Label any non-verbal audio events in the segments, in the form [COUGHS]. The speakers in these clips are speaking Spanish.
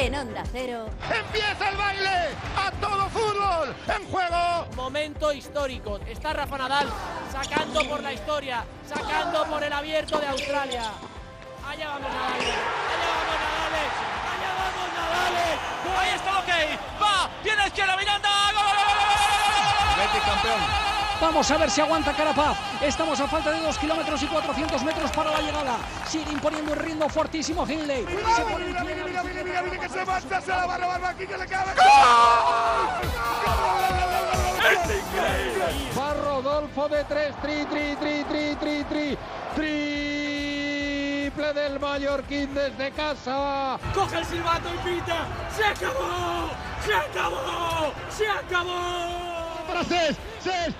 En Onda Cero. ¡Empieza el baile! ¡A todo fútbol! ¡En juego! Momento histórico. Está Rafa Nadal sacando por la historia, sacando por el abierto de Australia. Allá vamos Nadal. Allá vamos Nadal. Allá vamos Nadal. Ahí está ok. Va. Tiene izquierda Miranda. ¡Gol! Campeón. Vamos a ver si aguanta Carapaz. Estamos a falta de 2 kilómetros y 400 metros para la llegada. Sigue imponiendo un ritmo fortísimo Hindley. Se pone mira, mira, mira, mira, mira, mira, que se marcha, se la va a robar aquí, que le cabe. ¡Es increíble! Va Rodolfo de 3, tri, tri, tri, tri, tri, tri, triple del Mallorquín desde casa. Coge el silbato y pita. ¡Se acabó! ¡Se acabó! ¡Se acabó! Para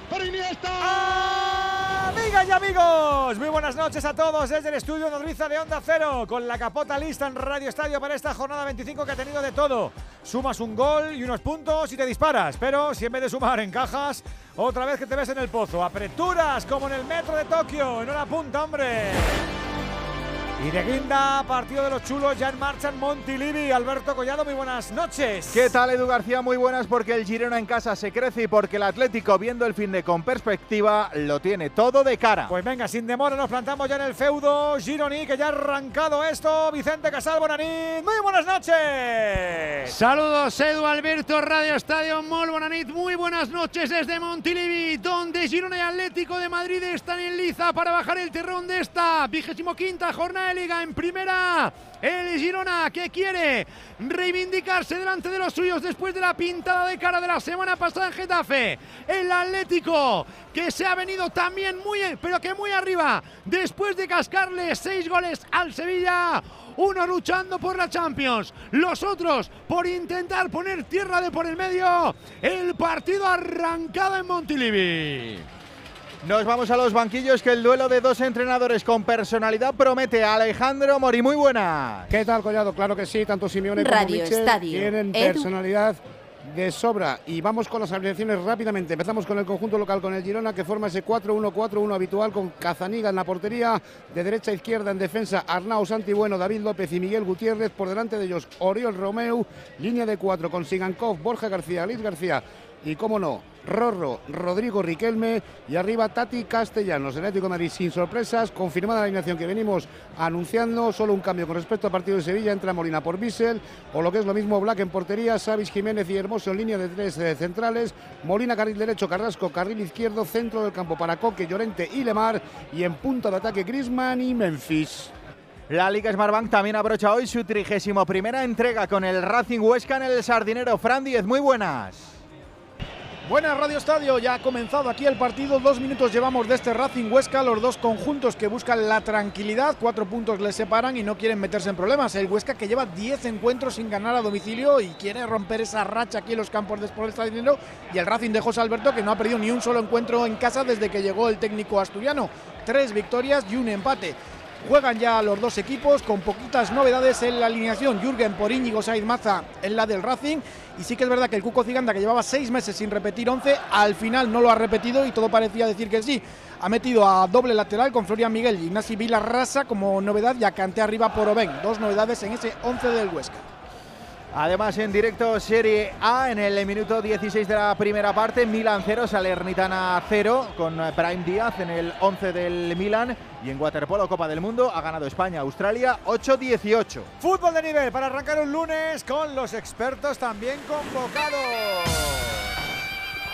Para Iniesta. Amigas y amigos, muy buenas noches a todos desde el estudio Nodriza de Onda Cero, con la capota lista en Radio Estadio para esta jornada 25 que ha tenido de todo. Sumas un gol y unos puntos y te disparas, pero si en vez de sumar encajas, otra vez que te ves en el pozo. Apreturas como en el metro de Tokio, en una punta, hombre. Y de guinda, partido de los chulos ya en marcha en Montilivi. Alberto Collado, muy buenas noches. ¿Qué tal, Edu García? Muy buenas, porque el Girona en casa se crece y porque el Atlético, viendo el fin de con perspectiva, lo tiene todo de cara. Pues venga, sin demora, nos plantamos ya en el feudo Gironi, que ya ha arrancado esto. Vicente Casal Bonanit, muy buenas noches. Saludos, Edu Alberto, Radio Estadio Mol Bonanit. Muy buenas noches desde Montilivi, donde Girona y Atlético de Madrid están en liza para bajar el terrón de esta vigésimo quinta jornada Liga en primera. El Girona que quiere reivindicarse delante de los suyos después de la pintada de cara de la semana pasada en Getafe. El Atlético que se ha venido también muy, pero que muy arriba después de cascarle seis goles al Sevilla. Uno luchando por la Champions, los otros por intentar poner tierra de por el medio. El partido arrancado en Montilivi. Nos vamos a los banquillos que el duelo de dos entrenadores con personalidad promete. Alejandro Mori, muy buena. ¿Qué tal, Collado? Claro que sí, tanto Simeone Radio como Michel Estadio. tienen Edu. personalidad de sobra. Y vamos con las alineaciones rápidamente. Empezamos con el conjunto local, con el Girona, que forma ese 4-1-4-1 habitual con Cazaniga en la portería, de derecha a izquierda en defensa, Arnau Santibueno, David López y Miguel Gutiérrez. Por delante de ellos, Oriol Romeu, línea de cuatro con Sigankov, Borja García, Liz García y, cómo no, Rorro, Rodrigo Riquelme y arriba Tati Castellanos. El Atlético de Madrid sin sorpresas, confirmada la alineación que venimos anunciando, solo un cambio con respecto al partido de Sevilla, entra Molina por Bissell, o lo que es lo mismo Black en portería, Savis Jiménez y Hermoso en línea de tres eh, centrales, Molina carril derecho, Carrasco carril izquierdo, centro del campo para Coque, Llorente y Lemar, y en punta de ataque Griezmann y Memphis. La Liga Smartbank también abrocha hoy su trigésimo primera entrega con el Racing Huesca en el Sardinero. Fran Díez, muy buenas. Buenas Radio Estadio, ya ha comenzado aquí el partido, dos minutos llevamos de este Racing Huesca, los dos conjuntos que buscan la tranquilidad, cuatro puntos les separan y no quieren meterse en problemas. El Huesca que lleva 10 encuentros sin ganar a domicilio y quiere romper esa racha aquí en los campos de Sport Stadium y el Racing de José Alberto que no ha perdido ni un solo encuentro en casa desde que llegó el técnico asturiano, tres victorias y un empate. Juegan ya los dos equipos con poquitas novedades en la alineación. Jürgen por Íñigo Saiz Maza en la del Racing. Y sí que es verdad que el Cuco Ciganda, que llevaba seis meses sin repetir 11, al final no lo ha repetido y todo parecía decir que sí. Ha metido a doble lateral con Florian Miguel y Ignasi Vilarrasa como novedad y a Canté arriba por Oben. Dos novedades en ese 11 del Huesca. Además, en directo Serie A, en el minuto 16 de la primera parte, Milan 0, Salernitana 0, con Prime Díaz en el 11 del Milan. Y en Waterpolo Copa del Mundo ha ganado España, Australia 8-18. Fútbol de nivel para arrancar un lunes con los expertos también convocados.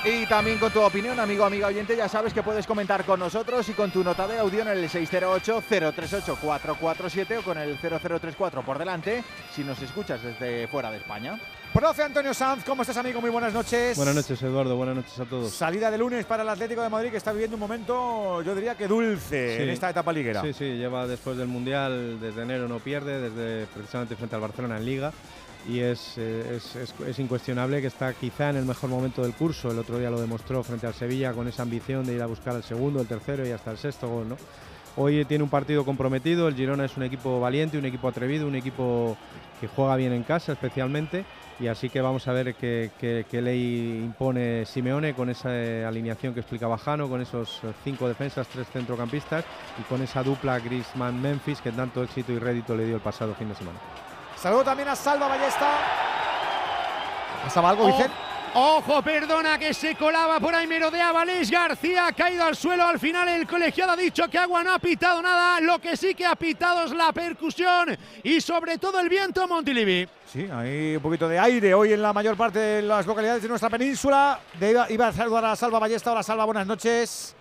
Y también con tu opinión, amigo, amiga oyente, ya sabes que puedes comentar con nosotros y con tu nota de audio en el 608-038-447 o con el 0034 por delante si nos escuchas desde fuera de España. Profe Antonio Sanz, ¿cómo estás, amigo? Muy buenas noches. Buenas noches, Eduardo. Buenas noches a todos. Salida de lunes para el Atlético de Madrid que está viviendo un momento, yo diría que dulce Sí. en esta etapa liguera. Sí, sí, lleva después del Mundial, desde enero no pierde, desde precisamente frente al Barcelona en Liga. Y es, eh, es, es- es incuestionable que está quizá en el mejor momento del curso. El otro día lo demostró frente al Sevilla con esa ambición de ir a buscar el segundo, el tercero y hasta el sexto gol. Hoy tiene un partido comprometido. El Girona es un equipo valiente, un equipo atrevido, un equipo que juega bien en casa especialmente. Y así que vamos a ver qué ley impone Simeone con esa eh, alineación que explicaba Jano, con esos eh, cinco defensas, tres centrocampistas y con esa dupla Griezmann-Memphis que tanto éxito y rédito le dio el pasado fin de semana. Saludo también a Salva Ballesta. ¿Pasaba algo, Oh, Vicente? Ojo, perdona que se colaba por ahí, merodeaba Alex García, ha caído al suelo. Al final el colegiado ha dicho que Agua no ha pitado nada. Lo que sí que ha pitado es la percusión y sobre todo el viento Montilivi. Sí, hay un poquito de aire hoy en la mayor parte de las localidades de nuestra península. De- iba, iba a saludar a Salva Ballesta. Hola, Salva, buenas noches.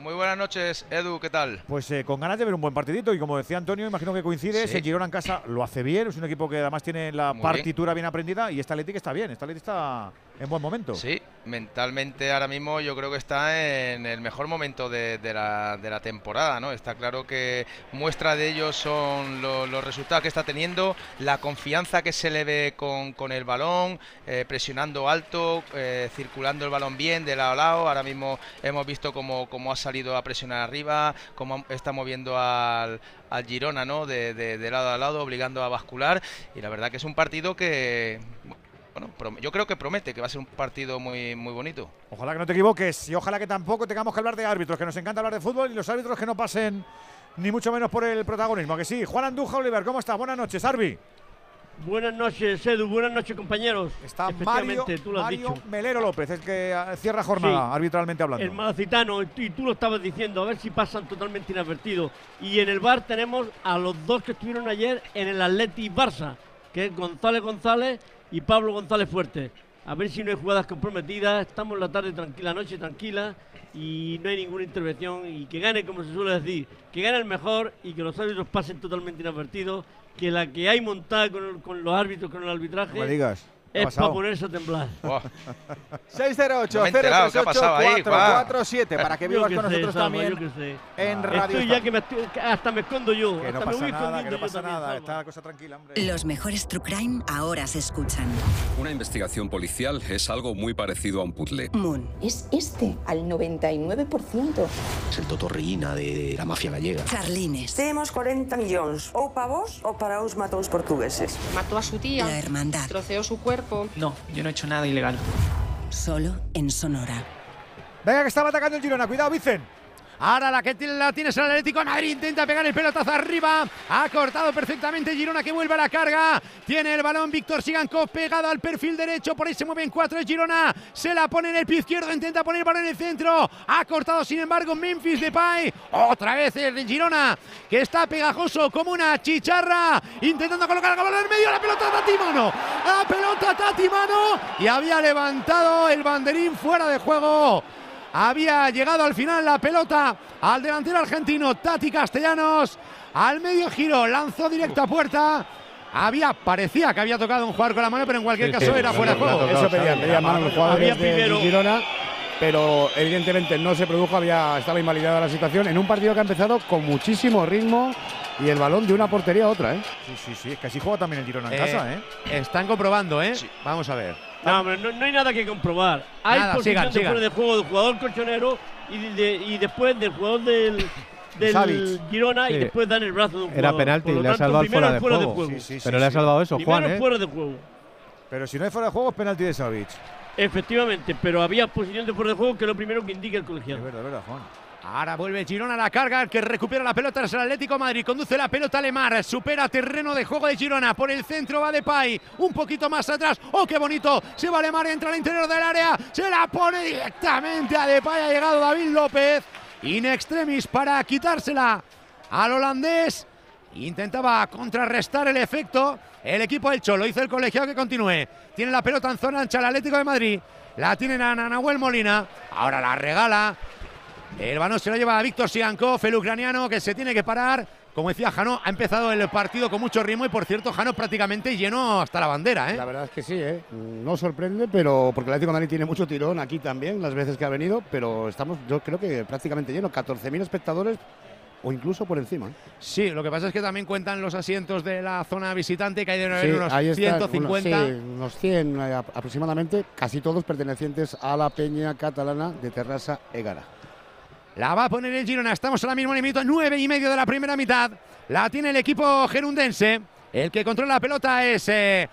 Muy buenas noches, Edu, ¿qué tal? Pues eh, con ganas de ver un buen partidito y como decía Antonio, imagino que coincide, Sí. el Girona en casa lo hace bien, es un equipo que además tiene la Muy partitura bien. aprendida y esta Athletic está bien, esta Athletic está en buen momento. Sí, mentalmente ahora mismo yo creo que está en el mejor momento de, la, de la temporada, ¿no? Está claro que muestra de ello son lo- los resultados que está teniendo, la confianza que se le ve con, con el balón, eh, presionando alto, eh, circulando el balón bien de lado a lado. Ahora mismo hemos visto cómo, cómo ha salido a presionar arriba, cómo está moviendo al, al Girona, ¿no? De- de lado a lado, obligando a bascular. Y la verdad que es un partido que... Bueno, yo creo que promete que va a ser un partido muy, muy bonito. Ojalá que no te equivoques y ojalá que tampoco tengamos que hablar de árbitros, que nos encanta hablar de fútbol y los árbitros que no pasen ni mucho menos por el protagonismo. Que sí, Juan Andújar Oliver, ¿cómo estás? Buenas noches, Arbi. Buenas noches, Edu. Buenas noches, compañeros. Está Mario, Efectivamente, tú lo has Mario dicho. Melero López, el que eh, cierra jornada, Sí. arbitralmente hablando. El malacitano, y tú lo estabas diciendo, a ver si pasan totalmente inadvertidos. Y en el bar tenemos a los dos que estuvieron ayer en el Atleti Barça, que es González González y Pablo González Fuerte. A ver si no hay jugadas comprometidas, estamos la tarde tranquila, la noche tranquila y no hay ninguna intervención y que gane, como se suele decir, que gane el mejor y que los árbitros pasen totalmente inadvertidos, que la que hay montada con, con los árbitros, con el arbitraje, me digas. ¿Qué ha es para ponerse a temblar. 608 No me he enterado, ¿qué ha pasado ahí, 447 para que vivas qué con sé, nosotros también sé. en Radio Estoy ya que me estoy- que hasta me escondo yo. Que hasta no me pasa voy nada, que no pasa también, nada, está la cosa tranquila, hombre. Los mejores True Crime ahora se escuchan. Una investigación policial es algo muy parecido a un puzzle. Moon. Es este, al 99%. Es el totorrillina de la mafia gallega. Carlines. Temos 40 millóns, ou para vos ou para os matous portugueses. Mató a su tía. La hermandad. Troceó su cuerpo. No, yo no he hecho nada ilegal. Solo en Sonora. Venga, que estaba atacando el Girona, cuidado, Vicen. Ahora la que tiene- la tienes el Atlético de Madrid, intenta pegar el pelotazo arriba. Ha cortado perfectamente Girona que vuelve a la carga. Tiene el balón Víctor Sigankov pegado al perfil derecho. Por ahí se mueven cuatro Girona. Se la pone en el pie izquierdo, intenta poner el balón en el centro. Ha cortado sin embargo Memphis Depay. Otra vez el de Girona que está pegajoso como una chicharra. Intentando colocar el balón en medio. La pelota Tati Mano. La pelota Tati Mano. Y había levantado el banderín fuera de juego. Había llegado al final la pelota al delantero argentino Tati Castellanos. Al medio giro lanzó directo a puerta. Había, parecía que había tocado un jugador con la mano, pero en cualquier Sí, caso sí, era sí, fuera de juego. Eso pedían, pedían mano los jugadores Había de primero- Girona, pero evidentemente no se produjo, había, estaba invalidada la situación en un partido que ha empezado con muchísimo ritmo y el balón de una portería a otra, ¿eh? Sí, sí, sí, es que así juega también el Girona en Eh, casa, ¿eh? Están comprobando, ¿eh? Vamos a ver. No, hombre, no, no hay nada que comprobar. Hay Nada, posición sigan, de sigan. fuera de juego del jugador colchonero y, de- y después del jugador del, [LAUGHS] del Savic. Girona Sí. y después dan el brazo de un Era penalti, lo le ha salvado primero fuera de juego. juego. Sí, sí, Pero sí, le ha salvado eso, Primero Juan, es ¿eh? fuera de juego. Pero si no hay fuera de juego, es penalti de Savic. Efectivamente, pero había posición de fuera de juego que es lo primero que indica el colegiado. Es verdad, es verdad, Juan. Ahora vuelve Girona a la carga, el que recupera la pelota es el Atlético Madrid, conduce la pelota a Lemar, supera terreno de juego de Girona, por el centro va Depay, un poquito más atrás, ¡oh qué bonito! Se va Lemar, entra al interior del área, se la pone directamente a Depay, ha llegado David López, in extremis para quitársela al holandés, intentaba contrarrestar el efecto, el equipo del Cholo hizo el colegiado que continúe, tiene la pelota en zona ancha el Atlético de Madrid, la tiene a Nahuel Molina, ahora la regala, el balón se lo lleva a Víctor Sigankov, el ucraniano que se tiene que parar. Como decía Jano, ha empezado el partido con mucho ritmo y por cierto, Jano prácticamente lleno hasta la bandera. ¿eh? La verdad es que sí, ¿eh? no sorprende, pero porque el Atlético de Madrid tiene mucho tirón aquí también, las veces que ha venido, pero estamos, yo creo que prácticamente lleno, 14.000 espectadores o incluso por encima. ¿eh? Sí, lo que pasa es que también cuentan los asientos de la zona visitante, que hay de Sí, unos ahí están, 150. Unos, sí, unos 100 eh, aproximadamente, casi todos pertenecientes a la peña catalana de Terrassa Egara. La va a poner el Girona. Estamos ahora mismo en el minuto nueve y medio de la primera mitad. La tiene el equipo gerundense. El que controla la pelota es eh,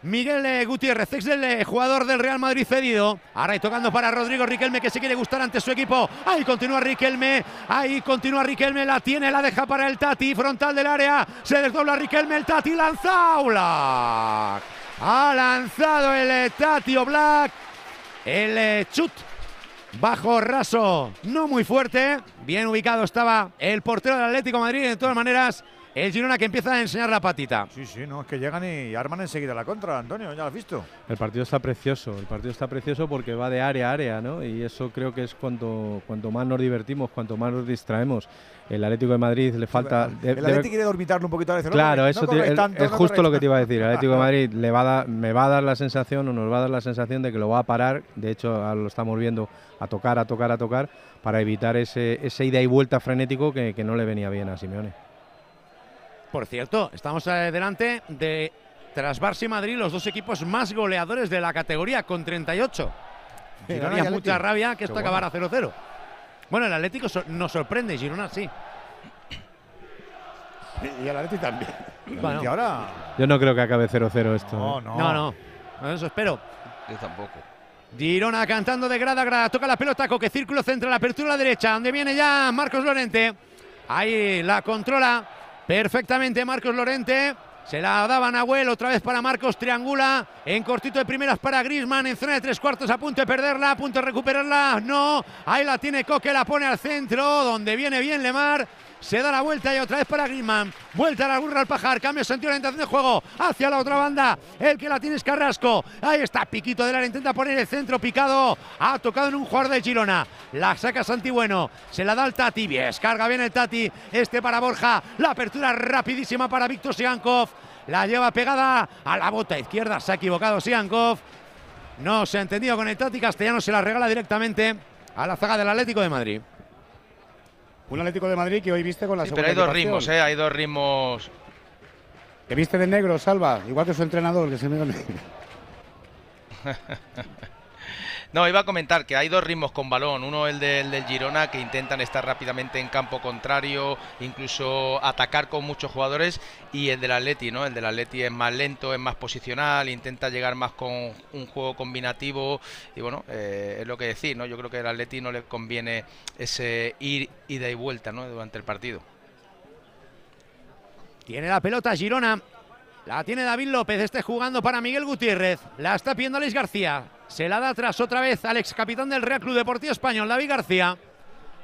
Miguel eh, Gutiérrez, ex del eh, jugador del Real Madrid cedido. Ahora y tocando para Rodrigo Riquelme que se quiere gustar ante su equipo. Ahí continúa Riquelme, ahí continúa Riquelme, la tiene, la deja para el Tati, frontal del área. Se desdobla Riquelme, el Tati lanza Oblak. Ha lanzado el Tati Oblak. El chut bajo raso, no muy fuerte. Bien ubicado estaba el portero del Atlético Madrid. De todas maneras, el Girona que empieza a enseñar la patita. Sí, sí, no, es que llegan y arman enseguida la contra, Antonio, ya lo has visto. El partido está precioso, el partido está precioso porque va de área a área, ¿no? Y eso creo que es cuanto, cuanto más nos divertimos, cuanto más nos distraemos. El Atlético de Madrid le falta. El debe- quiere dormitarlo un poquito a veces. no Claro, eso no es- tanto, es no justo lo que te iba a decir. El Atlético de [LAUGHS] Madrid le va a dar, me va a dar la sensación o nos va a dar la sensación de que lo va a parar. De hecho, ahora lo estamos viendo a tocar, a tocar, a tocar para evitar ese, ese ida y vuelta frenético que, que no le venía bien a Simeone. Por cierto, estamos eh, delante de tras Barça y Madrid, los dos equipos más goleadores de la categoría, con 38. Me Girona y daría mucha rabia que esto acabara 0-0. Bueno, el Atlético so- nos sorprende, Girona sí. Y el Atleti también. Bueno. Y ahora. Yo no creo que acabe 0-0 esto. No, ¿eh? no. No, no. No, Eso espero. Yo tampoco. Girona cantando de grada a grada. Toca la pelota, Coque, círculo central, apertura a la derecha, donde viene ya Marcos Lorente. Ahí la controla perfectamente Marcos Lorente. Se la daba Nahuel, otra vez para Marcos, triangula. En cortito de primeras para Grisman, en zona de tres cuartos, a punto de perderla, a punto de recuperarla, no, ahí la tiene Coque, la pone al centro, donde viene bien Lemar, se da la vuelta y otra vez para Grisman, vuelta a la burra al pajar, cambio sentido de orientación de juego, hacia la otra banda, el que la tiene es Carrasco, ahí está, piquito del área, intenta poner el centro picado, ha tocado en un jugador de Girona, la saca Santibueno, se la da al Tati, bien, carga bien el Tati, este para Borja, la apertura rapidísima para Víctor Siankov, la lleva pegada a la bota izquierda, se ha equivocado Siankov, no se ha entendido con el Tati, Castellano se la regala directamente a la zaga del Atlético de Madrid. Un Atlético de Madrid que hoy viste con la Sí, pero hay dos ritmos, ¿eh? Hay dos ritmos. Que viste de negro, Salva, igual que su entrenador, que se me [LAUGHS] No, iba a comentar que hay dos ritmos con balón. Uno el del, del Girona, que intentan estar rápidamente en campo contrario, incluso atacar con muchos jugadores. Y el del Atleti, ¿no? El del Atleti es más lento, es más posicional, intenta llegar más con un juego combinativo. Y bueno, eh, es lo que decir, ¿no? Yo creo que al Atleti no le conviene ese ir, ida y vuelta, ¿no? Durante el partido. Tiene la pelota Girona. La tiene David López, este jugando para Miguel Gutiérrez. La está pidiendo Alex García. Se la da atrás otra vez al ex capitán del Real Club Deportivo Español, David García.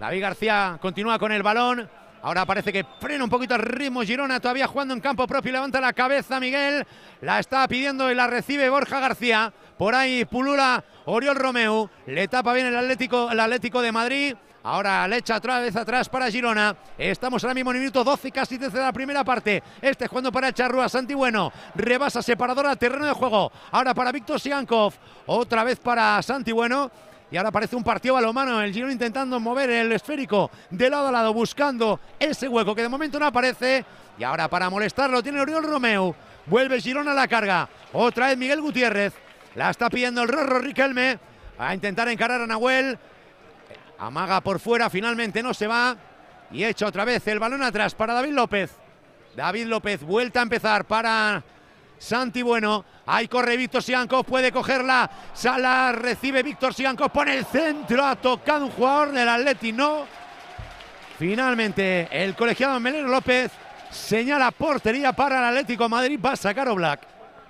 David García continúa con el balón. Ahora parece que frena un poquito el ritmo Girona, todavía jugando en campo propio. Levanta la cabeza Miguel. La está pidiendo y la recibe Borja García. Por ahí pulula Oriol Romeu. Le tapa bien el Atlético, el Atlético de Madrid. Ahora le echa otra vez atrás para Girona. Estamos ahora mismo en el minuto 12, casi 13 de la primera parte. Este jugando para Charrúa, Santi Bueno. Rebasa separadora, terreno de juego. Ahora para Víctor Siankov. Otra vez para Santi Bueno. Y ahora parece un partido balomano. El Girona intentando mover el esférico de lado a lado, buscando ese hueco que de momento no aparece. Y ahora para molestarlo tiene Oriol Romeu. Vuelve Girona a la carga. Otra vez Miguel Gutiérrez. La está pidiendo el Rorro Riquelme. A intentar encarar a Nahuel. Amaga por fuera, finalmente no se va. Y echa otra vez el balón atrás para David López. David López, vuelta a empezar para Santi Bueno. Ahí corre Víctor Siankov, puede cogerla. Sala, recibe Víctor Siankov, pone el centro. Ha tocado un jugador del Atleti, no. Finalmente, el colegiado Melero López señala portería para el Atlético Madrid. Va a sacar Oblak.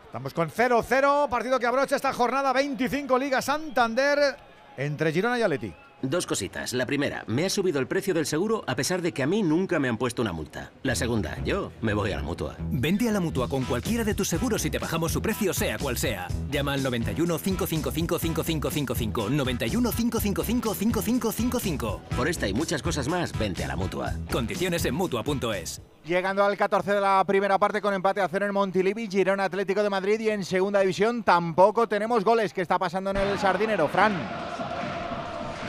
Estamos con 0-0, partido que abrocha esta jornada 25 Liga Santander entre Girona y Atleti. Dos cositas. La primera, me ha subido el precio del seguro a pesar de que a mí nunca me han puesto una multa. La segunda, yo me voy a la mutua. Vente a la mutua con cualquiera de tus seguros y te bajamos su precio, sea cual sea. Llama al 91 555 5555. 91 555 5555. Por esta y muchas cosas más, vente a la mutua. Condiciones en mutua.es. Llegando al 14 de la primera parte con empate a cero en Montilivi, Girona Atlético de Madrid y en segunda división tampoco tenemos goles. ¿Qué está pasando en el Sardinero, Fran?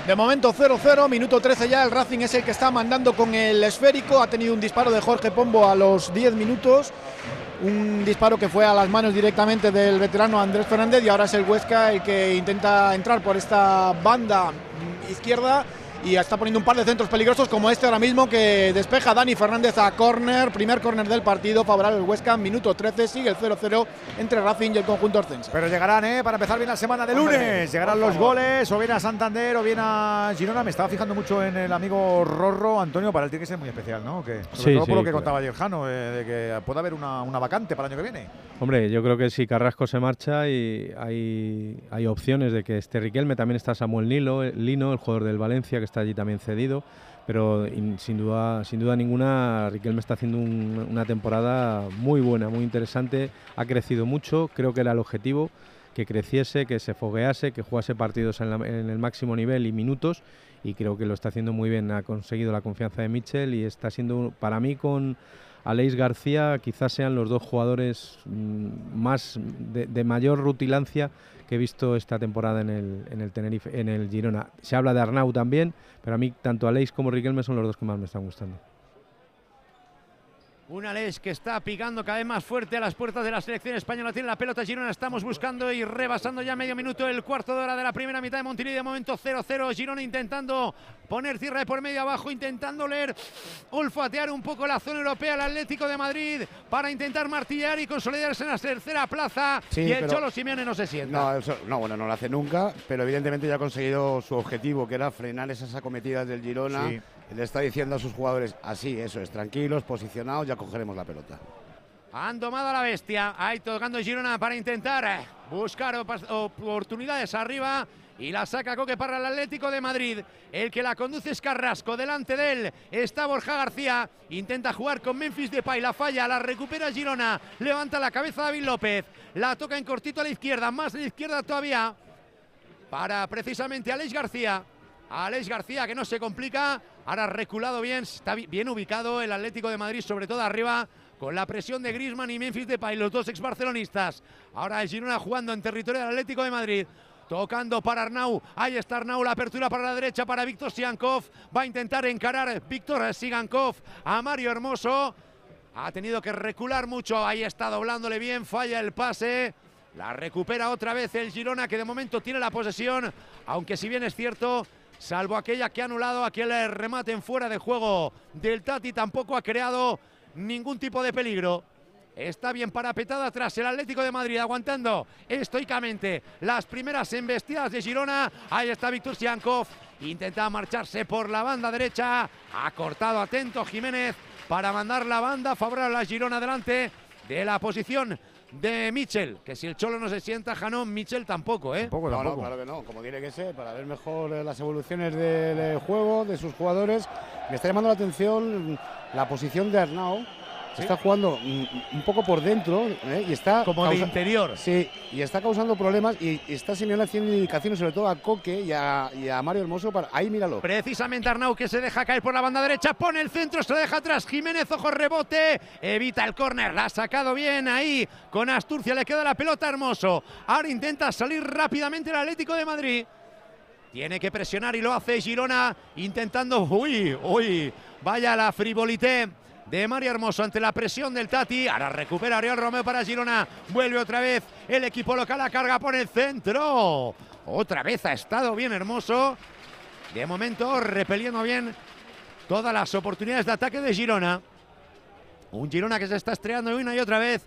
De momento 0-0, minuto 13 ya, el Racing es el que está mandando con el esférico, ha tenido un disparo de Jorge Pombo a los 10 minutos, un disparo que fue a las manos directamente del veterano Andrés Fernández y ahora es el Huesca el que intenta entrar por esta banda izquierda y está poniendo un par de centros peligrosos como este ahora mismo que despeja Dani Fernández a córner, primer córner del partido, favorable al Huesca, minuto 13, sigue el 0-0 entre Racing y el conjunto Orcense. Pero llegarán, ¿eh? Para empezar bien la semana de lunes, llegarán los goles, o bien a Santander o bien a Girona. Me estaba fijando mucho en el amigo Rorro, Antonio, para él tiene que ser muy especial, ¿no? Que, sobre Sí, todo por lo sí, que claro. contaba ayer Jano, eh, de que puede haber una, una vacante para el año que viene. Hombre, yo creo que si Carrasco se marcha y hay, hay opciones de que esté Riquelme, también está Samuel Nilo, eh, Lino, el jugador del Valencia, que está allí también cedido, pero in- sin duda, sin duda ninguna Riquelme está haciendo un- una temporada muy buena, muy interesante, ha crecido mucho, creo que era el objetivo, que creciese, que se foguease, que jugase partidos en, en el máximo nivel y minutos, y creo que lo está haciendo muy bien, ha conseguido la confianza de Mitchell y está siendo, para mí, con Aleix García quizás sean los dos jugadores mm, más de, mayor rutilancia que he visto esta temporada en el, en el Tenerife, en el Girona. Se habla de Arnau también, pero a mí tanto Aleix como Riquelme son los dos que más me están gustando. Una Les que está picando cada vez más fuerte a las puertas de la selección española. Tiene la pelota Girona. Estamos buscando y rebasando ya medio minuto el cuarto de hora de la primera mitad de Montilivi. De momento 0-0. Girona intentando poner cierre por medio abajo, intentando leer, olfatear un poco la zona europea. El Atlético de Madrid para intentar martillar y consolidarse en la tercera plaza. Sí, y el Cholo Simeone no se sienta. No, eso- no, bueno, no lo hace nunca, pero evidentemente ya ha conseguido su objetivo, que era frenar esas acometidas del Girona. Sí. Le está diciendo a sus jugadores, así, eso es, tranquilos, posicionados, ya cogeremos la pelota. Han domado a la bestia. Ahí tocando Girona para intentar eh, buscar oportunidades arriba. Y la saca Coque para el Atlético de Madrid. El que la conduce es Carrasco. Delante de él está Borja García. Intenta jugar con Memphis Depay. La falla, la recupera Girona. Levanta la cabeza David López. La toca en cortito a la izquierda. Más a la izquierda todavía. Para precisamente Alex García. Alex García que no se complica. Ahora reculado bien. Está bi- bien ubicado el Atlético de Madrid, sobre todo arriba. Con la presión de Griezmann y Memphis Depay, los dos ex barcelonistas. Ahora el Girona jugando en territorio del Atlético de Madrid. Tocando para Arnau. Ahí está Arnau. La apertura para la derecha para Víctor Sigankov. Va a intentar encarar Víctor Sigankov a Mario Hermoso. Ha tenido que recular mucho. Ahí está doblándole bien. Falla el pase. La recupera otra vez el Girona que de momento tiene la posesión. Aunque si bien es cierto, salvo aquella que ha anulado aquel remate en fuera de juego del Tati, tampoco ha creado ningún tipo de peligro. Está bien parapetado atrás el Atlético de Madrid, aguantando estoicamente las primeras embestidas de Girona. Ahí está Víctor Siankov. Intenta marcharse por la banda derecha. Ha cortado atento Jiménez para mandar la banda favorable a Girona delante de la posición de Michel. Que si el Cholo no se sienta, Janón, Michel tampoco, ¿eh? no, no, claro que no, como tiene que ser, para ver mejor eh, las evoluciones del eh, juego, de sus jugadores. Me está llamando la atención la posición de Arnau. Está jugando un poco por dentro ¿eh? y está Como de interior. Sí, y está causando problemas y, y está Simeone haciendo indicaciones sobre todo a Coque y a, y a Mario Hermoso para ahí míralo. Precisamente Arnau que se deja caer por la banda derecha, pone el centro, se lo deja atrás. Jiménez, ojo, rebote, evita el córner, la ha sacado bien ahí. Con Asturcia le queda la pelota hermoso. Ahora intenta salir rápidamente el Atlético de Madrid. Tiene que presionar y lo hace Girona intentando. Uy, uy, vaya la frivolité de Mario Hermoso ante la presión del Tati. Ahora recupera Ariel Romeo para Girona. Vuelve otra vez el equipo local a carga por el centro. Otra vez ha estado bien Hermoso. De momento repeliendo bien todas las oportunidades de ataque de Girona. Un Girona que se está estreando una y otra vez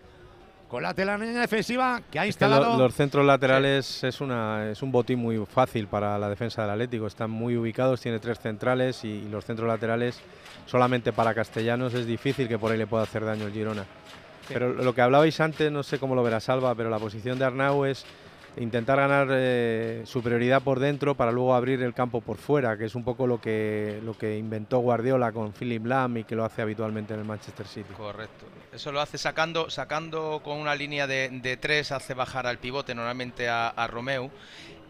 con la telaraña defensiva que ha Es que lo- instalado. los centros laterales es, una, es un botín muy fácil para la defensa del Atlético. Están muy ubicados, tiene tres centrales y, y los centros laterales solamente para castellanos es difícil que por ahí le pueda hacer daño el Girona. Pero lo que hablabais antes, no sé cómo lo verá Salva, pero la posición de Arnau es intentar ganar eh, superioridad por dentro para luego abrir el campo por fuera, que es un poco lo que, lo que inventó Guardiola con Philip Lam y que lo hace habitualmente en el Manchester City. Correcto. Eso lo hace sacando, sacando con una línea de, de tres, hace bajar al pivote normalmente a, a Romeu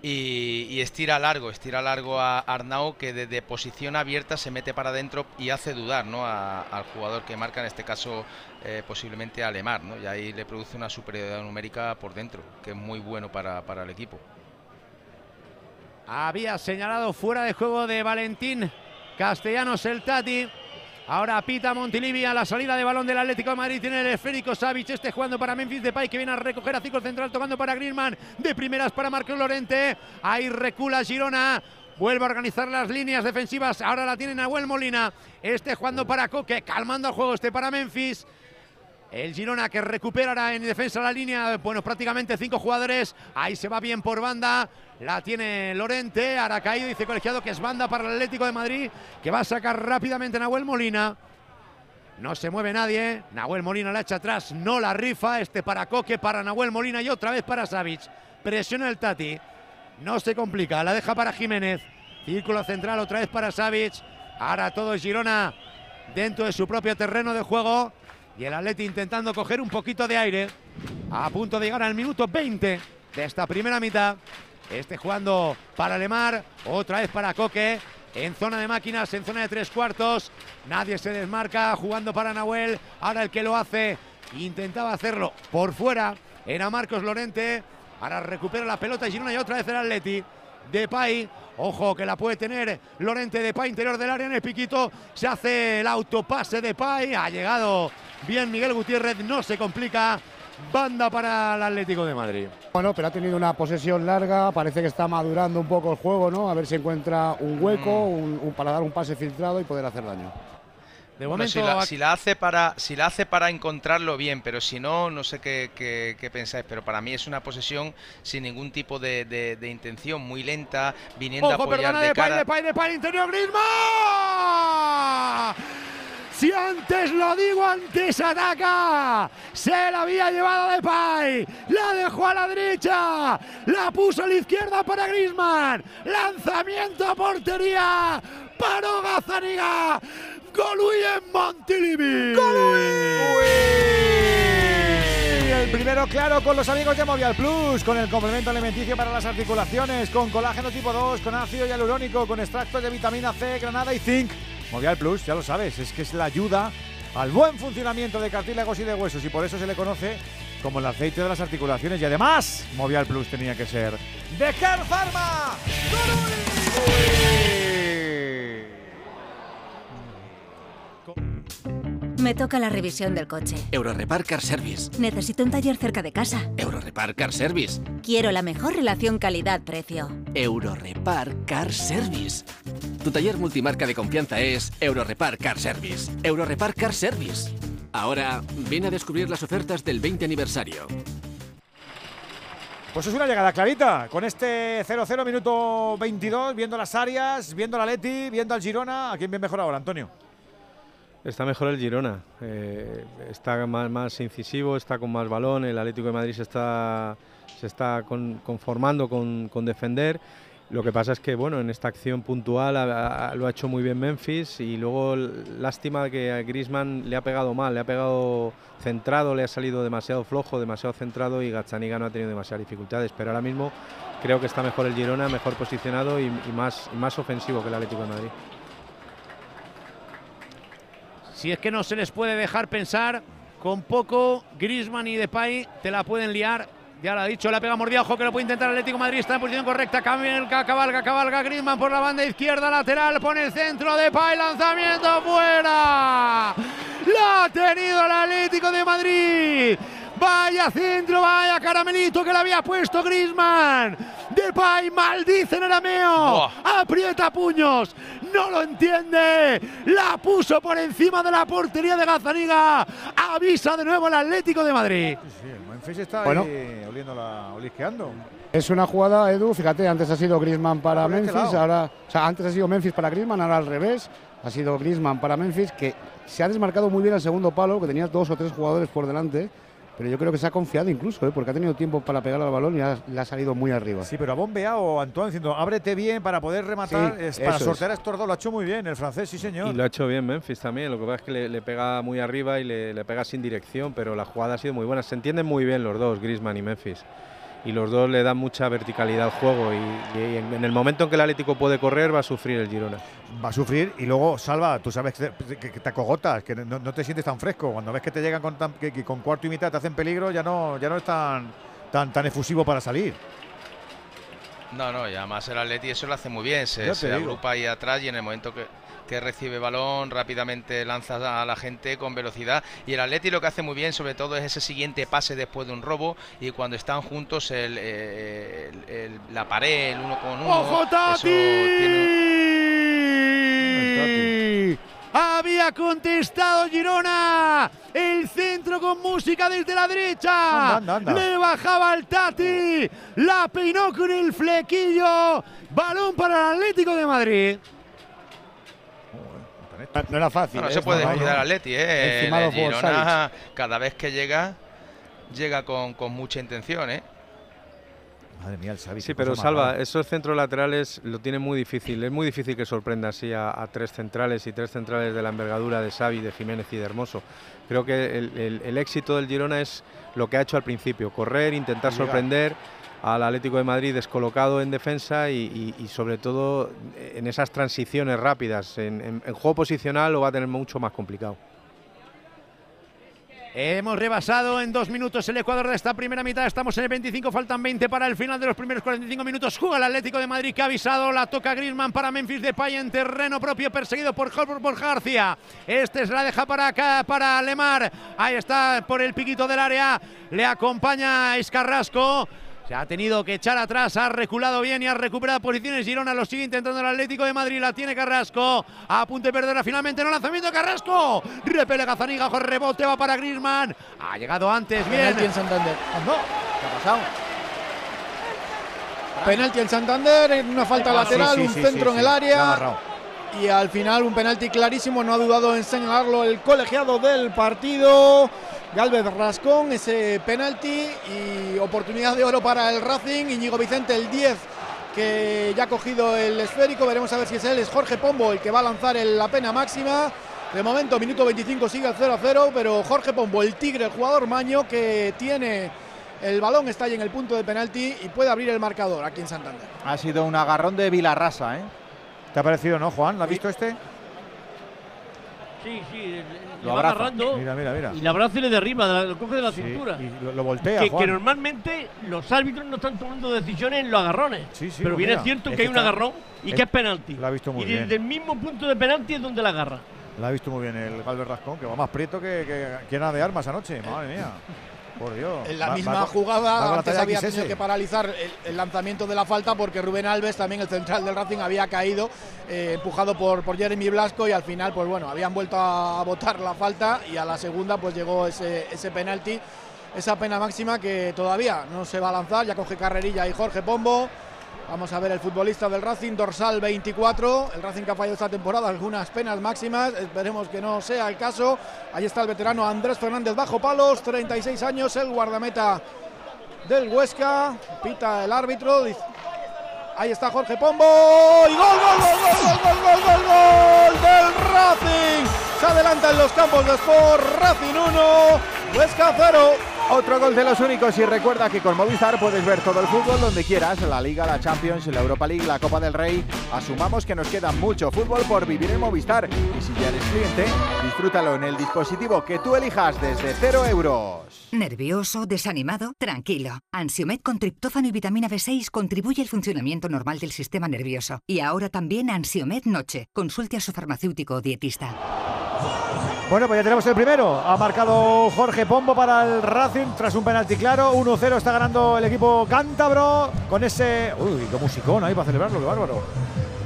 y, estira largo, estira largo a Arnau que desde posición abierta se mete para adentro y hace dudar ¿no? al jugador que marca, en este caso eh, posiblemente a ¿no? y ahí le produce una superioridad numérica por dentro, que es muy bueno para, para el equipo. Había señalado fuera de juego de Valentín Castellanos el Tati. Ahora pita Montilivi a la salida de balón del Atlético de Madrid. Tiene el esférico Savic, este jugando para Memphis Depay que viene a recoger a ciclo central tocando para Griezmann. De primeras para Marco Lorente. Ahí recula Girona Vuelve a organizar las líneas defensivas. Ahora la tiene Nahuel Molina. Este jugando para Coque, calmando el juego este para Memphis. El Girona que recuperará en defensa la línea. Bueno, prácticamente cinco jugadores. Ahí se va bien por banda. La tiene Lorente. Ahora caído, dice colegiado que es banda para el Atlético de Madrid. Que va a sacar rápidamente Nahuel Molina. No se mueve nadie. Nahuel Molina la echa atrás. No la rifa. Este para Coque, para Nahuel Molina y otra vez para Savic. Presiona el Tati. No se complica. La deja para Jiménez. Círculo central otra vez para Savic. Ahora todo Girona dentro de su propio terreno de juego. Y el Atleti intentando coger un poquito de aire. A punto de llegar al minuto 20 de esta primera mitad. Este jugando para Lemar. Otra vez para Coque. En zona de máquinas, en zona de tres cuartos. Nadie se desmarca. Jugando para Nahuel. Ahora el que lo hace. Intentaba hacerlo por fuera. Era Marcos Lorente. Ahora recupera la pelota Girona y otra vez el Atleti. Depay, ojo que la puede tener Lorente Depay interior del área en el piquito, se hace el autopase de Depay, ha llegado bien Miguel Gutiérrez, no se complica, banda para el Atlético de Madrid. Bueno, pero ha tenido una posesión larga, parece que está madurando un poco el juego, ¿no? A ver si encuentra un hueco un- un- para dar un pase filtrado y poder hacer daño. De Bueno, si, la, si la hace para, si la hace para encontrarlo bien, pero si no, no sé qué, qué- qué pensáis, pero para mí es una posesión sin ningún tipo de, de- de intención, muy lenta, viniendo a Ojo, apoyar perdona, de Depay, cara. Depay, Depay, interior Griezmann. Si antes lo digo, antes ataca. Se la había llevado Depay. La dejó a la derecha. La puso a la izquierda para Griezmann. Lanzamiento a portería. Paró Gazaniga. Golui en Montilivi. El primero, claro, con los amigos de Movial Plus, con el complemento alimenticio para las articulaciones, con colágeno tipo 2, con ácido hialurónico, con extractos de vitamina C, granada y zinc. Movial Plus, ya lo sabes, es que es la ayuda al buen funcionamiento de cartílagos y de huesos y por eso se le conoce como el aceite de las articulaciones y además Movial Plus tenía que ser de Care Pharma. Me toca la revisión del coche. Eurorepar Car Service. Necesito un taller cerca de casa. Eurorepar Car Service. Quiero la mejor relación calidad-precio. Eurorepar Car Service. Tu taller multimarca de confianza es Eurorepar Car Service. Eurorepar Car Service. Ahora, ven a descubrir las ofertas del 20 aniversario. Pues es una llegada clarita, con este 0-0 minuto 22, viendo las áreas, viendo la Leti, viendo al Girona. ¿A quién bien mejor ahora, Antonio? Está mejor el Girona, eh, está más, incisivo, está con más balón, el Atlético de Madrid se está, se está con- conformando con, con defender. Lo que pasa es que bueno, en esta acción puntual lo ha hecho muy bien Memphis y luego lástima que a Griezmann le ha pegado mal, le ha pegado centrado, le ha salido demasiado flojo, demasiado centrado y Gazzaniga no ha tenido demasiadas dificultades, pero ahora mismo creo que está mejor el Girona, mejor posicionado y, y más, y más ofensivo que el Atlético de Madrid. Si es que no se les puede dejar pensar, con poco Griezmann y Depay te la pueden liar. Ya lo ha dicho, la pega mordida, ojo que lo puede intentar el Atlético Madrid, está en posición correcta, cabalga, cabalga, cabalga Griezmann por la banda izquierda, lateral, pone el centro, Depay, lanzamiento fuera. La ha tenido el Atlético de Madrid. Vaya centro, vaya caramelito que le había puesto Griezmann. Depay maldice en arameo. Aprieta puños. No lo entiende. La puso por encima de la portería de Gazaniga. Avisa de nuevo el Atlético de Madrid. Sí, el Memphis está Bueno. ahí oliéndola, olisqueando. Es una jugada, Edu, fíjate, antes ha sido Griezmann para Por este Memphis, ahora, o sea, antes ha sido Memphis para Griezmann, ahora al revés, ha sido Griezmann para Memphis, que se ha desmarcado muy bien al segundo palo, que tenía dos o tres jugadores por delante, pero yo creo que se ha confiado incluso, ¿eh? porque ha tenido tiempo para pegar al balón y ha- le ha salido muy arriba. Sí, pero ha bombeado Antoine diciendo, ábrete bien para poder rematar. Sí, es, para sortear a estos dos lo ha hecho muy bien, el francés, sí señor. Y lo ha hecho bien Memphis también, lo que pasa es que le, le pega muy arriba y le, le pega sin dirección, pero la jugada ha sido muy buena. Se entienden muy bien los dos, Griezmann y Memphis. Y los dos le dan mucha verticalidad al juego y, y en, en el momento en que el Atlético puede correr va a sufrir el Girona. Va a sufrir y luego, Salva, tú sabes que te, que- te acogotas, que no, no te sientes tan fresco. Cuando ves que te llegan con, tan- que, que con cuarto y mitad te hacen peligro, ya no, ya no es tan, tan, tan efusivo para salir. No, no, y además el Atleti eso lo hace muy bien, se, agrupa ahí atrás y en el momento que, que recibe balón, rápidamente lanza a la gente con velocidad. Y el Atleti lo que hace muy bien, sobre todo, es ese siguiente pase después de un robo. Y cuando están juntos, el, el- el- la pared, el uno con uno. ¡Ojo, Tati! tiene- Había contestado Girona. El centro con música desde la derecha. Anda, anda, anda. Le bajaba el Tati. La peinó con el flequillo. Balón para el Atlético de Madrid. No era fácil. No, no ¿eh? se puede descuidar al Atleti, ¿eh? El por Girona, cada vez que llega, llega con, con mucha intención, ¿eh? Madre mía, el Xavi. Sí, pero Salva, rara. esos centros laterales lo tiene muy difícil. Es muy difícil que sorprenda así a, a tres centrales y tres centrales de la envergadura de Xavi, de Jiménez y de Hermoso. Creo que el, el- el éxito del Girona es lo que ha hecho al principio, correr, intentar Llegar. sorprender al Atlético de Madrid descolocado en defensa y, sobre todo en esas transiciones rápidas. En, juego posicional lo va a tener mucho más complicado. Hemos rebasado en dos minutos el Ecuador de esta primera mitad. Estamos en el 25, faltan 20 para el final de los primeros 45 minutos. Juega el Atlético de Madrid que ha avisado. La toca Griezmann para Memphis Depay en terreno propio, perseguido por por García. Este se la deja para acá, para Lemar. Ahí está por el piquito del área. Le acompaña Escarrasco. Se ha tenido que echar atrás, ha reculado bien y ha recuperado posiciones. Girona lo sigue intentando el Atlético de Madrid, la tiene Carrasco. A punto de perderla finalmente, no lanzamiento de Carrasco. Repele Gazaniga, rebote, va para Griezmann. Ha llegado antes, bien. Penalti en Santander. No, ¿Qué ha pasado? Penalti en Santander, una falta Sí, lateral, sí, un centro sí, en el área. Y al final un penalti clarísimo, no ha dudado en señalarlo el colegiado del partido. Galvez Rascón, ese penalti y oportunidad de oro para el Racing. Íñigo Vicente, el 10, que ya ha cogido el esférico. Veremos a ver si es él, es Jorge Pombo el que va a lanzar el- la pena máxima. De momento, minuto 25 sigue el 0 a 0, pero Jorge Pombo, el tigre, el jugador maño que tiene el balón, está ahí en el punto de penalti y puede abrir el marcador aquí en Santander. Ha sido un agarrón de Vilarrasa, ¿eh? ¿Te ha parecido, no, Juan? ¿Lo has visto este? Sí, sí, Lo va abraza. agarrando Mira, mira, mira. y le abraza y le derriba, de la- lo coge de la Sí, cintura. y lo, lo voltea, que, Juan. que normalmente los árbitros no están tomando decisiones en los agarrones. Sí, sí, pero pues bien es cierto es que hay que un agarrón y es- que es penalti. lo ha visto muy y bien. desde el mismo punto de penalti es donde la agarra. La ha visto muy bien el Galvez Rascón, que va más prieto que, que quien ha de armas anoche. Madre mía. [LAUGHS] Por Dios. En la Va- misma va con- va jugada antes había XS. tenido que paralizar el, el lanzamiento de la falta porque Rubén Alves, también el central del Racing, había caído eh, empujado por, por Jeremy Blasco y al final, pues bueno, habían vuelto a votar la falta y a la segunda pues llegó ese, ese penalti, esa pena máxima que todavía no se va a lanzar, ya coge carrerilla y Jorge Pombo. Vamos a ver el futbolista del Racing, dorsal 24. El Racing que ha fallado esta temporada algunas penas máximas. Esperemos que no sea el caso. Ahí está el veterano Andrés Fernández bajo palos, 36 años, el guardameta del Huesca. Pita el árbitro. Ahí está Jorge Pombo. Y gol, gol, gol, gol, gol, gol, gol, gol del Racing. Se adelanta en los campos de Sport. Racing 1, Huesca 0. Otro gol de los únicos y recuerda que con Movistar puedes ver todo el fútbol donde quieras, la Liga, la Champions, la Europa League, la Copa del Rey. Asumamos que nos queda mucho fútbol por vivir en Movistar y si ya eres cliente, disfrútalo en el dispositivo que tú elijas desde 0 euros. ¿Nervioso? ¿Desanimado? Tranquilo. Ansiomed con triptófano y vitamina B6 contribuye al funcionamiento normal del sistema nervioso. Y ahora también Ansiomed Noche. Consulte a su farmacéutico o dietista. Bueno, pues ya tenemos el primero. Ha marcado Jorge Pombo para el Racing tras un penalti claro. 1-0 está ganando el equipo cántabro con ese. Uy, qué musicón ahí para celebrarlo, qué bárbaro.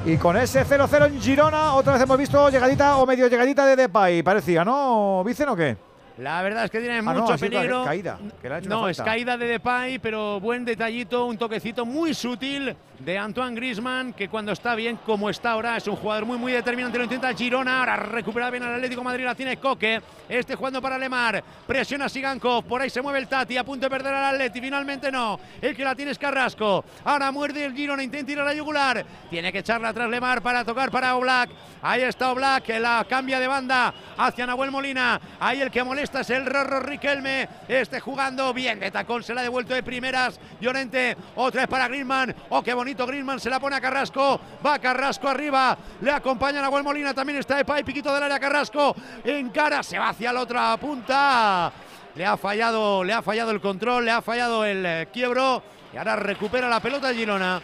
Y con ese 0-0 en Girona, otra vez hemos visto llegadita o medio llegadita de Depay, parecía, ¿no, Vicen o qué? La verdad es que tiene Ah, no, mucho sido peligro. caída, que no, es caída de Depay, pero buen detallito, un toquecito muy sutil de Antoine Griezmann, que cuando está bien, como está ahora, es un jugador muy, muy determinante. Lo intenta Girona, ahora recupera bien al Atlético de Madrid, la tiene Coque. Este jugando para Lemar, presiona Sigankov, por ahí se mueve el Tati, a punto de perder al Atleti, finalmente no. El que la tiene es Carrasco. Ahora muerde el Girona, intenta ir a la yugular. Tiene que echarla atrás Lemar para tocar para Oblak. Ahí está Oblak, que la cambia de banda hacia Nahuel Molina. Ahí el que molesta es el Rorro Riquelme. Este jugando bien de tacón, se la ha devuelto de primeras. Llorente, otra vez para Griezmann. Oh, qué bonito Griezmann, se la pone a Carrasco. Va Carrasco arriba, le acompaña Nahuel Molina. También está Epay, piquito del área Carrasco. En cara, se va hacia la otra punta. Le ha fallado, le ha fallado el control, le ha fallado el eh, quiebro. Y ahora recupera la pelota Girona.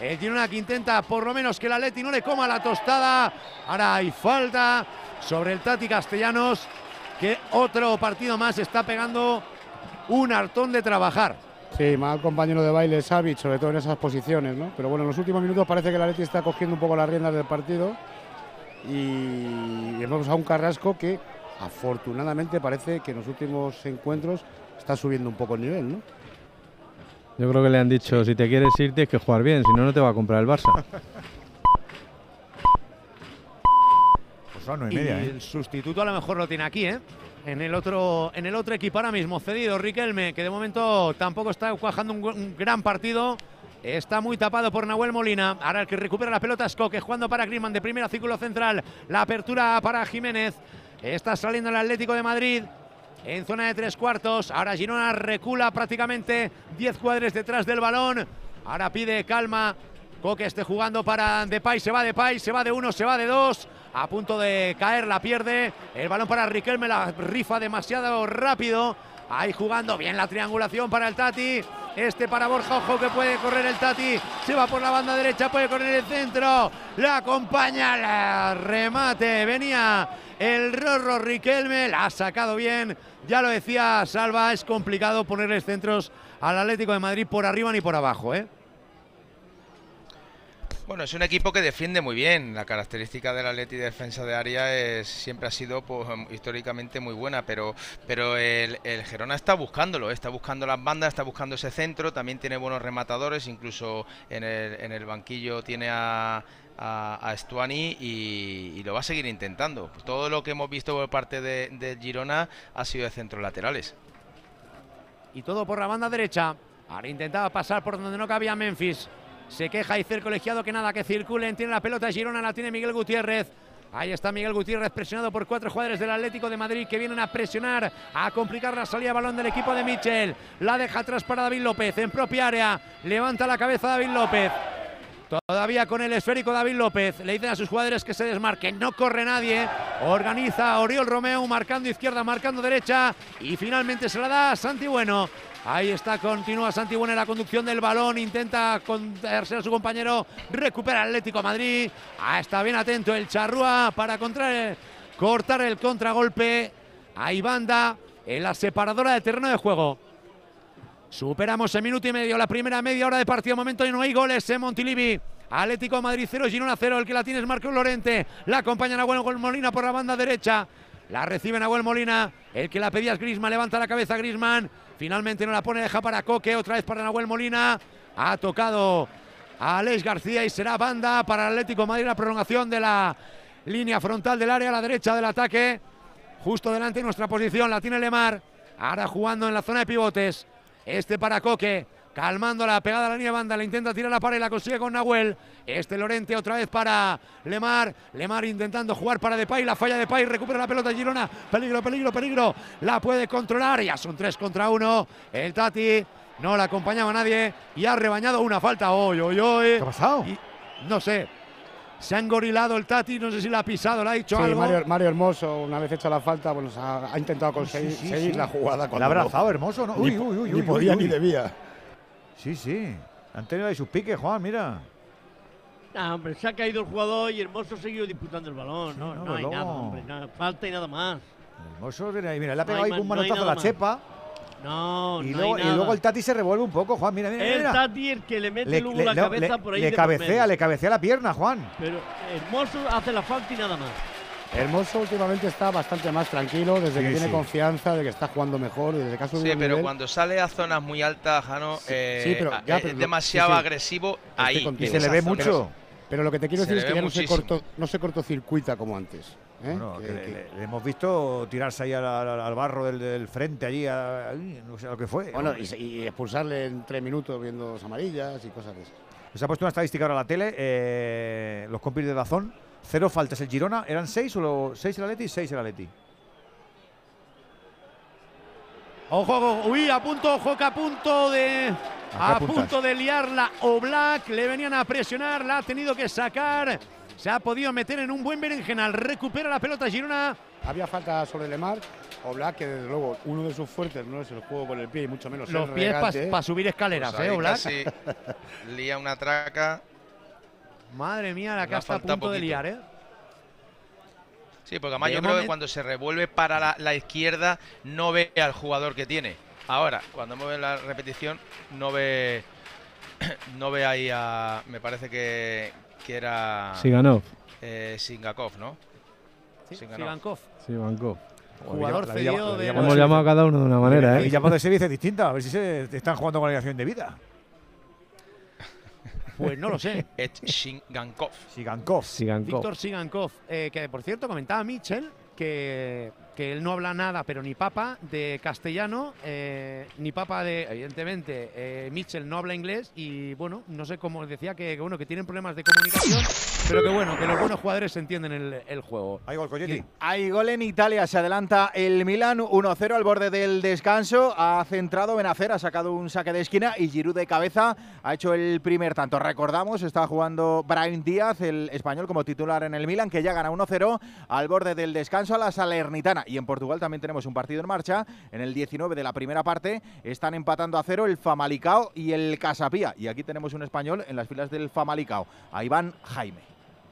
El Girona que intenta por lo menos que el Atleti no le coma la tostada. Ahora hay falta sobre el Tati Castellanos, que otro partido más está pegando un hartón de trabajar. Sí, mal compañero de baile Savic, sobre todo en esas posiciones, ¿no? Pero bueno, en los últimos minutos parece que el Atleti está cogiendo un poco las riendas del partido y vemos a un Carrasco que afortunadamente parece que en los últimos encuentros está subiendo un poco el nivel, ¿no? Yo creo que le han dicho, si te quieres ir tienes que jugar bien, si no, no te va a comprar el Barça. Pues son nueve y media, Y ¿eh? el sustituto a lo mejor lo tiene aquí, ¿eh? En el otro, en el otro equipo ahora mismo, cedido Riquelme, que de momento tampoco está cuajando un, gran partido. Está muy tapado por Nahuel Molina. Ahora el que recupera la pelota es Coque, jugando para Griezmann de primera círculo central. La apertura para Jiménez. Está saliendo el Atlético de Madrid en zona de tres cuartos. Ahora Girona recula prácticamente 10 cuadres detrás del balón. Ahora pide calma. Coque esté jugando para Depay, se va Depay, se va de uno, se va de dos. A punto de caer, la pierde. El balón para Riquelme, la rifa demasiado rápido. Ahí jugando bien la triangulación para el Tati. Este para Borja, ojo que puede correr el Tati. Se va por la banda derecha, puede correr el centro. La acompaña, la remate. Venía el Rorro Riquelme, la ha sacado bien. Ya lo decía Salva, es complicado ponerles centros al Atlético de Madrid por arriba ni por abajo, ¿eh? Bueno, es un equipo que defiende muy bien. La característica del Atleti de defensa de área siempre ha sido pues, históricamente muy buena, pero, pero el, Gerona está buscándolo, está buscando las bandas, está buscando ese centro, también tiene buenos rematadores, incluso en el, banquillo tiene a, a, Stuani y, lo va a seguir intentando. Todo lo que hemos visto por parte de Girona ha sido de centros laterales. Y todo por la banda derecha. Ahora intentaba pasar por donde no cabía Memphis. Se queja dice el colegiado que nada, que circulen. Tiene la pelota Girona, la tiene Miguel Gutiérrez. Ahí está Miguel Gutiérrez presionado por cuatro jugadores del Atlético de Madrid que vienen a presionar, a complicar la salida de balón del equipo de Michel. La deja atrás para David López en propia área. Levanta la cabeza David López. Todavía con el esférico David López. Le dicen a sus jugadores que se desmarquen. No corre nadie. Organiza Oriol Romeo marcando izquierda, marcando derecha. Y finalmente se la da a Santi Bueno. Ahí está, continúa Santi Bueno en la conducción del balón. Intenta contarse a su compañero. Recupera Atlético Madrid. Ah, está bien atento el Charrúa para cortar el contragolpe. Ahí banda en la separadora de terreno de juego. Superamos el minuto y medio, la primera media hora de partido. Momento y no hay goles en Montilivi. Atlético Madrid 0, Girona 0. El que la tiene es Marco Lorente. La acompaña Nahuel Molina por la banda derecha. La recibe Nahuel Molina. El que la pedía es Grisman. Levanta la cabeza Grisman. Finalmente no la pone, deja para Coque. Otra vez para Nahuel Molina. Ha tocado a Alex García y será banda para el Atlético Madrid. La prolongación de la línea frontal del área a la derecha del ataque. Justo delante de nuestra posición la tiene Lemar. Ahora jugando en la zona de pivotes. Este para Coque. Calmando la pegada a la línea de banda. Le intenta tirar la pared y la consigue con Nahuel. Este Lorente otra vez para Lemar. Lemar intentando jugar para Depay. La falla de Depay. Recupera la pelota Girona. Peligro, peligro, peligro. La puede controlar. Ya son tres contra uno. El Tati no la acompañaba nadie. Y ha rebañado una falta. Oy, oy, oy. ¿Qué ha pasado? no sé. Se ha engorilado el Tati. No sé si la ha pisado. Le ha dicho Sí, algo. Mario, Mario Hermoso, una vez hecha la falta, bueno, ha, ha intentado conseguir sí, seguir sí. la jugada. Cuando ha no- abrazado Hermoso, ¿no? Ni, Uy, uy, uy, ni uy, podía uy, ni uy. debía. Sí, sí. Han tenido ahí sus piques, Juan, mira. Ah, hombre, se ha caído el jugador y Hermoso ha seguido disputando el balón. no, no, no hay nada, hombre. falta y nada más. Hermoso tiene ahí, mira, le ha pegado ahí con un manotazo a la más. chepa. No, Y, no luego, hay y luego el Tati se revuelve un poco, Juan, mira, mira, El mira. Tati el que le mete Le, luego le- la cabeza le- por ahí le de cabecea, le cabecea la pierna, Juan. Pero Hermoso hace la falta y nada más. Hermoso últimamente está bastante más tranquilo desde que tiene sí. confianza, de que está jugando mejor, desde que ha subido Sí, pero nivel. cuando sale a zonas muy altas, Jano, eh, sí, pero ya, es pero demasiado sí, sí. agresivo Estoy ahí. contigo. en esa zona. Pero, pero lo que te quiero Se decir es le que ve ya no se, corto, no se cortocircuita como antes. ¿eh? Bueno, Que- que le, que- le- le hemos visto tirarse ahí al, al- al barro del, del frente, allí, a- ahí, no sé lo que fue. bueno, y, se- y expulsarle en tres minutos viendo las amarillas y cosas de eso. Se ha puesto una estadística ahora en la tele, eh, los compis de Dazón, cero faltas el Girona, ¿eran seis o lo- seis el Atleti? Seis el Atleti. Ojo, ojo, uy, a punto, ojo, que a punto de. A punto de liarla Oblak, le venían a presionar, la ha tenido que sacar. Se ha podido meter en un buen berenjenal. Recupera la pelota Girona. Había falta sobre Lemar, Oblak, que desde luego uno de sus fuertes no es el juego con el pie y mucho menos Los el pies para subir escaleras, Pues ¿eh, Oblak? lía una traca. Madre mía, la que está a punto de liar, ¿eh? Sí, porque además De yo creo que cuando se revuelve para la, la izquierda no ve al jugador que tiene. Ahora, cuando mueve la repetición, no ve [COUGHS] no ve ahí a. Me parece que, que era. Siganov. Eh, Singakov, ¿no? Sí, Siganov. Sigankov. Sí, Banco. Jugador cedido de Hemos llamado a cada uno de una manera, Y ¿eh? llamado de servicio distinta, a ver si se están jugando con la de vida. Pues no lo sé. [LAUGHS] Et Shingankov. Sigankov. Sigankov. Víctor Sigankov, eh, que por cierto comentaba Mitchell que, que él no habla nada, pero ni papa de castellano, eh, ni papa de, evidentemente, eh, Mitchell no habla inglés y bueno, no sé cómo decía que, que, bueno que tienen problemas de comunicación, pero que bueno, que los buenos jugadores entienden el, el juego. Hay gol, Coyetti. Hay gol en Italia, se adelanta el Milan 1-0 al borde del descanso. Ha centrado Benacer, ha sacado un saque de esquina y Giroud de cabeza ha hecho el primer tanto. Recordamos, está jugando Brian Díaz, el español, como titular en el Milan, que ya gana 1-0 al borde del descanso a la Salernitana. Y en Portugal también tenemos un partido en marcha. En el 19 de la primera parte están empatando a cero el Famalicao y el Casapía. Y aquí tenemos un español en las filas del Famalicao, a Iván Jaime.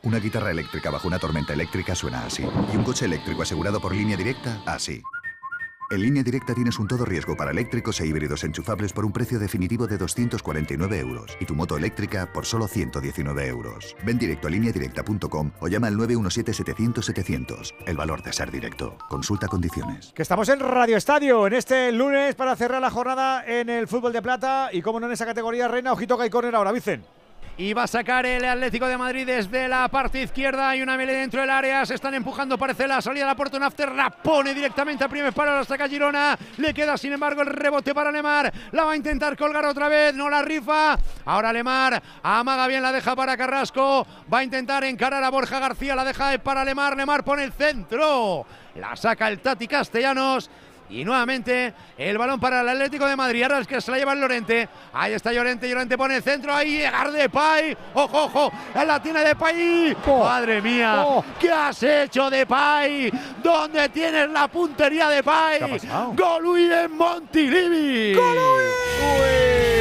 Una guitarra eléctrica bajo una tormenta eléctrica suena así. Y un coche eléctrico asegurado por línea directa, así. En línea directa tienes un todo riesgo para eléctricos e híbridos enchufables por un precio definitivo de 249 euros. Y tu moto eléctrica por solo 119 euros. Ven directo a lineadirecta.com o llama al 917-700-700. El valor de ser directo. Consulta condiciones. Que estamos en Radio Estadio en este lunes para cerrar la jornada en el fútbol de plata y como no en esa categoría reina, ojito que hay ahora, Vicen. Y va a sacar el Atlético de Madrid desde la parte izquierda. Hay una melee dentro del área. Se están empujando, parece la salida de la puerta. Un after la pone directamente al primer palo. La saca Girona. Le queda, sin embargo, el rebote para Lemar. La va a intentar colgar otra vez. No la rifa. Ahora Lemar amaga bien, la deja para Carrasco. Va a intentar encarar a Borja García. La deja para Lemar. Lemar pone el centro. La saca el Tati Castellanos. Y nuevamente el balón para el Atlético de Madrid. Ahora es que se la lleva el Llorente. Ahí está Llorente. Llorente pone el centro. Ahí llegar de Pay. Ojo, ojo. En la tiene de Pay. Madre mía. ¿Qué has hecho de Pay? ¿Dónde tienes la puntería de Pay? Golui en Montilivi. Y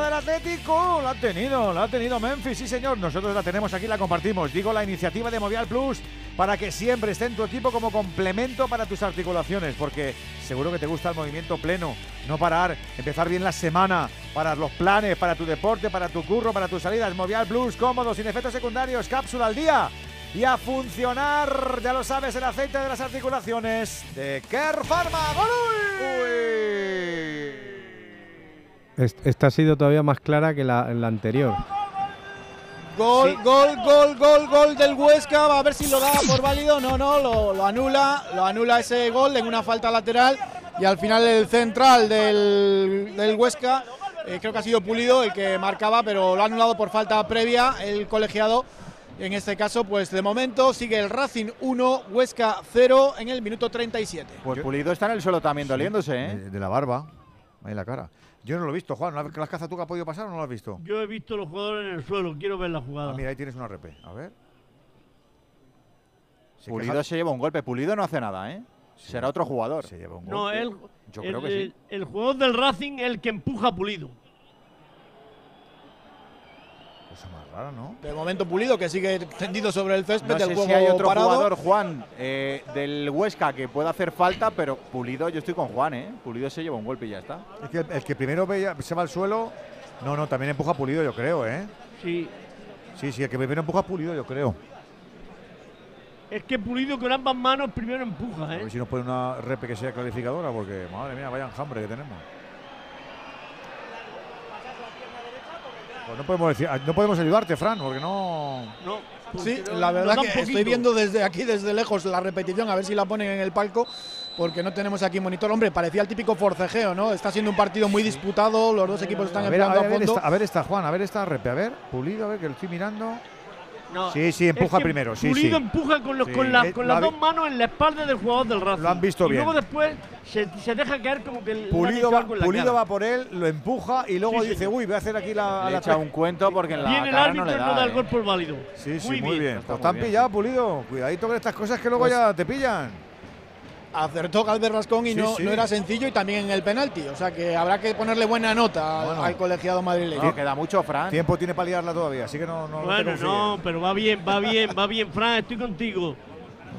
del Atlético, la ha tenido, la ha tenido Memphis, sí señor, nosotros la tenemos aquí, la compartimos. Digo la iniciativa de Movial Plus para que siempre esté en tu equipo como complemento para tus articulaciones, porque seguro que te gusta el movimiento pleno, no parar, empezar bien la semana, para los planes, para tu deporte, para tu curro, para tus salidas. Movial Plus, cómodo, sin efectos secundarios, cápsula al día. Y a funcionar, ya lo sabes, el aceite de las articulaciones de Care Pharma. Est- Esta ha sido todavía más clara que la, la anterior. Gol, gol, gol, gol, gol del Huesca. Va a ver si lo da por válido. No, no, lo, lo anula. Lo anula ese gol en una falta lateral. Y al final el central del, del Huesca, eh, creo que ha sido Pulido el que marcaba, pero lo ha anulado por falta previa el colegiado. En este caso, pues de momento sigue el Racing 1, Huesca 0 en el minuto 37. Pues Pulido está en el suelo también doliéndose, ¿eh? De, de la barba, ahí la cara. Yo no lo he visto, Juan. ¿La- ¿Las cazas tú que ha podido pasar o no lo has visto? Yo he visto los jugadores en el suelo, quiero ver la jugada. Ah, mira, ahí tienes una repe. A ver. Se Pulido queja- se lleva un golpe. Pulido no hace nada, ¿eh? Será otro jugador. Se lleva un No, él, Yo el, creo que sí. el- el jugador del Racing es el que empuja a Pulido. Cosa más rara, ¿no? De momento Pulido que sigue tendido sobre el césped No del sé juego si hay otro parado. jugador, Juan, eh, del Huesca que pueda hacer falta, pero Pulido, yo estoy con Juan, ¿eh? Pulido se lleva un golpe y ya está. Es que el, el que primero se va al suelo. No, no, también empuja a Pulido, yo creo, ¿eh? Sí. Sí, sí, el que primero empuja a Pulido, yo creo. Es que Pulido con ambas manos primero empuja, A ¿eh? ver si nos pone una repe que sea clarificadora, porque madre mía, vaya enjambre que tenemos. Pues no podemos decir, no podemos ayudarte, Fran, porque no. No. Sí, la verdad da que estoy viendo desde aquí, desde lejos, la repetición, a ver si la ponen en el palco, porque no tenemos aquí monitor. Hombre, parecía el típico forcejeo, ¿no? Está siendo un partido muy disputado, los dos equipos están A ver, a ver, a fondo. esta, a ver esta, Juan, a ver esta repe, a ver, Pulido, a ver que lo estoy mirando. No, Sí, sí, es empuja que primero, sí, Pulido sí. empuja con, los, Sí, con, la- eh, con lo las dos manos en la espalda del jugador del Racing. Lo han visto y bien. luego después se, se deja caer como que Pulido, va, la Pulido cara. va por él, lo empuja y luego Sí, dice, uy, voy a hacer aquí la. Le la echa un cuento porque en la Viene el cara árbitro no le y da. no da el ¿eh? gol por válido. Sí, sí, muy, muy bien. está Pues muy bien, pillado, Pulido. Cuidadito con estas cosas que luego Pues- ya te pillan. Acertó Galvez Rascón y Sí, no, sí. no era sencillo y también en el penalti. O sea que habrá que ponerle buena nota al- Bueno. al colegiado madrileño. No, queda mucho, Fran. Tiempo tiene para liarla todavía, así que no, no, te Bueno, no, pero va bien, va bien, va bien, Fran, estoy contigo.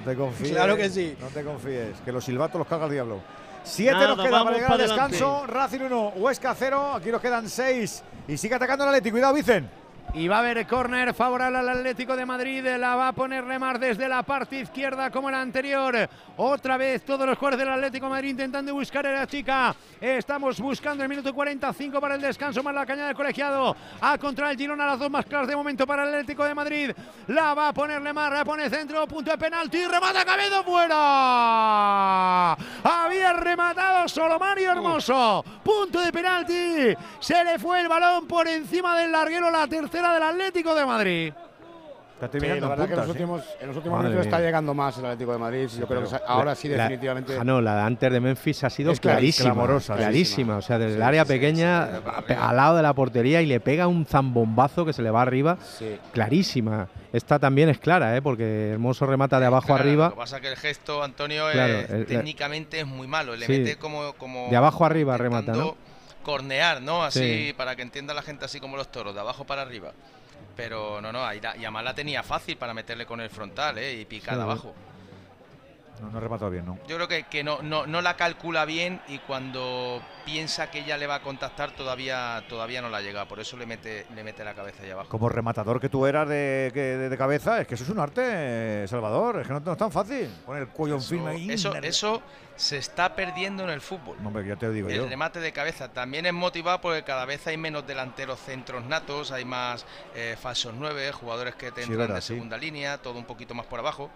No te confíes. Claro que sí. No te confíes, que los silbatos los caga el diablo. Siete Nada, nos queda para llegar al descanso. Racing 1, Huesca 0. Aquí nos quedan 6. Y sigue atacando el Atlético. Cuidado, Vicen. Y va a haber córner favorable al Atlético de Madrid. La va a poner Remar desde la parte izquierda como la anterior. Otra vez todos los jugadores del Atlético de Madrid intentando buscar a la chica. Estamos buscando el minuto 45 para el descanso más la caña del colegiado. A contra el Girona las dos más claras de momento para el Atlético de Madrid. La va a poner Lemar, la pone centro, punto de penalti, remata Cabedo fuera. Había rematado solo Mario Hermoso. Punto de penalti. Se le fue el balón por encima del larguero la tercera del Atlético de Madrid. Está Sí, la en verdad que en los puntas, ¿eh? últimos, en los últimos minutos está mía. llegando más el Atlético de Madrid. Yo creo que ahora la- sí, la- definitivamente. Ah, no, la de antes de Memphis ha sido clarísima. clamorosa, clarísima. O sea, desde Sí, el área sí, sí, pequeña, sí, sí, al lado de la portería y le pega un zambombazo que se le va arriba. Sí. Clarísima. Esta también es clara, ¿eh? porque Hermoso remata de abajo Claro, arriba. Lo que pasa es que el gesto, Antonio, Claro, es- el- técnicamente es muy malo. Le Sí. mete como, como. De abajo arriba remata, ¿no? Cornear, ¿no? Así, Sí. para que entienda la gente así como los toros, de abajo para arriba. Pero no, no, ahí la- y además la tenía fácil para meterle con el frontal, ¿eh? Y picar Sí. abajo. No, no ha rematado bien, ¿no? Yo creo que, que no, no, no la calcula bien y cuando piensa que ella le va a contactar todavía, todavía no la llega. Por eso le mete, le mete la cabeza ahí abajo. Como rematador que tú eras de, que- de- de cabeza, es que eso es un arte, Salvador. Es que no, no es tan fácil. Poner el cuello en firme ahí. Eso, eso se está perdiendo en el fútbol. Hombre, ya te lo digo El yo. remate de cabeza también es motivado porque cada vez hay menos delanteros centros natos, hay más eh, falsos nueve, jugadores que te Sí, entran verdad, de sí. segunda línea, todo un poquito más por abajo.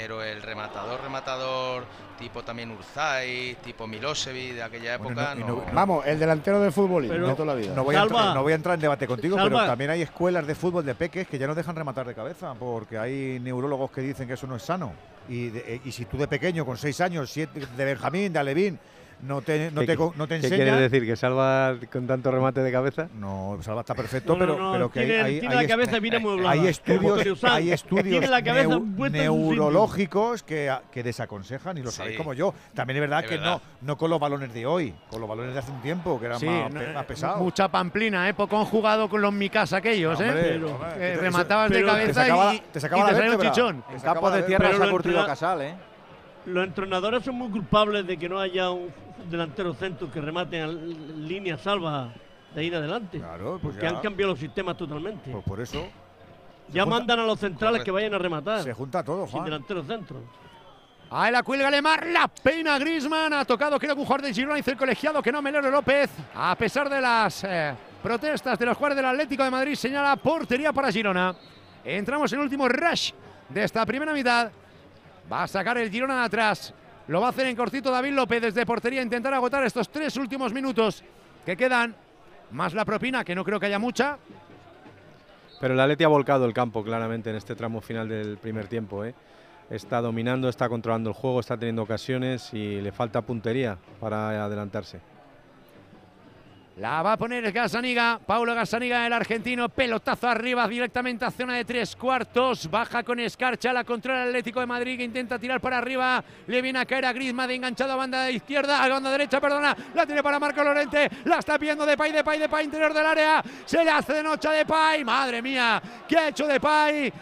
Pero el rematador, rematador tipo también Urzai, tipo Milosevic de aquella época, no- no, Vamos, el delantero del fútbol de toda la vida. No voy, a Salva. entrar, no voy a entrar en debate contigo, pero también hay escuelas de fútbol de peques que ya no dejan rematar de cabeza, porque hay neurólogos que dicen que eso no es sano. Y, de- eh, y si tú de pequeño, con seis años, siete, de Benjamín, de Alevín, no te, no ¿Qué- te, co- no te ¿Qué enseñan. quieres decir? ¿Que Salva con tanto remate de cabeza? No, Salva está perfecto, No, pero, no, pero que tiene- hay, tiene hay la cabeza bien amueblada. hay estudios, hay estudios la neu- neurológicos que, que desaconsejan, y lo sabéis Sí. como yo. También es verdad Es que verdad. No, no con los balones de hoy, con los balones de hace un tiempo, que eran Sí, más, no, eh, más pesados. Mucha pamplina, ¿eh? Poco han jugado con los micas aquellos, ¿eh? Hombre, Pero, eh, rematabas de te cabeza sacaba- y, te sacaba y la vértebra. chichón. En de tierra se ha curtido Casal, ¿eh? Los entrenadores son muy culpables de que no haya un delantero centro que remate en línea salva de ahí en adelante. Claro, pues porque ya. han cambiado los sistemas totalmente. Pues por eso ya junta- mandan a los centrales que vayan a rematar. se junta todo, sin Juan. delantero centro. Ahí la cuelga Lemar, la peina Grisman. Ha tocado, creo que un jugador de Girona hizo el colegiado que no Melero López. A pesar de las eh, protestas de los jugadores del Atlético de Madrid, señala portería para Girona. Entramos en el último rush de esta primera mitad. Va a sacar el Girona de atrás. Lo va a hacer en cortito David López desde portería. Intentar agotar estos tres últimos minutos que quedan. Más la propina, que no creo que haya mucha. Pero el Atleti ha volcado el campo claramente en este tramo final del primer tiempo. ¿eh? Está dominando, está controlando el juego, está teniendo ocasiones y le falta puntería para adelantarse. La va a poner Gasaniga, Paulo Gasaniga, el argentino, pelotazo arriba directamente a zona de tres cuartos, baja con escarcha, la controla el Atlético de Madrid que intenta tirar para arriba, le viene a caer a Griezmann de enganchado a banda de izquierda, a banda derecha, perdona, la tiene para Marco Lorente, la está pidiendo Depay, Depay, Depay, interior del área, se le hace de noche a Depay, madre mía, ¿qué ha hecho Depay?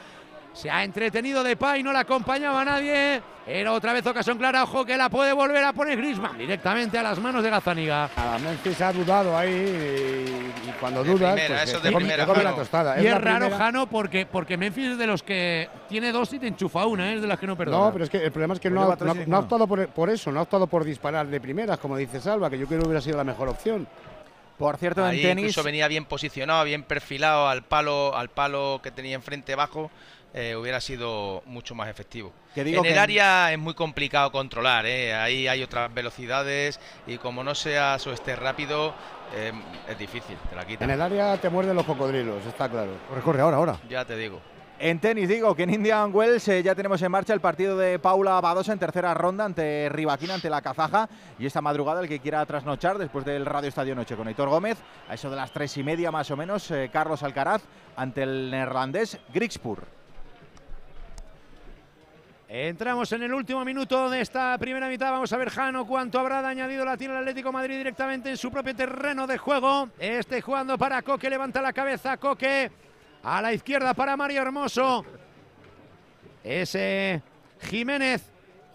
Se ha entretenido Depay, no la acompañaba nadie. Era otra vez ocasión clara, ojo que la puede volver a poner Griezmann directamente a las manos de Gazaniga. A Memphis ha dudado ahí y, y cuando De dudas, primera, pues, eso de primera, come la tostada. Y es raro, primera- Jano, porque, porque Memphis es de los que tiene dos y te enchufa una, ¿eh? es de las que no perdona. No, pero es que el problema es que Pues no, ha, no no optado por, por eso, no ha optado por disparar de primeras, como dice Salva, que yo creo que hubiera sido la mejor opción. Por cierto, Ahí en tenis. incluso venía bien posicionado, bien perfilado al palo, al palo que tenía enfrente bajo, eh, hubiera sido mucho más efectivo. Que digo en que el área es muy complicado controlar, ¿eh? ahí hay otras velocidades y como no seas o estés rápido, eh, es difícil, te la quitan. En el área te muerden los cocodrilos, está claro. Corre, corre, ahora, ahora. Ya te digo. En tenis digo que en Indian Wells eh, ya tenemos en marcha el partido de Paula Badosa en tercera ronda ante Rivaquina, ante la Kazaja. Y esta madrugada el que quiera trasnochar después del Radio Estadio Noche con Aitor Gómez, a eso de las tres y media más o menos, eh, Carlos Alcaraz ante el neerlandés Grigspur. Entramos en el último minuto de esta primera mitad. Vamos a ver Jano cuánto habrá añadido la tiene el Atlético de Madrid directamente en su propio terreno de juego. Este jugando para Coque, levanta la cabeza Coque. A la izquierda para Mario Hermoso. Ese Jiménez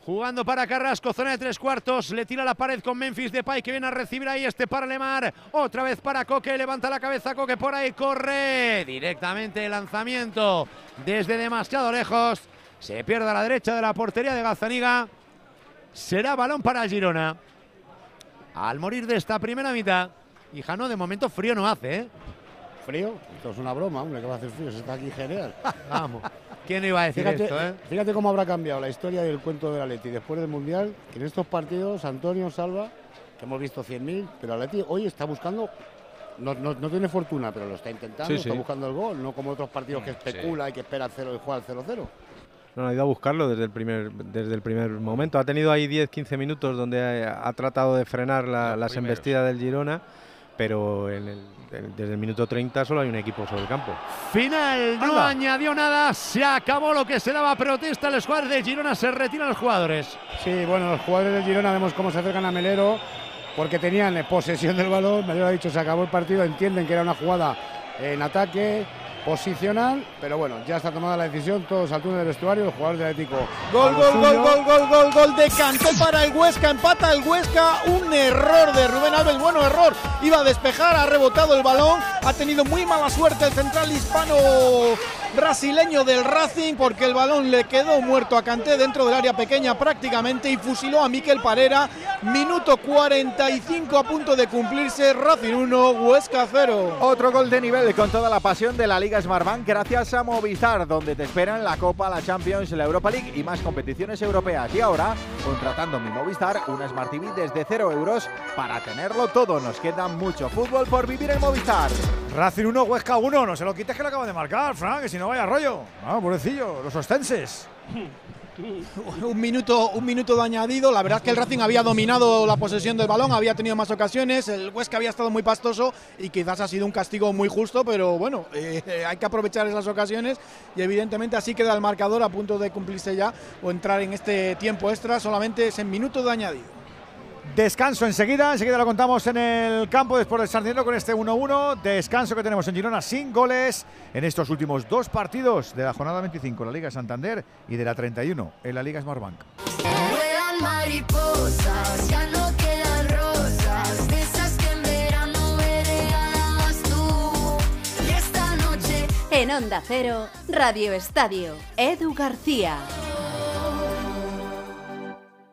jugando para Carrasco, zona de tres cuartos. Le tira la pared con Memphis Depay que viene a recibir ahí este para Lemar. Otra vez para Coque, levanta la cabeza Coque por ahí, corre directamente el lanzamiento desde demasiado lejos. Se pierde a la derecha de la portería de Gazaniga. Será balón para Girona. Al morir de esta primera mitad. Y Jano de momento frío no hace, ¿eh? ¿Frío? Esto es una broma, hombre, que va a hacer frío, se está aquí genial. [LAUGHS] Vamos. ¿Quién iba a decir fíjate, esto, eh? Fíjate cómo habrá cambiado la historia del cuento del Atleti después del Mundial, que en estos partidos Antonio Salva, que hemos visto 100.000, pero Atleti hoy está buscando, no, no, no tiene fortuna, pero lo está intentando, Sí, está sí. buscando el gol, no como otros partidos que especula y que espera el cero y juega al 0-0. No, ha ido a buscarlo desde el primer, desde el primer momento. Ha tenido ahí 10-15 minutos donde ha, ha tratado de frenar la- las embestidas del Girona, pero en el- en- desde el minuto 30 solo hay un equipo sobre el campo. Final, no Anda. añadió nada, se acabó lo que se daba protesta, los jugadores de Girona se retiran los jugadores. Sí, bueno, los jugadores del Girona vemos cómo se acercan a Melero porque tenían posesión del balón. Melero ha dicho se acabó el partido, entienden que era una jugada en ataque posicional, pero bueno, ya está tomada la decisión, todos al túnel del vestuario, los jugadores del Atlético. Gol, gol, gol, gol, gol, gol, gol de Canté para el Huesca, empata el Huesca, un error de Rubén Alves, bueno error, iba a despejar, ha rebotado el balón, ha tenido muy mala suerte el central hispano brasileño del Racing porque el balón le quedó muerto a Canté dentro del área pequeña prácticamente y fusiló a Miquel Parera, minuto 45 a punto de cumplirse, Racing 1, Huesca 0. Otro gol de nivel con toda la pasión de la Liga Smartbank gracias a Movistar, donde te esperan la Copa, la Champions, la Europa League y más competiciones europeas. Y ahora, contratando mi Movistar, una Smart TV desde 0 euros para tenerlo todo. Nos queda mucho fútbol por vivir en Movistar. Racing 1, Huesca 1. No se lo quites que lo acaban de marcar, Frank, que si no vaya rollo. Ah, pobrecillo, los ostenses. [LAUGHS] Un minuto, un minuto de añadido. La verdad es que el Racing había dominado la posesión del balón, había tenido más ocasiones. El Huesca había estado muy pastoso y quizás ha sido un castigo muy justo, pero bueno, [LAUGHS] eh, hay que aprovechar esas ocasiones y evidentemente así queda el marcador a punto de cumplirse ya o entrar en este tiempo extra. Solamente es en minuto de añadido. Descanso enseguida, enseguida lo contamos en el campo después del Sardinero con este 1-1. Descanso que tenemos en Girona sin goles en estos últimos dos partidos de la jornada 25, la Liga Santander y de la 31 en la Liga Smartbank. De en En Onda Cero, Radio Estadio, Edu García.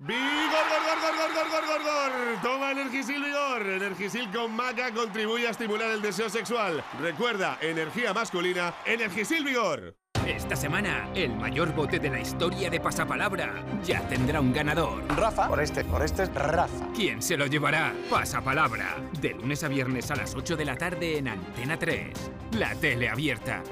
¡Vigor, gor, gor, gor, gor, gor, gor, gor! Toma Energisil Vigor. Energisil con maca contribuye a estimular el deseo sexual. Recuerda, energía masculina, Energisil Vigor. Esta semana, el mayor bote de la historia de Pasapalabra ya tendrá un ganador. Rafa. Por este, por este es Rafa. ¿Quién se lo llevará? Pasapalabra. De lunes a viernes a las 8 de la tarde en Antena 3. La tele abierta.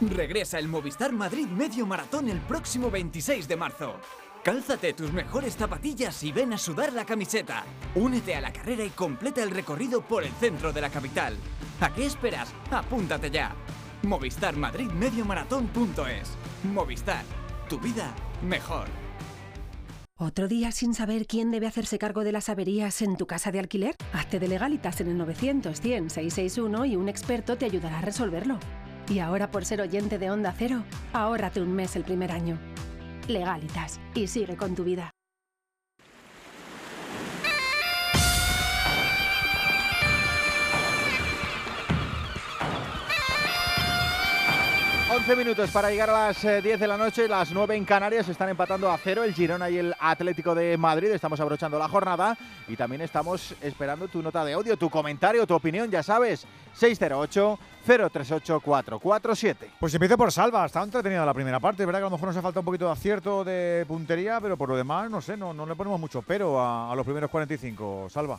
Regresa el Movistar Madrid Medio Maratón el próximo 26 de marzo. Cálzate tus mejores zapatillas y ven a sudar la camiseta. Únete a la carrera y completa el recorrido por el centro de la capital. ¿A qué esperas? Apúntate ya. Movistar Madrid Medio. Movistar, tu vida mejor. ¿Otro día sin saber quién debe hacerse cargo de las averías en tu casa de alquiler? Hazte de legalitas en el 900 100 661 y un experto te ayudará a resolverlo. Y ahora por ser oyente de Onda Cero, ahórrate un mes el primer año. Legalitas y sigue con tu vida. 11 minutos para llegar a las eh, 10 de la noche, las 9 en Canarias están empatando a cero el Girona y el Atlético de Madrid. Estamos abrochando la jornada y también estamos esperando tu nota de audio, tu comentario, tu opinión, ya sabes, 608 038 447. Pues empiezo por Salva, está entretenida la primera parte, es verdad que a lo mejor nos ha faltado un poquito de acierto de puntería, pero por lo demás, no sé, no, no le ponemos mucho pero a, a los primeros 45. Salva.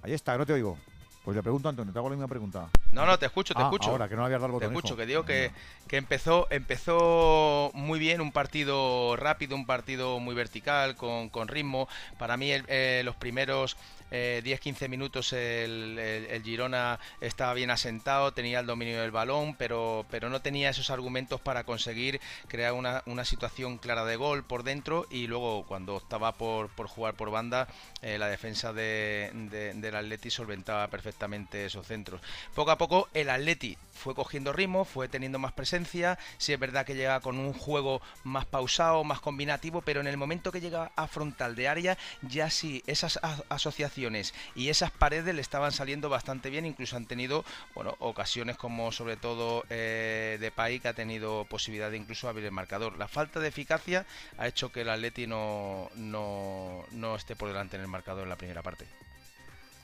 Ahí está, no te oigo. Pues le pregunto a Antonio, te hago la misma pregunta. No, no, te escucho, te Ah, escucho. ahora, que no le habías dado el Te botón, escucho, hijo. que digo que, que empezó, empezó muy bien, un partido rápido, un partido muy vertical, con, con ritmo. Para mí el- eh, los primeros eh, 10-15 minutos el, el- el Girona estaba bien asentado, tenía el dominio del balón, pero, pero no tenía esos argumentos para conseguir crear una, una situación clara de gol por dentro y luego cuando optaba por, por jugar por banda, eh, la defensa de, de- del Atleti solventaba perfectamente esos centros. Poco a poco el Atleti fue cogiendo ritmo, fue teniendo más presencia, sí es verdad que llega con un juego más pausado, más combinativo, pero en el momento que llega a frontal de área, ya sí, esas asociaciones y esas paredes le estaban saliendo bastante bien, incluso han tenido, bueno, ocasiones como sobre todo eh, Depay que ha tenido posibilidad de incluso abrir el marcador. La falta de eficacia ha hecho que el Atleti no, no, no esté por delante en el marcador en la primera parte.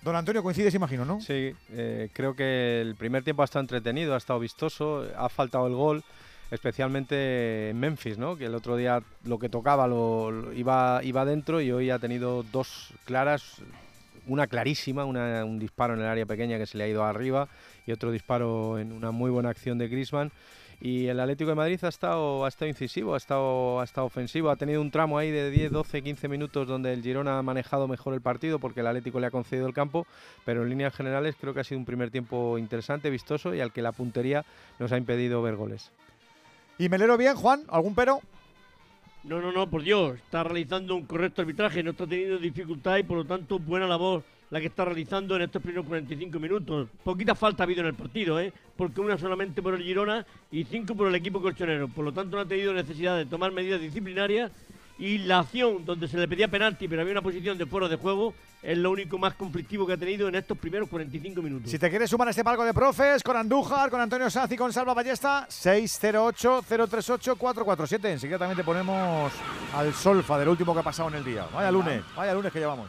Don Antonio, coincides, imagino, ¿no? Sí, eh, creo que el primer tiempo ha estado entretenido, ha estado vistoso, ha faltado el gol, especialmente en Memphis, ¿no? Que el otro día lo que tocaba lo, iba, iba dentro y hoy ha tenido dos claras, una clarísima, una- un disparo en el área pequeña que se le ha ido arriba y otro disparo en una muy buena acción de Griezmann. Y el Atlético de Madrid ha estado, ha estado incisivo, ha estado, ha estado ofensivo, ha tenido un tramo ahí de 10, 12, 15 minutos donde el Girona ha manejado mejor el partido porque el Atlético le ha concedido el campo, pero en líneas generales creo que ha sido un primer tiempo interesante, vistoso y al que la puntería nos ha impedido ver goles. ¿Y Melero bien, Juan? ¿Algún pero? No, no, no, por Dios. Está realizando un correcto arbitraje, no está teniendo dificultad y por lo tanto buena labor la que está realizando en estos primeros 45 minutos. Poquita falta ha habido en el partido, ¿eh? Porque una solamente por el Girona y cinco por el equipo colchonero. Por lo tanto no ha tenido necesidad de tomar medidas disciplinarias y la acción donde se le pedía penalti pero había una posición de fuera de juego es lo único más conflictivo que ha tenido en estos primeros 45 minutos. Si te quieres sumar a este palco de profes con Andújar, con Antonio Sanz y con Salva Ballesta, 608-038-447. Enseguida también te ponemos al solfa del último que ha pasado en el día. Vaya lunes, vaya lunes que llevamos.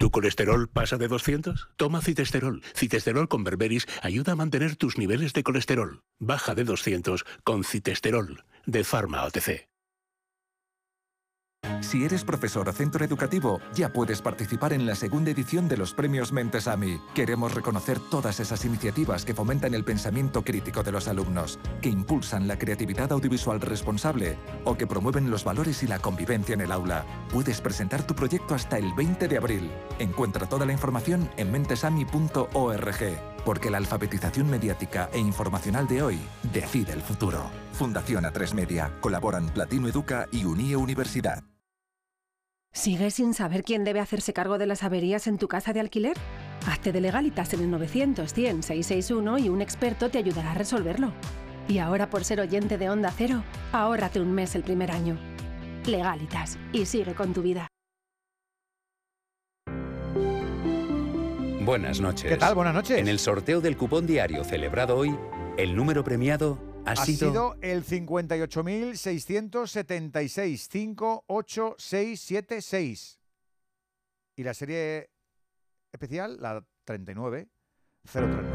¿Tu colesterol pasa de 200? Toma citesterol. Citesterol con berberis ayuda a mantener tus niveles de colesterol. Baja de 200 con citesterol de Pharma OTC. Si eres profesor o centro educativo, ya puedes participar en la segunda edición de los premios Mentesami. Queremos reconocer todas esas iniciativas que fomentan el pensamiento crítico de los alumnos, que impulsan la creatividad audiovisual responsable o que promueven los valores y la convivencia en el aula. Puedes presentar tu proyecto hasta el 20 de abril. Encuentra toda la información en mentesami.org, porque la alfabetización mediática e informacional de hoy decide el futuro. Fundación A3 Media. Colaboran Platino Educa y Unie Universidad. ¿Sigues sin saber quién debe hacerse cargo de las averías en tu casa de alquiler? Hazte de legalitas en el 900 100 661 y un experto te ayudará a resolverlo. Y ahora por ser oyente de Onda Cero, ahórrate un mes el primer año. Legalitas y sigue con tu vida. Buenas noches. ¿Qué tal? Buenas noches. En el sorteo del cupón diario celebrado hoy, el número premiado ha, Ha sido el 58.676, 58676. Y la serie especial, la 39, 039.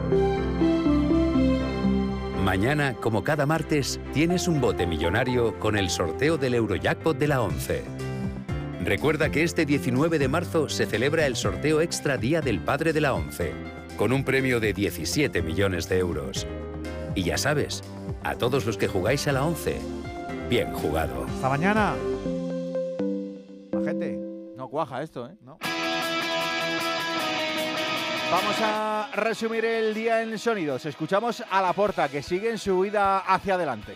Mañana, como cada martes, tienes un bote millonario con el sorteo del Eurojackpot de la 11. Recuerda que este 19 de marzo se celebra el sorteo extra Día del Padre de la 11, con un premio de 17 millones de euros. Y ya sabes, a todos los que jugáis a la 11, bien jugado. Hasta mañana. La gente, no cuaja esto, ¿eh? No. Vamos a resumir el día en sonidos. Escuchamos a la porta que sigue en su huida hacia adelante.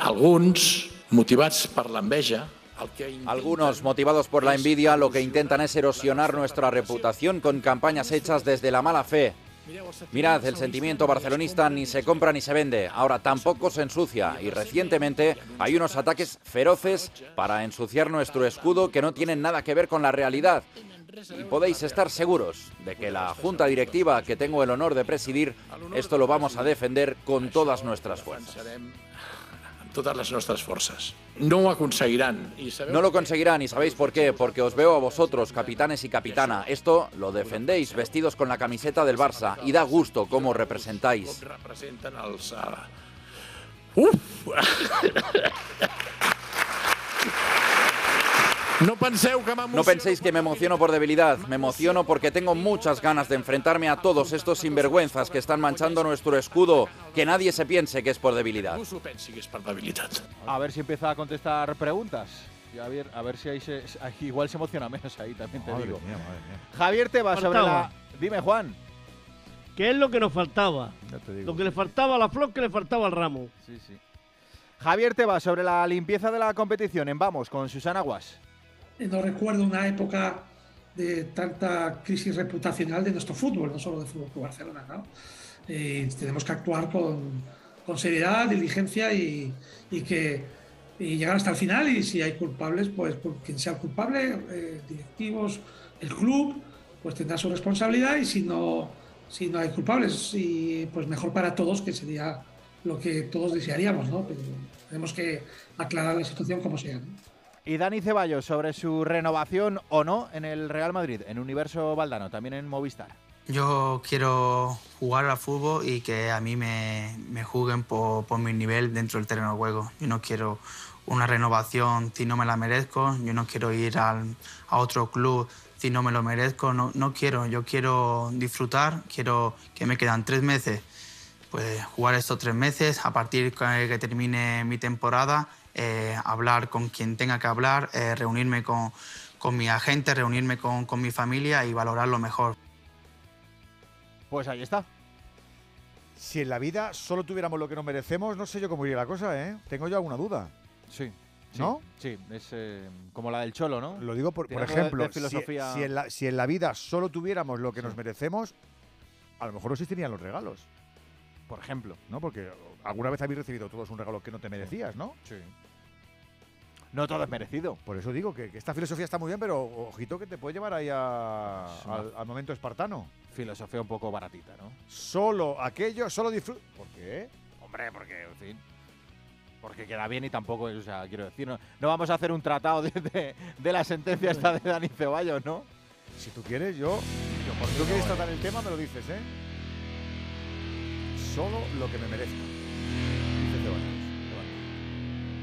Alguns, motivats per l'enveja, el que Algunos, motivados por la envidia, lo que intentan es erosionar nuestra reputación con campañas hechas desde la mala fe. Mirad, el sentimiento barcelonista ni se compra ni se vende, ahora tampoco se ensucia y recientemente hay unos ataques feroces para ensuciar nuestro escudo que no tienen nada que ver con la realidad. Y podéis estar seguros de que la junta directiva que tengo el honor de presidir, esto lo vamos a defender con todas nuestras fuerzas. Totes les nostres forces. No ho sabeu No lo conseguirán y sabéis por qué, porque os veo a vosotros, capitanes y capitana. Esto lo defendéis vestidos con la camiseta del Barça y da gusto cómo representáis. representen els... Uh... Uf! [LAUGHS] No penseu que No m'emociono... penséis que me emociono por debilidad, me emociono porque tengo muchas ganas de enfrentarme a todos estos sinvergüenzas que están manchando nuestro escudo, que nadie se piense que es por debilidad. A ver si empieza a contestar preguntas. A ver, a ver si ahí se, [LAUGHS] igual se emociona menos ahí, también te Madre digo. mía, madre mía. Javier te va sobre la. Dime, Juan. ¿Qué es lo que nos faltaba? Ya te digo. Lo que le faltaba a la flor, que le faltaba al ramo. Sí, sí. Javier te va sobre la limpieza de la competición en Vamos con Susana Guas. No recuerdo una época de tanta crisis reputacional de nuestro fútbol, no solo de Fútbol Club Barcelona. ¿no? Eh, tenemos que actuar con, seriedad, diligencia y, que llegar hasta el final. Y si hay culpables, pues por quien sea el culpable, eh, directivos, el club, pues tendrá su responsabilidad. Y si no, hay culpables, pues mejor para todos, que sería lo que todos desearíamos. tenemos que aclarar la situación como sea. Y Dani Ceballos sobre su renovación o no en el Real Madrid, en Universo Valdano, también en Movistar. Yo quiero jugar al fútbol y que a mí me, me juzguen por, por mi nivel dentro del terreno de juego. Yo no quiero una renovación si no me la merezco, yo no quiero ir al- a otro club si no me lo merezco, no, quiero, yo quiero disfrutar, quiero que me quedan tres meses, pues jugar estos tres meses, a partir que, que termine mi temporada, eh, hablar con quien tenga que hablar, eh, reunirme con, con mi agente, reunirme con, con mi familia y valorar lo mejor. Pues ahí está. Si en la vida solo tuviéramos lo que nos merecemos, no sé yo cómo iría la cosa, ¿eh? Tengo yo alguna duda. Sí. ¿No? Sí, es eh, como la del Cholo, ¿no? Lo digo por, por de- ejemplo, de si- filosofía. si, en la, si en la vida solo tuviéramos lo que nos merecemos, a lo mejor no existirían los regalos. Por ejemplo. ¿No? Porque alguna vez habéis recibido todos un regalo que no te merecías, ¿no? Sí. No todo es merecido. Por eso digo que, que esta filosofía está muy bien, pero ojito que te puede llevar ahí a- al, al momento espartano. Filosofía un poco baratita, ¿no? Solo aquello, solo disfruta. ¿Por qué? Hombre, porque, en fin. Porque queda bien y tampoco, o sea, quiero decir, no, no vamos a hacer un tratado de, de- de la sentencia esta de Dani Ceballos, ¿no? Si tú quieres, yo. Cuando tú quieres tratar el tema, me lo dices, ¿eh? Solo lo que me merezca.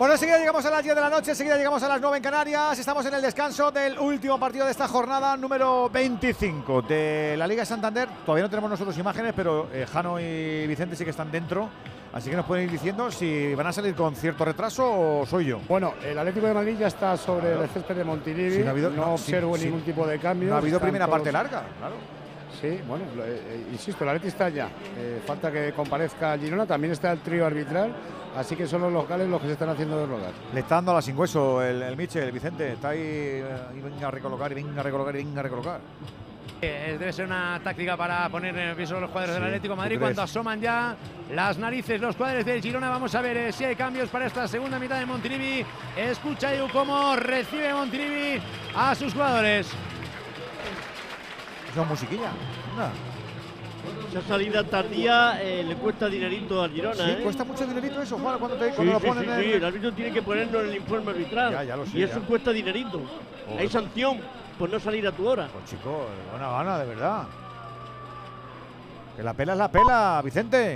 Bueno, enseguida llegamos a las 10 de la noche, enseguida llegamos a las 9 en Canarias. Estamos en el descanso del último partido de esta jornada número 25 de la Liga Santander. Todavía no tenemos nosotros imágenes, pero eh, Jano y Vicente sí que están dentro. Así que nos pueden ir diciendo si van a salir con cierto retraso o soy yo. Bueno, el Atlético de Madrid ya está sobre el césped de Montilivi. Sí, no ha habido- no no, observo sí, ningún sí. tipo de cambio. No ha habido Están primera parte larga, claro. Sí, bueno, eh, eh, insisto, el Atleti está ya. Eh, falta que comparezca Girona, también está el trío arbitral, así que son los locales los que se están haciendo de rodar. Le está dando a la sin hueso el, el Michel, el Vicente. Está ahí eh, y venga a recolocar, y venga a recolocar, y venga a recolocar. Eh, debe ser una táctica para poner nerviosos a los cuadros Sí, del Atlético de ¿tú Madrid cuando asoman ya las narices los cuadros del Girona. Vamos a ver eh, si hay cambios para esta segunda mitad de Montilivi. Escucha Edu cómo recibe Montilivi a sus jugadores. Son musiquilla. Anda. Esa salida tardía eh, le cuesta dinerito al Girona. Sí, ¿eh? cuesta mucho dinerito eso, Juan, cuando, te, Sí, cuando lo sí, ponen sí, en sí, el árbitro tiene que ponerlo en el informe arbitral. Ya, ya lo sé, y eso ya. cuesta dinerito. Hay sanción por no salir a tu hora. Pues chico, buena gana, de verdad. Que la pela es la pela, Vicente.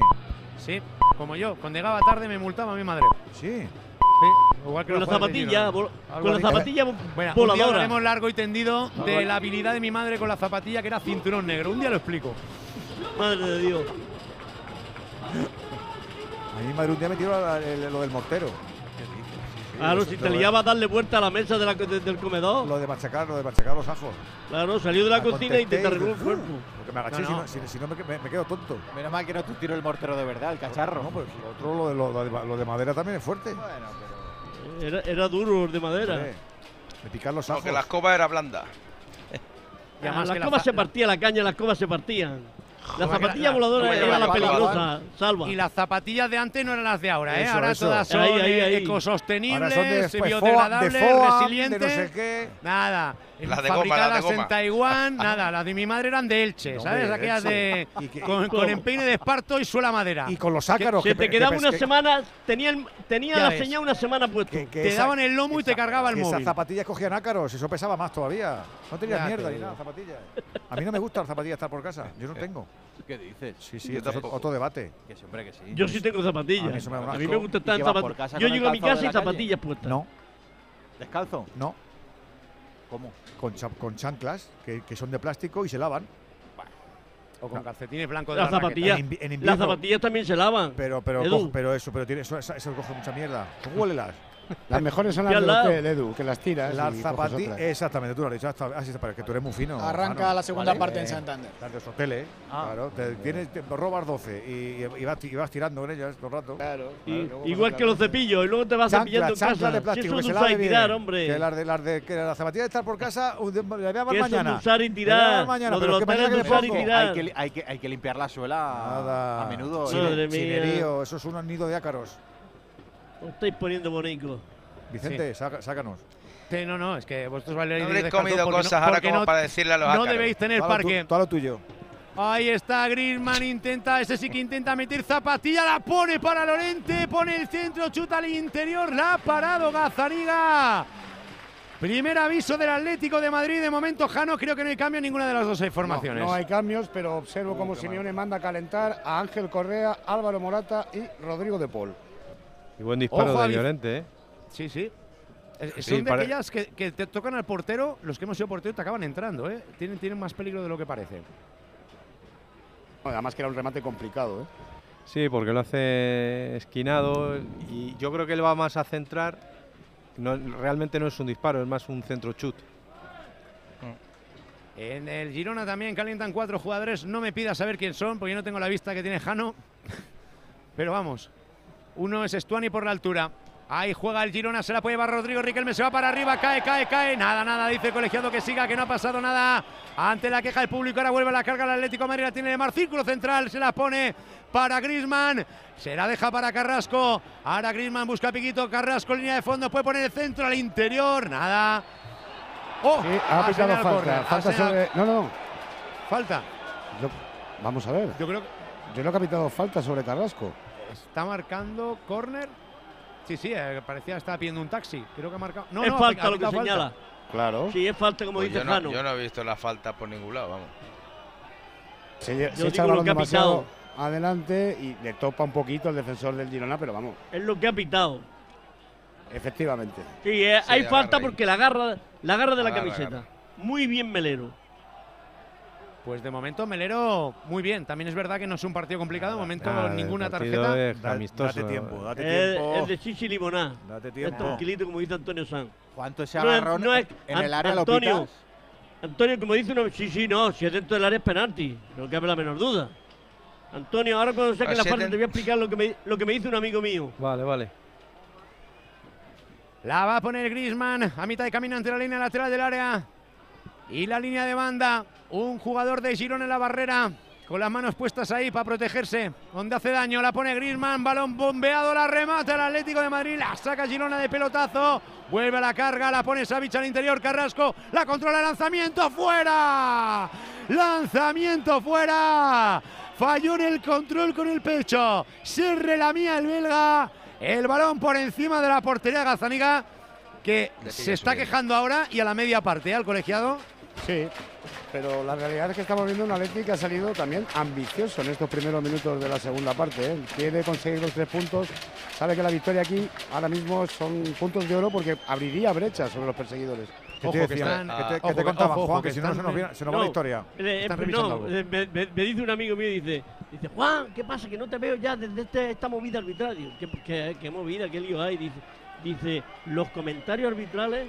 Sí, como yo, cuando llegaba tarde me multaba mi madre. Sí. igual que Con los la zapatilla, con la zapatilla Bueno, un día voladora. hablaremos largo y tendido de la habilidad de mi madre con la zapatilla que era cinturón negro. Un día lo explico. Madre de Dios. A mi madre un día me tiró el- lo del mortero. Claro, eso- si te liaba a darle vuelta a la mesa de la- de- del comedor. Lo de machacar, lo de machacar los ajos. Claro, salió de la cocina y te arregló el cuerpo. Porque me agaché, No, si no. si, me, me- me quedo tonto. Menos mal que no te tiro el mortero de verdad, el cacharro. No, pues lo otro, lo de, lo, lo de- madera también es fuerte. Era, era duro de madera. De picar los ajos. Porque la escoba era blanda. Y además la escoba se partía, la caña, la escoba se partían. La zapatilla la- voladora la- era la- la la- peligrosa, salva. Y las zapatillas de antes no eran las de ahora, ¿eh? Eso, ahora eso. todas son Ahí, ahí, ahí. ecosostenibles, Ahora son de- pues, biodegradables, de foam, resilientes. de no sé qué. Nada. Las de goma, fabricadas las de goma. en Taiwán, [LAUGHS] nada. Las de mi madre eran de Elche, No, ¿sabes? hombre, Aquellas de. Que- con, con empeine de esparto y suela madera. Y con los ácaros. Se que te quedaba una semana, tenía, el- tenía la señal una semana que te esa- daban el lomo y te cargaba el móvil. Esas zapatillas cogían ácaros, eso pesaba más todavía. No tenías Ya mierda ni nada, zapatillas. A mí no me gustan las zapatillas estar por casa. Yo no tengo. ¿Qué dices? Sí, sí, esto es otro debate. Que sí, hombre, que sí. Yo sí tengo zapatillas. A mí me gusta estar ¿Y en zapatillas. casa Yo llego a mi casa y zapatillas puestas. No, ¿Descalzo? no. ¿Cómo? Con, cha- con chanclas que, que son de plástico y se lavan. O con calcetines blancos de Las la raqueta. zapatillas, En invi- en las zapatillas también se lavan. Pero, pero, Edu. pero eso, pero tiene, eso, eso, eso coge mucha mierda. Huélelas. Las mejores son las del hotel, Edu, que las tiras. Las zapatillas. Exactamente, tú lo has dicho. hasta- Ah, sí, pero es que tú eres muy fino. Arranca mano. la segunda Vale. parte en Eh, Santander. Las de los hoteles. Ah. Claro, te, tienes, te robas 12 y, y vas, y vas tirando con ellas todo el rato. Claro. Y- igual que los cepillos, y luego te vas cepillando en casa. de Si plástico eso que es se usar y tirar, hombre. Que las de las de que las zapatillas de estar por casa, de- le voy a dar Que eso es mañana. usar y tirar. mañana, Lo de los es mañana hoteles me usar y tirar. Hay que, li- hay, que, hay que limpiar la suela a menudo. Chine- Madre mía. chinerío, eso es un nido de ácaros. Os estáis poniendo bonito. Vicente, saca- sácanos. Sí, no, no, es que vosotros valeréis No habréis comido cosas no, ahora como no- para decirle a los No ácaros. debéis tener Todo lo tu- parque. Todo lo tuyo. Ahí está Griezmann, intenta, ese sí que intenta meter zapatilla, la pone para Lorente, pone el centro, chuta al interior, la ha parado Gazaniga. Primer aviso del Atlético de Madrid, de momento Jano, creo que no hay cambio en ninguna de las dos formaciones. No, no hay cambios, pero observo cómo Simeone manda a calentar a Ángel Correa, Álvaro Morata y Rodrigo de Paul. Y buen disparo Ojo, de Llorente, ¿eh? Sí, sí. Sí, Son de aquellas que, que te tocan al portero, los que hemos sido portero te acaban entrando, ¿eh? Tienen, tienen más peligro de lo que parece. Además que era un remate complicado, ¿eh? Sí, porque lo hace esquinado y yo creo que él va más a centrar. No, realmente no es un disparo, es más un centro chut. En el Girona también calientan cuatro jugadores. No me pidas saber quién son, porque yo no tengo la vista que tiene Jano. [LAUGHS] Pero vamos. Uno es Estuani por la altura. Ahí juega el Girona, se la puede llevar Rodrigo Riquelme, se va para arriba, cae, cae, cae. Nada, nada, dice el colegiado que siga, que no ha pasado nada. Ante la queja del público, ahora vuelve la carga el Atlético de Madrid, la tiene de Mar, círculo central, se la pone para Grisman. Se la deja para Carrasco. Ahora Grisman busca a Piquito, Carrasco, línea de fondo, puede poner el centro al interior, nada. Oh, Sí, ha pitado falta. falta sobre. No, no, no. Falta. Yo- vamos a ver. Yo creo Yo creo que ha pitado falta sobre Carrasco. Está marcando córner. Sí, sí, eh, parecía que estaba pidiendo un taxi. Creo que ha marcado. No, es no, falta ha lo que falta. señala. Claro. Sí, es falta como Pues dice yo, no, Jano. yo no he visto la falta por ningún lado, vamos. Se, Yo se digo el lo balón que ha demasiado pitado. adelante y le topa un poquito el defensor del Girona, pero vamos. Es lo que ha pitado. Efectivamente. Sí, eh, Sí, hay falta ahí. porque la agarra, la agarra de la Agarra, camiseta. agarra. Muy bien Melero. Pues de momento Melero muy bien. También es verdad que no es un partido complicado. De momento Nada, el ninguna tarjeta. es amistoso. date tiempo, date Es, tiempo. es de chichi limoná. Date Es tiempo. tranquilito, como dice Antonio San. ¿Cuánto ese No es- agarrón no es- en el área lo Antonio, pitas? Antonio, como dice uno, sí, sí, no, si es dentro del área es penalti, no cabe la menor duda. Antonio, ahora cuando saque la es den- te voy a explicar lo que me, lo que me dice un amigo mío. Vale, vale. La va a poner Grisman a mitad de camino ante la línea lateral del área. Y la línea de banda. Un jugador de Girón en la barrera. Con las manos puestas ahí para protegerse. Donde hace daño. La pone Grisman. Balón bombeado. La remata el Atlético de Madrid. La saca Girona de pelotazo. Vuelve a la carga. La pone Savic al interior. Carrasco. La controla. Lanzamiento fuera. Lanzamiento fuera. Falló en el control con el pecho. Se relamía el belga. El balón por encima de la portería de Gazaniga, que se está quejando ahora y a la media parte, ¿eh? al colegiado. Sí, pero la realidad es que estamos viendo un Atlético que ha salido también ambicioso en estos primeros minutos de la segunda parte. ¿eh? Quiere conseguir los tres puntos. Sabe que la victoria aquí ahora mismo son puntos de oro porque abriría brechas sobre los perseguidores. ¿Qué te? ¿Qué te- qué te contaban, Juan? Que si no, se nos viene- se nos va la historia. eh, Están eh, revisando no, algo. eh, me dice un amigo mío, dice, dice, Juan, ¿qué pasa? Que no te veo ya desde este- esta movida arbitral. Digo, ¿Qué, qué- qué movida? ¿Qué lío hay? Dice, dice, los comentarios arbitrales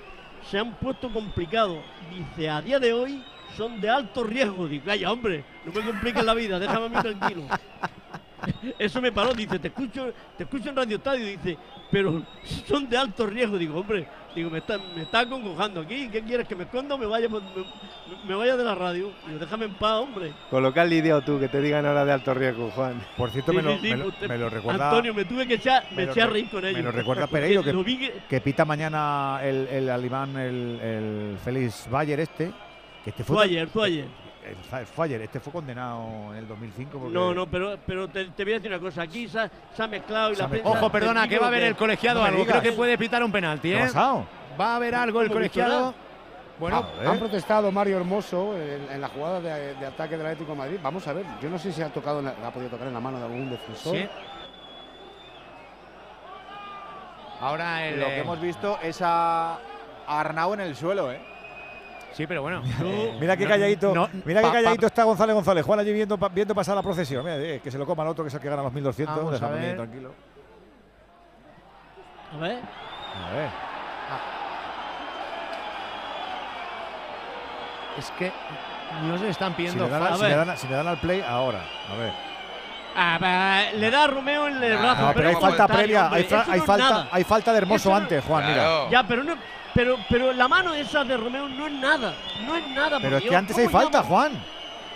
se han puesto complicados. Dice, a día de hoy son de alto riesgo. Digo, vaya hombre, no me compliques la vida, déjame a mí tranquilo. [LAUGHS] Eso me paró, dice, te escucho, te escucho en Radio Estadio, dice, pero son de alto riesgo. Digo, hombre, digo, me está, me está acongojando aquí, ¿qué quieres? ¿Que me esconda o me vaya, me, me vaya de la radio? Digo, déjame en paz, hombre. Coloca el lidio tú, que te digan ahora de alto riesgo, Juan. Por cierto, Sí, me, lo, sí, sí, me lo- usted- me lo recuerda. Antonio, me tuve que echar, me, lo eché a re- reír con ellos. Me lo recuerda Pereiro, [LAUGHS] que, lo que- que pita mañana el, el alemán, el, el Félix Bayer este. Que este fue Fue ayer, fue ayer. Fue ayer, este fue condenado en el 2005. Porque No, no, pero, pero te, te voy a decir una cosa. Aquí se ha, se ha mezclado y Se la prensa. Ojo, perdona, que va a ver el colegiado No me algo. Creo que puede pitar un penalti, ¿Qué ¿eh? ha pasado? Va a haber algo el ¿Cómo que colegiado. Bueno. Han protestado Mario Hermoso en, en la jugada de, de ataque del Atlético de Madrid. Vamos a ver, yo no sé si ha tocado, en la- ha podido tocar en la mano de algún defensor. Sí. Ahora el. Lo que eh, hemos visto es a Arnau en el suelo, ¿eh? Sí, pero bueno. [LAUGHS] Mira qué no- calladito, no- mira qué pa- pa- calladito está González González. Juan allí viendo, viendo pasar la procesión. Mira, eh, que se lo coma el otro, que es el que gana los 1200. Vamos a Déjame tranquilo. A ver. A ver. Es que no se están Si pidiendo le, dan, falta. si le dan- si le dan al play, ahora. A ver. Ah, le da a Romeo en el brazo. No, pero hay falta previa. hombre, Hay, falta, nada. hay falta de hermoso no- antes, Juan. Mira. Ya, pero no. Pero, pero la mano esa de Romeo no es nada. No es nada. Pero es que antes hay ¿Cómo falta, llaman- Juan.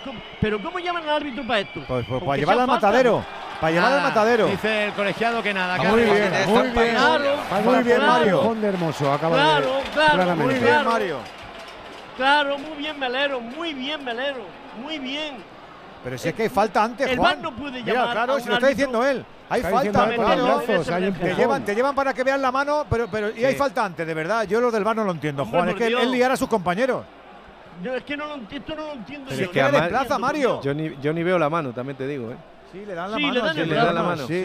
cómo- Pero ¿cómo llaman al árbitro para esto? Pues, pues, para sea llevarla al falta. matadero. Para llevarla al matadero. Dice el colegiado que nada. que Muy hace- bien, muy bien. Claro, Muy bien. Mario. De Hermoso acaba Claro, de. claro, claramente. Muy bien, Claro. Mario. Claro, muy bien, Melero. Muy bien, Melero. Muy bien. Pero si es que hay falta antes, El Juan. No puede Mira, llamar a claro, si lo está diciendo él. Hay Está falta, claro. brazos, hay Te llevan, te llevan para que vean la mano, pero, pero y hay falta antes, de verdad. Yo lo del bar no lo entiendo, Hombre, Juan. Es que él, Dios. él liar a sus compañeros. Yo es que no lo, esto no lo entiendo. Pero yo. es que No Plaza, Mario. Yo ni, yo ni veo la mano, también te digo, ¿eh? Sí, le dan la Sí, mano. le dan sí, le dan la mano. Sí.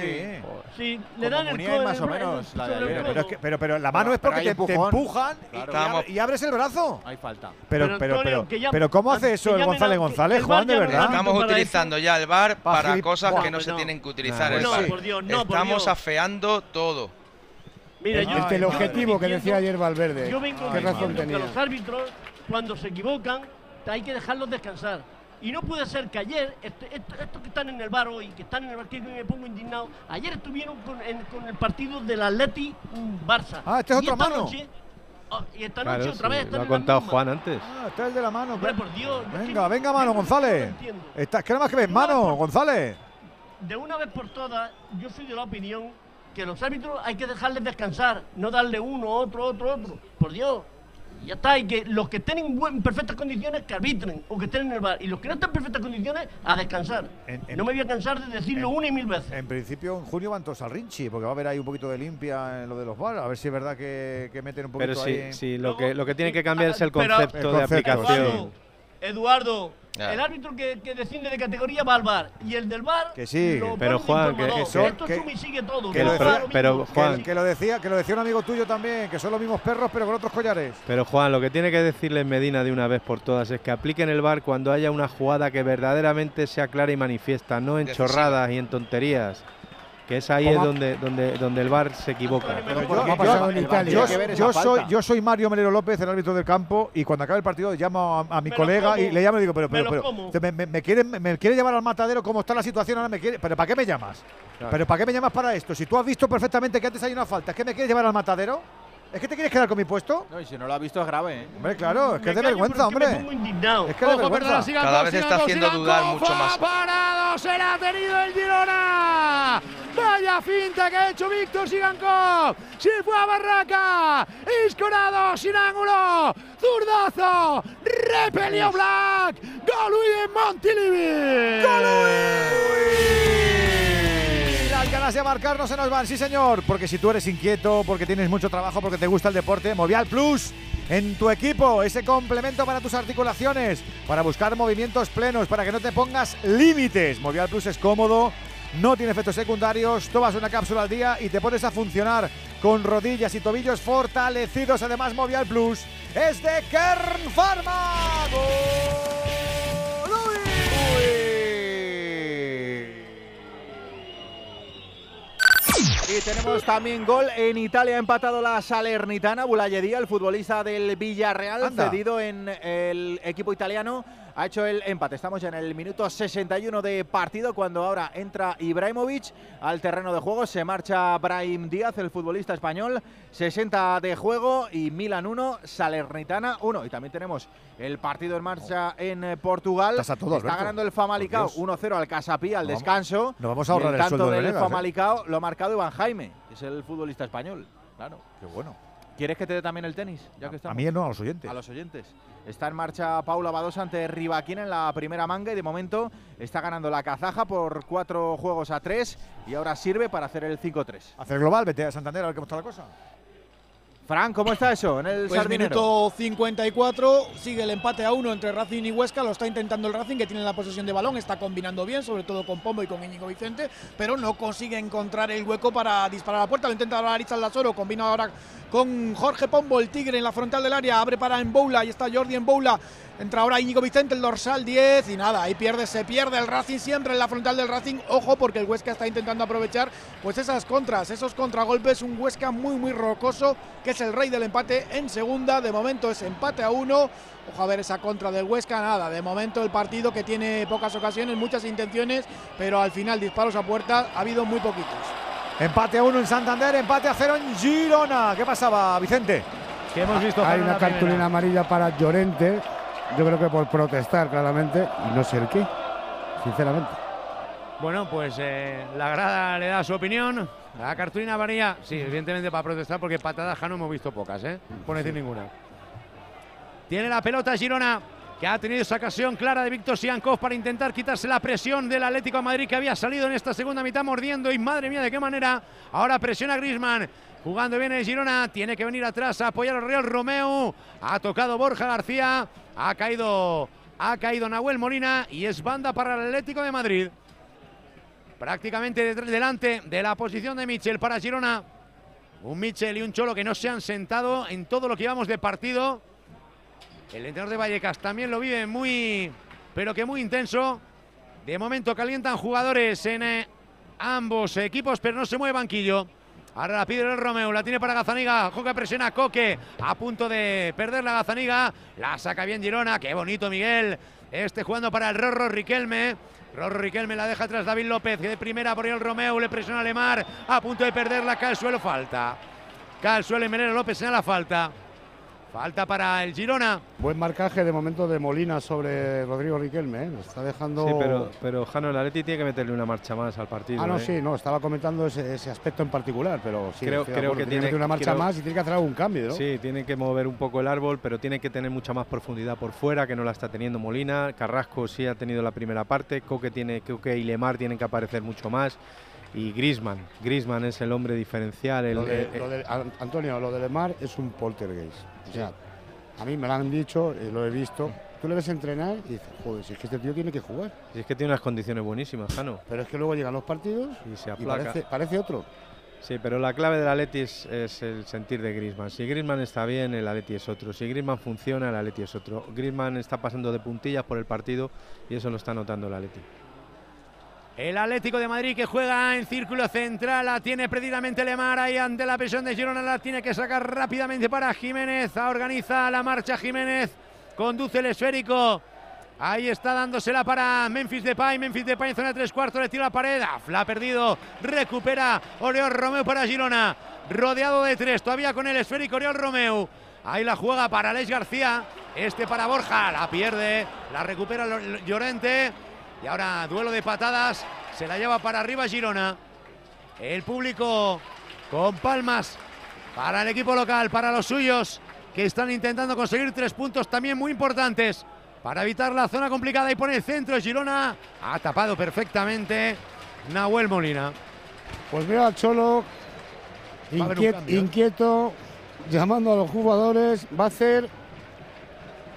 Sí. Le dan el codo más o menos, la de. Pero, es que- pero, pero la mano Pero- es porque te, empujan y- Claro. y, abre- y abres el brazo. Hay falta. Pero, Pero, pero, pero, ¿cómo hace eso el González González, Juan, de verdad? Estamos utilizando ya el bar Pa' para cosas que no se tienen que utilizar No, el no, bar. por Dios, no, por Estamos afeando todo. Mira, El, yo, el teleobjetivo que decía ayer Valverde. yo vengo ¿Qué razón diciendo que tenía? los árbitros, cuando se equivocan, hay que dejarlos descansar. Y no puede ser que ayer, este- esto- estos que están en el bar hoy, que están en el bar, que me pongo indignado, ayer estuvieron con, en- con el partido del Atleti Barça. Ah, este es esta mano. Noche, oh, y esta noche Claro, otra sí, vez lo ha contado misma. Juan antes. Ah, está el de la mano. Hombre, por Dios. es Venga, no- venga, mano, no González. entiendo. Está, ¿Qué nada más que ves? Mano, González. de una vez por todas, yo soy de la opinión que los árbitros hay que dejarles descansar, no darle uno, otro, otro, otro. Por Dios. Y Ya está, y que los que estén en, buen- en perfectas condiciones que arbitren o que estén en el bar. Y los que no estén en perfectas condiciones, a descansar. En- en- no me voy a cansar de decirlo en- una y mil veces. En principio, en junio van todos al Rinchi, porque va a haber ahí un poquito de limpia en lo de los bar. A ver si es verdad que, que meten un poquito Pero ahí. sí, en- sí, lo que, lo que tiene que cambiar es el Pero- concepto El de concepto, aplicación. Eduardo, Eduardo, Ya. El árbitro que, que desciende de categoría va al bar y el del bar Que sí. lo Pero, Juan, que- son- Esto que- suma y sigue todo. Que lo pero-. Juan- Que, que lo decía, que lo decía un amigo tuyo también, que son los mismos perros pero con otros collares. Pero Juan, lo que tiene que decirles Medina de una vez por todas es que apliquen el VAR cuando haya una jugada que verdaderamente sea clara y manifiesta, no en chorradas y en tonterías. Que es ahí ¿Cómo es donde, donde, donde el VAR se equivoca. Pero Yo- soy, falta. yo soy Mario Melero López, el árbitro del campo, y cuando acabe el partido llamo a, a mi Me colega y le llamo y digo, pero, Me pero, pero, te- me, me- me quiere, me, me quiere llevar al matadero, ¿cómo está la situación ahora? Me quiere, pero ¿para qué me llamas? Claro. ¿Pero para qué me llamas para esto? Si tú has visto perfectamente que antes hay una falta, ¿es que me quieres llevar al matadero? ¿Es que te quieres quedar con mi puesto? No, y si no lo ha visto es grave, ¿eh? Hombre, claro, es que Me es de callo, vergüenza, pero es que hombre. Es que es de vergüenza. sigan Cada vez sigan está haciendo sigan dudar mucho más. parado, se la ha tenido el Girona. Vaya finta que ha hecho Víctor Sigankov. Se fue a Barraca. Escorado, sin ángulo. Zurdazo. Repelió Black. Golui de Montilivi. Las ganas de marcar no se nos van, sí señor, porque si tú eres inquieto, porque tienes mucho trabajo, porque te gusta el deporte, Movial Plus en tu equipo, ese complemento para tus articulaciones, para buscar movimientos plenos, para que no te pongas límites. Movial Plus es cómodo, no tiene efectos secundarios, tomas una cápsula al día y te pones a funcionar con rodillas y tobillos fortalecidos. Además, Movial Plus es de Kern Pharma. Y tenemos también gol en Italia, ha empatado la Salernitana, Bulayedía, el futbolista del Villarreal, Anda. cedido en el equipo italiano, ha hecho el empate. Estamos ya en el minuto 61 de partido, cuando ahora entra Ibrahimovic al terreno de juego, se marcha Brahim Díaz, el futbolista español, 60 de juego y Milan 1, Salernitana 1. Y también tenemos el partido en marcha en Portugal. Estás a todo, Está Alberto. ganando el Famalicao Por Dios. 1-0 al Casapí al descanso. nos vamos a Y ahorrar el tanto sueldo de del Venegas, ¿eh? Famalicao lo ha marcado Iván Jaime, que es el futbolista español. Claro. Qué bueno. ¿Quieres que te dé también el tenis? Ya que A mí no, a los oyentes. A los oyentes. Está en marcha Paula Badosa ante Rivaquín en la primera manga y de momento está ganando la kazaja por cuatro juegos a tres y ahora sirve para hacer el 5-3. Hacer global, vete a Santander a ver cómo está la cosa. Fran, ¿cómo está eso en el Pues Sardinero? minuto 54, sigue el empate a uno entre Racing y Huesca, lo está intentando el Racing que tiene la posesión de balón, está combinando bien, sobre todo con Pombo y con Íñigo Vicente, pero no consigue encontrar el hueco para disparar a la puerta, lo intenta ahora Arizal Lazoro, combina ahora con Jorge Pombo, el Tigre en la frontal del área, abre para Emboula, ahí está Jordi Emboula, entra ahora Íñigo Vicente, el dorsal 10 y nada, ahí pierde, se pierde el Racing siempre en la frontal del Racing, ojo porque el Huesca está intentando aprovechar pues esas contras, esos contragolpes, un Huesca muy muy rocoso, que es el rey del empate en segunda, de momento es empate a uno, ojo a ver esa contra del Huesca, nada, de momento el partido que tiene pocas ocasiones, muchas intenciones, pero al final disparos a puerta ha habido muy poquitos. Empate a uno en Santander, empate a cero en Girona. ¿Qué pasaba, Vicente? Que hemos visto Hay una cartulina primera. amarilla para Llorente. Yo creo que por protestar claramente y no sé el qué, sinceramente. Bueno, pues eh, la grada le da su opinión. La cartulina varía, sí, evidentemente para protestar, porque patadas ja no hemos visto pocas, ¿eh? Por no decir ninguna. Tiene la pelota Girona, que ha tenido esa ocasión clara de Víctor Siankov para intentar quitarse la presión del Atlético de Madrid, que había salido en esta segunda mitad mordiendo. Y madre mía, de qué manera. Ahora presiona Grisman. Jugando bien el Girona, tiene que venir atrás a apoyar al Real Romeo. Ha tocado Borja García, ha caído, ha caído Nahuel Molina y es banda para el Atlético de Madrid prácticamente delante de la posición de Michel para Girona. Un Michel y un Cholo que no se han sentado en todo lo que llevamos de partido. El entrenador de Vallecas también lo vive muy, pero que muy intenso. De momento calientan jugadores en eh, ambos equipos, pero no se mueve banquillo. Ahora la pide el Romeo, la tiene para Gazaniga. Joca presiona Coque, a punto de perder la Gazaniga. La saca bien Girona, qué bonito Miguel. Este jugando para el Rorro Riquelme. Rorro Riquelme la deja atrás David López, que de primera por el Romeo, le presiona a Lemar, a punto de perderla, cae al suelo, falta. Cae al suelo y Menero López señala falta. Falta para el Girona. Buen marcaje de momento de Molina sobre Rodrigo Riquelme. ¿eh? Lo Está dejando. Sí, pero, pero Jano, el Atleti tiene que meterle una marcha más al partido. Ah, no, ¿eh? sí, no, estaba comentando ese, ese aspecto en particular, pero sí, creo, creo acuerdo, que tiene tiene meter una marcha creo- más y tiene que hacer algún cambio, ¿no? Sí, tiene que mover un poco el árbol, pero tiene que tener mucha más profundidad por fuera, que no la está teniendo Molina. Carrasco sí ha tenido la primera parte, Coque, tiene, Coque y Lemar tienen que aparecer mucho más. Y Grisman, Grisman es el hombre diferencial. El, Lo de, eh, lo de- An- Antonio, lo de Lemar es un poltergeist. O sea, a mí me lo han dicho, lo he visto. tú le ves entrenar y dices, joder, si es que este tío tiene que jugar. Y es que tiene unas condiciones buenísimas, Jano. Pero es que luego llegan los partidos y se y aplaca. parece, parece otro. Sí, pero la clave del Atleti es, es el sentir de Griezmann. Si Griezmann está bien, el Atleti es otro. Si Griezmann funciona, el Atleti es otro. Griezmann está pasando de puntillas por el partido y eso lo está notando el Atleti. El Atlético de Madrid que juega en círculo central, la tiene precisamente Lemar ahí ante la presión de Girona, la tiene que sacar rápidamente para Jiménez, organiza la marcha Jiménez, conduce el esférico, ahí está dándosela para Memphis Depay, Memphis Depay en zona de tres cuartos, le tira la pared, la ha perdido, recupera Oriol Romeo para Girona, rodeado de tres, todavía con el esférico Oriol Romeo, ahí la juega para Alex García, este para Borja, la pierde, la recupera Lo- Llorente, y ahora duelo de patadas. Se la lleva para arriba Girona. El público con palmas para el equipo local, para los suyos, que están intentando conseguir tres puntos también muy importantes para evitar la zona complicada y pone el centro. Girona ha tapado perfectamente Nahuel Molina. Pues mira Cholo, inquieto, llamando a los jugadores. Va a hacer,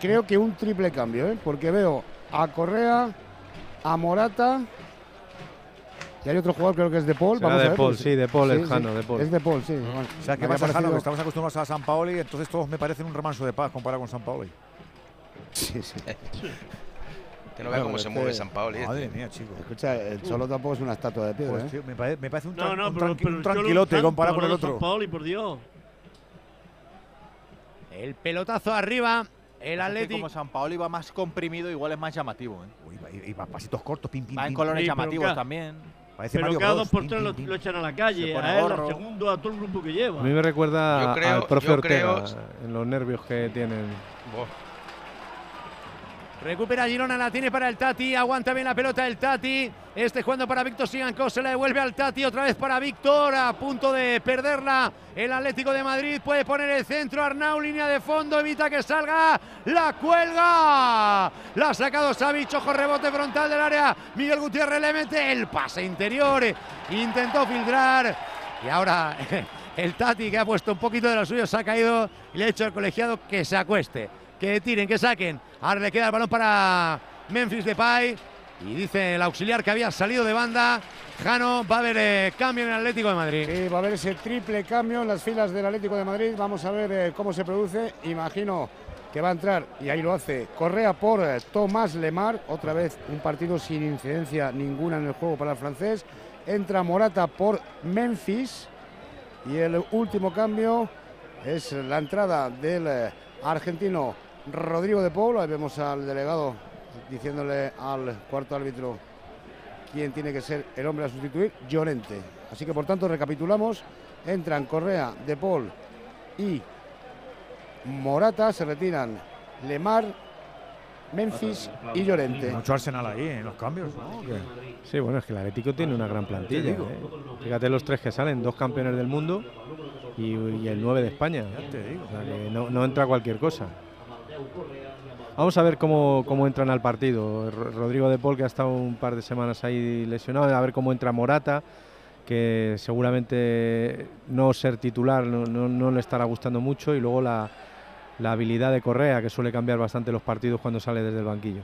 creo que un triple cambio, ¿eh? porque veo a Correa, a Morata. Y hay otro jugador, creo que es De Paul. Será Vamos a De ver, Paul, pues, sí, De Paul, el Jano, De Paul. Es De Paul, sí. Bueno, O sea, me ¿qué había pasa, Jano? Que estamos acostumbrados a San Paoli, entonces todos me parecen un remanso de paz comparado con San Paoli. Sí, sí. [LAUGHS] Que no vea cómo se mueve San Paoli. Madre este. mía, chico. Escucha, el Cholo tampoco es una estatua de piedra. Pues, ¿eh? tío, me, pare- me parece un, No, no, un pero, tranqui- pero un tranquilote Santo, comparado con el no otro. San Paoli, por Dios. El pelotazo arriba. El que Atlético. Como San Paoli va más comprimido, igual es más llamativo. ¿eh? Y, y va pasitos cortos, pim, pim, Va en pim. colores llamativos también. Parece Pero Mario cada dos por tres lo, lo echan a la calle, a él, al segundo, a todo el grupo que lleva. A mí me recuerda creo- al profe Ortega creo- en los nervios que tienen. Recupera Girona, la tiene para el Tati, aguanta bien la pelota el Tati. Este jugando para Víctor Sigankov, se la devuelve al Tati, otra vez para Víctor, a punto de perderla. El Atlético de Madrid puede poner el centro, Arnau, línea de fondo, evita que salga, la cuelga. La ha sacado Savic, ojo rebote frontal del área. Miguel Gutiérrez le mete el pase interior, intentó filtrar. Y ahora [LAUGHS] el Tati, que ha puesto un poquito de lo suyo, se ha caído y le ha dicho al colegiado que se acueste, que tiren, que saquen. Ahora le queda el balón para Memphis Depay. Y dice el auxiliar que había salido de banda. Jano, va a haber eh, cambio en el Atlético de Madrid. Sí, va a haber ese triple cambio en las filas del Atlético de Madrid. Vamos a ver eh, cómo se produce. Imagino que va a entrar, y ahí lo hace, Correa por eh, Tomás Lemar. Otra vez un partido sin incidencia ninguna en el juego para el francés. Entra Morata por Memphis. Y el último cambio es la entrada del eh, argentino Rodrigo de Paul. Ahí vemos al delegado diciéndole al cuarto árbitro quién tiene que ser el hombre a sustituir, Llorente. Así que por tanto recapitulamos, entran Correa, De Paul y Morata, se retiran Lemar, Memphis y Llorente. Mucho Arsenal ahí en los cambios, ¿no? Sí, bueno, es que el Atlético tiene una gran plantilla. ¿eh? Fíjate los tres que salen, dos campeones del mundo y, y el 9 de España. Ya te digo. O sea que no, no entra cualquier cosa. Vamos a ver cómo, cómo entran al partido. Ro- Rodrigo de Paul, que ha estado un par de semanas ahí lesionado, a ver cómo entra Morata, que seguramente no ser titular no, no- no le estará gustando mucho, y luego la, la habilidad de Correa, que suele cambiar bastante los partidos cuando sale desde el banquillo.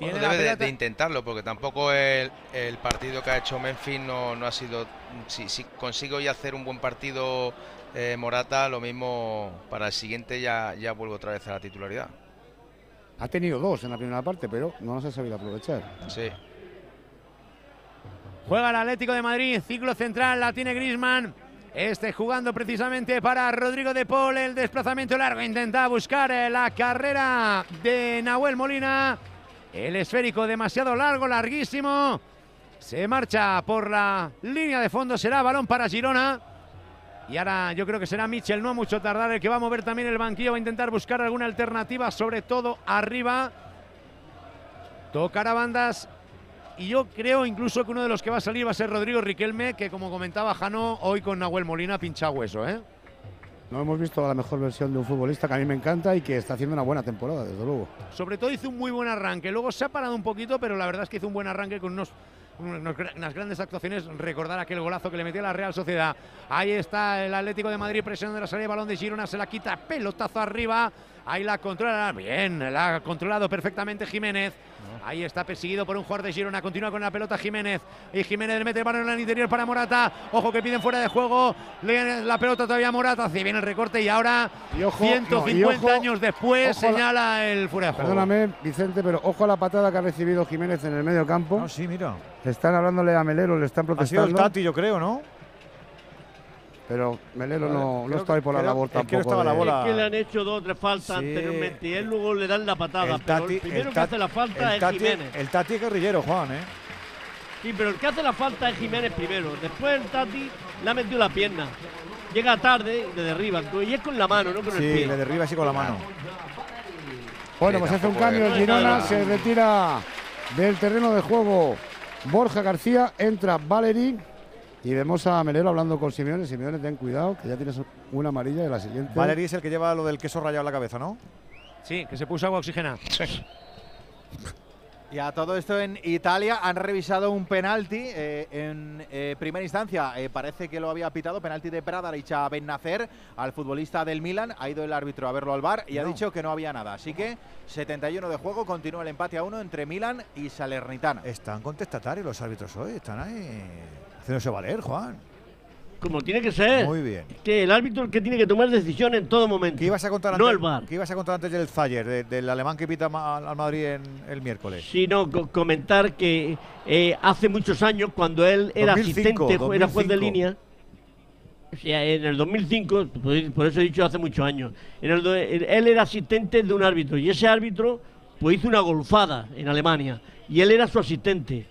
Bueno, Tiene debe de, de intentarlo, porque tampoco el, el partido que ha hecho Memphis no, no ha sido. Si, si consigo ya hacer un buen partido eh, Morata, lo mismo para el siguiente ya, ya vuelvo otra vez a la titularidad. Ha tenido dos en la primera parte, pero no nos ha sabido aprovechar. Sí. Juega el Atlético de Madrid, ciclo central, la tiene Grisman. Este jugando precisamente para Rodrigo de Paul, el desplazamiento largo, intenta buscar eh, la carrera de Nahuel Molina. El esférico demasiado largo, larguísimo. Se marcha por la línea de fondo, será balón para Girona. Y ahora yo creo que será Michel, no a mucho tardar, el que va a mover también el banquillo, va a intentar buscar alguna alternativa, sobre todo arriba. Tocar a bandas y yo creo incluso que uno de los que va a salir va a ser Rodrigo Riquelme, que como comentaba Jano, hoy con Nahuel Molina pincha hueso, ¿eh? No hemos visto la mejor versión de un futbolista que a mí me encanta y que está haciendo una buena temporada, desde luego. Sobre todo hizo un muy buen arranque. Luego se ha parado un poquito, pero la verdad es que hizo un buen arranque con unos, unas grandes actuaciones. Recordar aquel golazo que le metió la Real Sociedad. Ahí está el Atlético de Madrid presionando la salida de balón de Girona. Se la quita, pelotazo arriba. Ahí la controla. Bien, la ha controlado perfectamente Jiménez. Ahí está perseguido por un jugador de Girona. Continúa con la pelota Jiménez. Y Jiménez le mete el balón en el interior para Morata. Ojo que piden fuera de juego. Le- La pelota todavía a Morata. Hace bien el recorte y ahora, Y ojo, 150 no, y ojo- años después, la- señala el fuera de juego. Perdóname, Vicente, pero ojo a la patada que ha recibido Jiménez en el medio campo. Ah, sí, mira. Están hablándole a Melero, le están Ha sido protestando. el Tati, yo creo, ¿no? Pero Melero no, no está ahí por la creo- labor es que no tampoco. estaba la de- bola. Es que le han hecho dos o tres faltas Sí. anteriormente y él luego le dan la patada. El pero el primero el que hace la falta el es Tati- Jiménez. El Tati es guerrillero, Juan, ¿eh? Sí, pero el que hace la falta es Jiménez primero. Después el Tati le ha metido la pierna. Llega tarde y le derriba. Y es con la mano, no con el Sí, pie. le derriba así con la mano. Bueno, pues hace un cambio el Girona, se retira del terreno de juego Borja García, entra Valery y vemos a Melero hablando con Simeone. Simeone, ten cuidado, que ya tienes una amarilla de la siguiente. Valery es el que lleva lo del queso rayado en la cabeza, ¿no? Sí, que se puso agua oxigenada. Y a todo esto en Italia han revisado un penalti eh, en eh, primera instancia. eh, parece que lo había pitado, penalti de Pradaric a Ben Nacer, al futbolista del Milan. Ha ido el árbitro a verlo al bar y ha dicho que no había nada. Así que 71 de juego, continúa el empate a uno entre Milan y Salernitana. Están contestatarios los árbitros hoy, están ahí haciéndose valer, Juan. Como tiene que ser. Muy bien. Que el árbitro es el que tiene que tomar decisiones en todo momento. ¿Qué ibas a contar No antes, el bar. ¿Qué ibas a contar antes del Zayer, de- del alemán que pita al Madrid en el miércoles? Sino co- comentar que eh, hace muchos años, cuando él era 2005, asistente, ju- era juez de 2005. línea, o sea, en el 2005, por- por eso he dicho hace muchos años, en el él era asistente de un árbitro y ese árbitro pues hizo una golfada en Alemania y él era su asistente.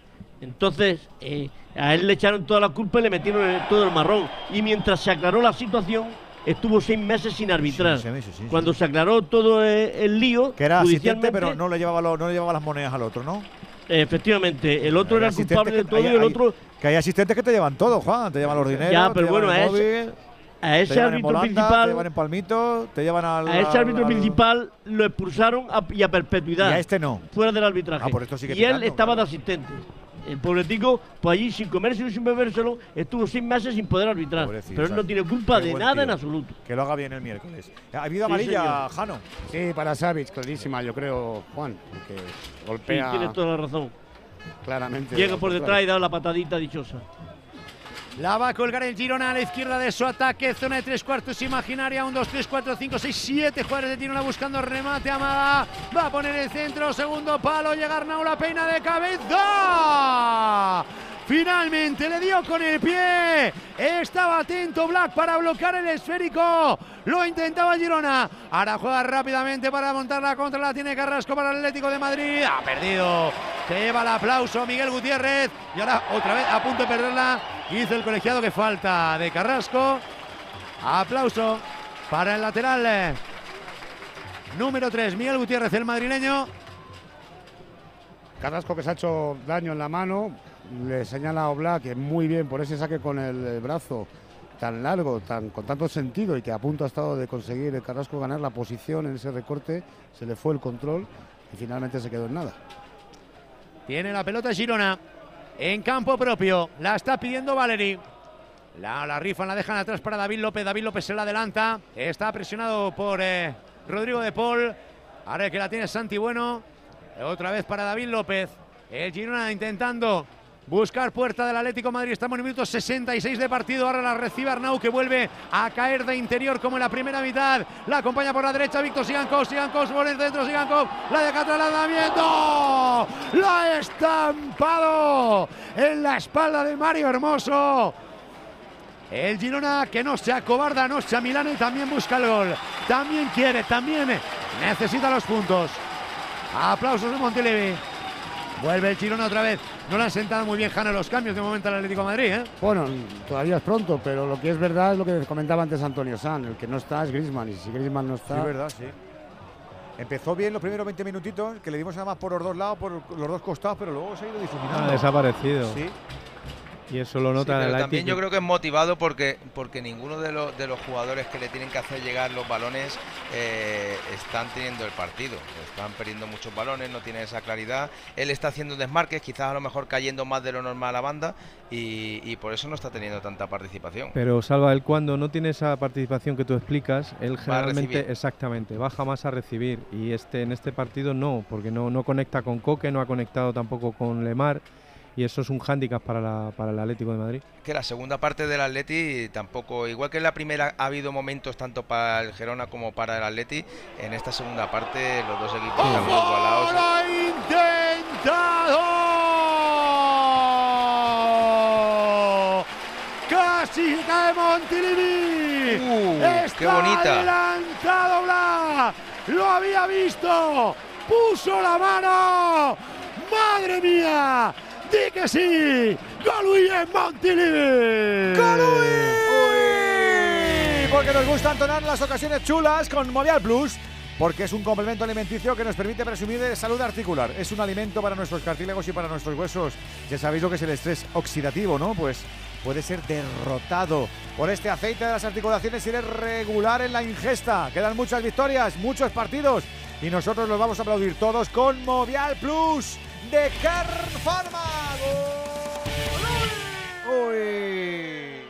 Entonces, eh, a él le echaron toda la culpa y le metieron todo el marrón. Y mientras se aclaró la situación, estuvo seis meses sin arbitrar. seis meses, sí, sí. Cuando se aclaró todo eh, el lío, Que era asistente, pero no le llevaba, lo- no le llevaba las monedas al otro, ¿no? Efectivamente, el otro Hay era el culpable de todo hay- y el otro. Que hay asistentes que te llevan todo, Juan. Te llevan los dineros. Ya, te pero llevan bueno, el a ese, móvil, a te ese en árbitro principal. Te llevan en Palmito, te llevan al. A ese árbitro al- principal lo expulsaron a- y a perpetuidad. Y a este no. Fuera del arbitraje. Ah, por esto sigue y él estaba de asistente. El pobretico, pues allí sin comérselo y sin bebérselo, estuvo seis meses sin poder arbitrar. Pobrecito, Pero él no tiene culpa de nada tío. en absoluto. Que lo haga bien el miércoles. ¿Ha habido Sí, amarilla, señor. Jano? Sí, para Savic, clarísima, yo creo, Juan, porque Sí, golpea tienes toda la razón. claramente. Llega por claro. detrás y da la patadita dichosa. La va a colgar el Girona a la izquierda de su ataque. Zona de tres cuartos imaginaria. Un, dos, tres, cuatro, cinco, seis, siete jugadores de Girona buscando remate. Amada va a poner el centro. Segundo palo. Llega Arnau la peina de cabeza. Finalmente le dio con el pie. Estaba atento Black para bloquear el esférico. Lo intentaba Girona. Ahora juega rápidamente para montar la contra. La tiene Carrasco para el Atlético de Madrid. Ha perdido. Se lleva el aplauso Miguel Gutiérrez. Y ahora otra vez a punto de perderla. Hizo el colegiado que falta de Carrasco. Aplauso para el lateral. eh, Número 3, Miguel Gutiérrez, el madrileño. Carrasco que se ha hecho daño en la mano, le señala a Oblak que muy bien por ese saque con el, brazo tan largo, tan, con tanto sentido y que a punto ha estado de conseguir el Carrasco ganar la posición en ese recorte, se le fue el control y finalmente se quedó en nada. Tiene la pelota Girona en campo propio. La está pidiendo Valeri. La, la la dejan atrás para David López. David López se la adelanta. Está presionado por eh, Rodrigo de Paul. Ahora que la tiene Santi Bueno. Otra vez para David López. El Girona intentando buscar puerta del Atlético de Madrid. Estamos en el minuto 66 de partido. Ahora la recibe Arnau que vuelve a caer de interior como en la primera mitad. La acompaña por la derecha Víctor Sigankov. Sigankov por el centro. Sigankov la deja atrás. Lanzamiento. La ha estampado en la espalda de Mario Hermoso. El Girona que no se acobarda, no se amilana y también busca el gol. También quiere, también necesita los puntos. Aplausos de Montelevi. Vuelve el Girona otra vez. No le han sentado muy bien Jano los cambios de momento al Atlético de Madrid. ¿eh? Bueno, todavía es pronto, pero lo que es verdad es lo que comentaba antes Antonio San, el que no está es Griezmann y si Griezmann no Sí, está... es verdad, sí. Empezó bien los primeros 20 minutitos, que le dimos además por los dos lados, por los dos costados, pero luego se ha ido difuminando. Ha desaparecido. Sí. Y eso lo Sí, nota pero el también yo creo que es motivado porque, porque ninguno de los, de los jugadores que le tienen que hacer llegar los balones eh, están teniendo el partido. Están perdiendo muchos balones, no tienen esa claridad. Él está haciendo desmarques, quizás a lo mejor cayendo más de lo normal a la banda y, y por eso no está teniendo tanta participación. Pero Salva, él cuando no tiene esa participación que tú explicas, él generalmente, exactamente, baja más a recibir. Y este en este partido no, porque no, no conecta con Coque, no ha conectado tampoco con Lemar. Y eso es un hándicap para, la- para el Atlético de Madrid. que la segunda parte del Atleti tampoco, igual que en la primera ha habido momentos tanto para el Gerona como para el Atleti, en esta segunda parte los dos equipos están muy igualados. intentado! ¡Casi cae Montilivi! Uh, ¡Está qué bonita! adelantado Blas! ¡Lo había visto! ¡Puso la mano! ¡Madre mía! ¡Di que sí! ¡Gol en Montilivi! Y porque nos gusta entonar las ocasiones chulas con Movial Plus. Porque es un complemento alimenticio que nos permite presumir de salud articular. Es un alimento para nuestros cartílagos y para nuestros huesos. Ya sabéis lo que es el estrés oxidativo, ¿no? Pues puede ser derrotado por este aceite de las articulaciones si eres regular en la ingesta. Quedan muchas victorias, muchos partidos. Y nosotros los vamos a aplaudir todos con Movial Plus de Kern Pharma. Uy.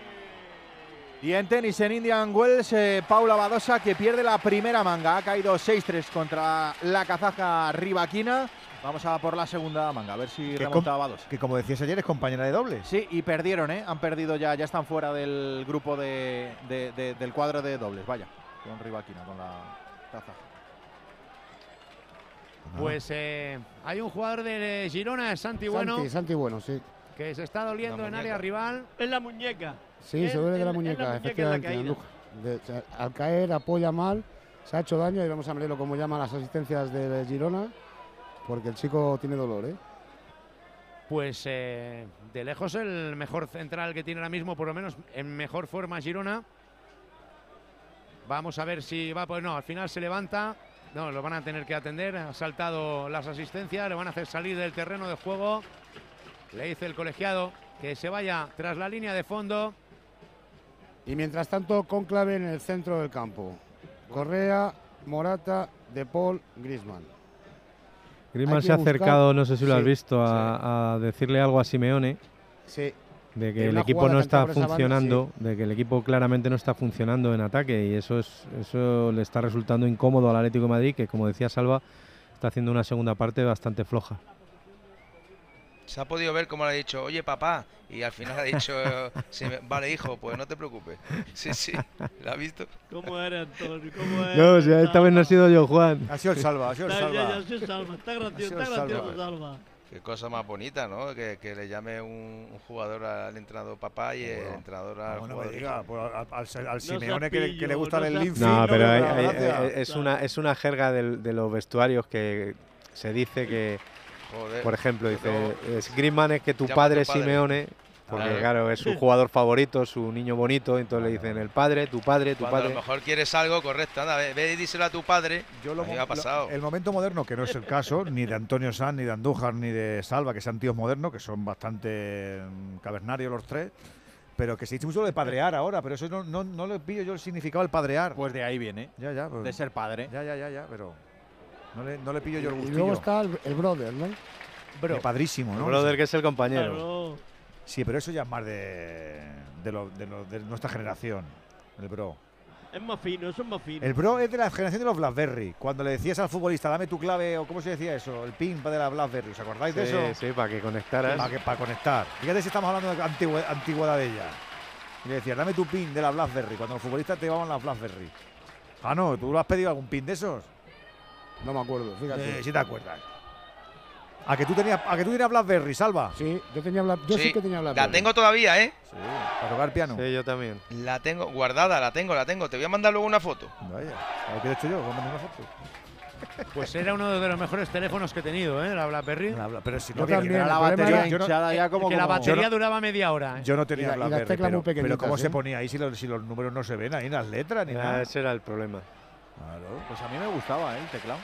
Y en tenis en Indian Wells, eh, Paula Badosa que pierde la primera manga. Ha caído 6-3 contra la kazaja Rivaquina. Vamos a por la segunda manga, a ver si Que remonta com- Badosa. Que como decías ayer es compañera de dobles. Sí, y perdieron, ¿eh? Han perdido ya, ya están fuera del grupo de, de- de- del cuadro de dobles. Vaya, con Rivaquina, con la Pues eh, hay un jugador de Girona, Santi Bueno, Santi, Santi Bueno, sí. que se está doliendo en área rival. Es la muñeca. Sí, se duele de la muñeca, en efectivamente. caída. Andújar. De- o sea, al caer apoya mal, se ha hecho daño y vamos a verlo como llaman las asistencias de Girona, porque el chico tiene dolor, ¿eh? Pues eh, de lejos el mejor central que tiene ahora mismo, por lo menos en mejor forma Girona. Vamos a ver si va, pues no, al final se levanta. No, lo van a tener que atender. Ha saltado las asistencias, le van a hacer salir del terreno de juego. Le dice el colegiado que se vaya tras la línea de fondo. Y mientras tanto, conclave en el centro del campo. Correa, Morata, De Paul, Grisman. Que se ha buscar- acercado, no sé si lo has visto, a, a decirle algo a Simeone. Sí. De que el equipo no está esa banda, funcionando, de que el equipo claramente no está funcionando en ataque y eso es eso le está resultando incómodo al Atlético de Madrid, que como decía Salva, está haciendo una segunda parte bastante floja. Se ha podido ver como le ha dicho, oye papá, y al final ha dicho, [LAUGHS] sí, vale hijo, pues no te preocupes. [LAUGHS] Sí, sí, ¿la has visto? ¿Cómo eres, Antonio? ¿Cómo [LAUGHS] eres? No, si esta vez no ha sido yo, Juan. Ha sido el salva, ha sido el salva. ya ha sido salva. Está gracioso, está el gracioso, salva. Qué cosa más bonita, ¿no? Que, que le llame un, un jugador al entrenador papá y el entrenador al No, me jugador. diga, pues al, al- al seas Simeone que, le- que le pillo, gusta no el linfield. No, pero hay- hay- hay- es, una, es una jerga del- de los vestuarios que se dice que, Joder, por ejemplo, dice, es Griezmann es que tu padre tu es padre. Simeone, porque Claro. claro, es su [LAUGHS] jugador favorito, su niño bonito, entonces le dicen el padre, tu padre, tu Cuando a padre. lo mejor quieres algo, correcto, anda, ve, ve y díselo a tu padre. Yo lo, ha pasado. lo- el momento moderno, que no es el caso, ni de Antonio Sanz, ni de Andújar, ni de Salva, que sean tíos modernos, que son bastante mm, cavernarios los tres, pero que se dice mucho lo de padrear ahora, pero eso no, no, no le pillo yo el significado del padrear. Pues de ahí viene, Ya, ya. pues- de ser padre. Ya, ya, ya, ya, pero no le, no le pillo yo el Y gustillo. luego está el, el brother, ¿no? Padrísimo, El ¿no? brother que es el compañero. Claro. Sí, pero eso ya es más de, de, lo- de lo- de nuestra generación, el bro. Es más fino, eso es más fino. El bro es de la generación de los Blackberry. Cuando le decías al futbolista, dame tu clave, o cómo se decía eso, el pin de la Blackberry. ¿Os acordáis de Sí, eso? sí, para que conectaras. Para, que, para conectar. Fíjate si estamos hablando de antigua- antigüedad de ella. Y le decías, dame tu pin de la Blackberry, cuando los futbolistas te llevaban la Blackberry. Ah, no, ¿tú lo has pedido algún pin de esos? No me acuerdo, fíjate. Eh, si te acuerdas. ¿A que tú tenías, a que tú tenías Blackberry, Salva? Sí, yo tenía Black, yo sí, que tenía La Blackberry. tengo todavía, ¿eh? Sí, para tocar piano. Sí, yo también. La tengo guardada, la tengo, la tengo. Te voy a mandar luego una foto. Vaya, a ver qué he hecho yo, Mándame una foto. Pues era uno de los mejores teléfonos que he tenido, ¿eh? La BlackBerry. La- pero si Yo no había también, la batería yo no- ya como que la batería no- duraba media hora. ¿eh? Yo no tenía Y la- y Blackberry, teclas muy pero, pero ¿cómo se ¿eh? ponía ahí si los, si los números no se ven ahí, las letras ni Ah, nada? ese era el problema. Claro. Pues a mí me gustaba ¿eh? el teclado.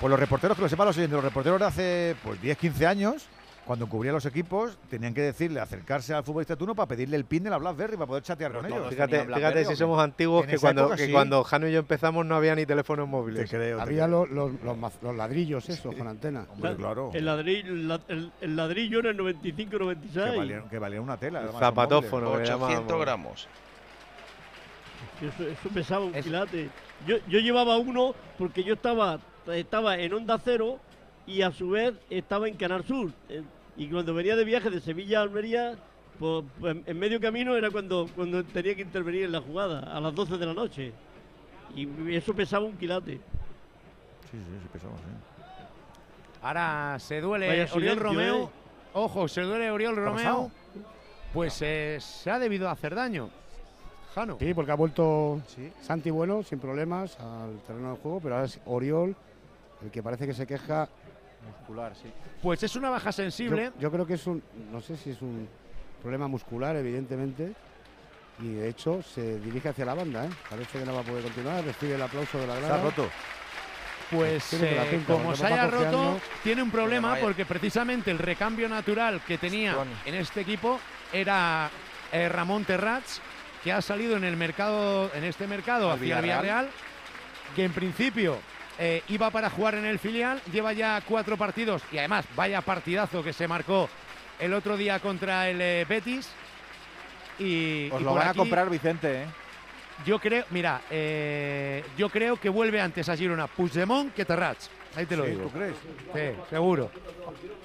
Pues los reporteros, que lo sepan los oyentes, los reporteros de hace pues 10, 15 años, cuando cubría los equipos, tenían que decirle, acercarse al futbolista de turno para pedirle el pin de la BlackBerry para poder chatear con ellos. Fíjate, fíjate si somos antiguos que cuando, época que sí. cuando Jano y yo empezamos no había ni teléfonos móviles. Te creo. Había los, los, los maz- los ladrillos esos con antena. claro. El ladrillo, el, el- el ladrillo en el 95-96. Que valían, que valían una tela. El además, zapatófono, son que le 800 llamábamos. gramos. Eso, eso pesaba un quilate. Yo, yo llevaba uno porque yo estaba, estaba en Onda Cero y a su vez estaba en Canal Sur. Eh, Y cuando venía de viaje de Sevilla a Almería, pues, pues, en medio camino era cuando, cuando tenía que intervenir en la jugada, a las 12 de la noche. Y eso pesaba un quilate. Sí, sí, sí, pesamos, sí. Ahora se duele Vaya Oriol Romeo. ¿eh? Ojo, se duele Oriol Romeo. Pues eh, se ha debido hacer daño. Jano. Sí, porque ha vuelto Santi Bueno sin problemas al terreno de juego, pero ahora es Oriol el que parece que se queja. Muscular, sí. Pues es una baja sensible. Yo, yo creo que es un, no sé si es un problema muscular, evidentemente, y de hecho se dirige hacia la banda. ¿eh? Parece que no va a poder continuar, recibe el aplauso de la Se grada. ha roto. Pues eh, pinta, como se haya roto, tiene un problema porque precisamente el recambio natural que tenía en este equipo era eh, Ramón Terrats, que ha salido en el mercado, en este mercado Al hacia el Villarreal. Villarreal, que en principio eh, iba para jugar en el filial, lleva ya cuatro partidos y además vaya partidazo que se marcó el otro día contra el eh, Betis. Y, Os y lo van a comprar Vicente, ¿eh? yo creo, mira, eh, yo creo que vuelve antes a Girona Puigdemont que Terrats. Ahí te lo Sí, digo. ¿tú crees? Sí, seguro.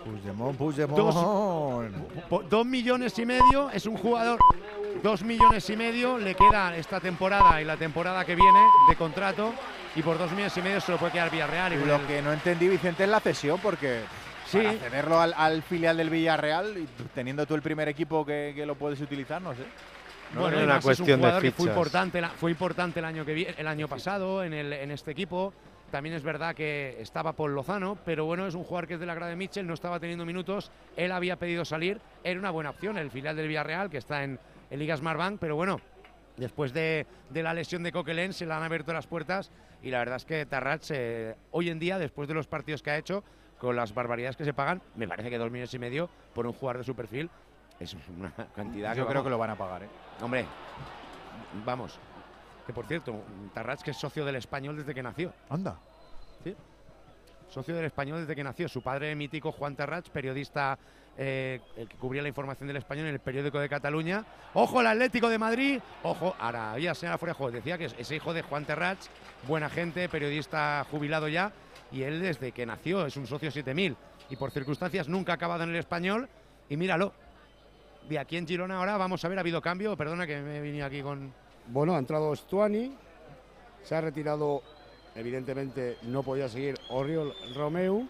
Puigdemont, Puigdemont. Dos millones y medio es un jugador. Dos millones y medio le queda esta temporada y la temporada que viene de contrato. Y por dos millones y medio se lo puede quedar Villarreal. Y Lo el- que no entendí, Vicente, es la cesión, porque Sí. para cederlo al, al filial del Villarreal, y teniendo tú el primer equipo que, que lo puedes utilizar, no sé. Bueno, es una cuestión es un de jugador que fue importante, fue importante el año que vi- el año pasado en, el, en este equipo. También es verdad que estaba Paul Lozano, pero bueno, es un jugador que es de la grada de Mitchell, no estaba teniendo minutos, él había pedido salir, era una buena opción el filial del Villarreal, que está en, en Liga Smartbank, pero bueno, después de, de la lesión de Coquelin se le han abierto las puertas y la verdad es que Tarrats eh, hoy en día, después de los partidos que ha hecho, con las barbaridades que se pagan, me parece que dos millones y medio por un jugador de su perfil es una cantidad Yo que creo que lo van a pagar, ¿eh? Hombre, vamos. Que por cierto, Tarrats que es socio del español desde que nació. Anda. Sí. Socio del español desde que nació. Su padre mítico, Juan Tarrats, periodista eh, el que cubría la información del español en el periódico de Cataluña. Ojo el Atlético de Madrid. Ojo, ahora había señora fuera de juego. Decía que es, hijo de Juan Terrats, buena gente, periodista jubilado ya. Y él desde que nació es un socio 7000. Y por circunstancias nunca ha acabado en el español. Y míralo. De aquí en Girona ahora vamos a ver, ha habido cambio. Perdona que me vine aquí con. Bueno, ha entrado Stuani, se ha retirado, evidentemente no podía seguir Oriol Romeu.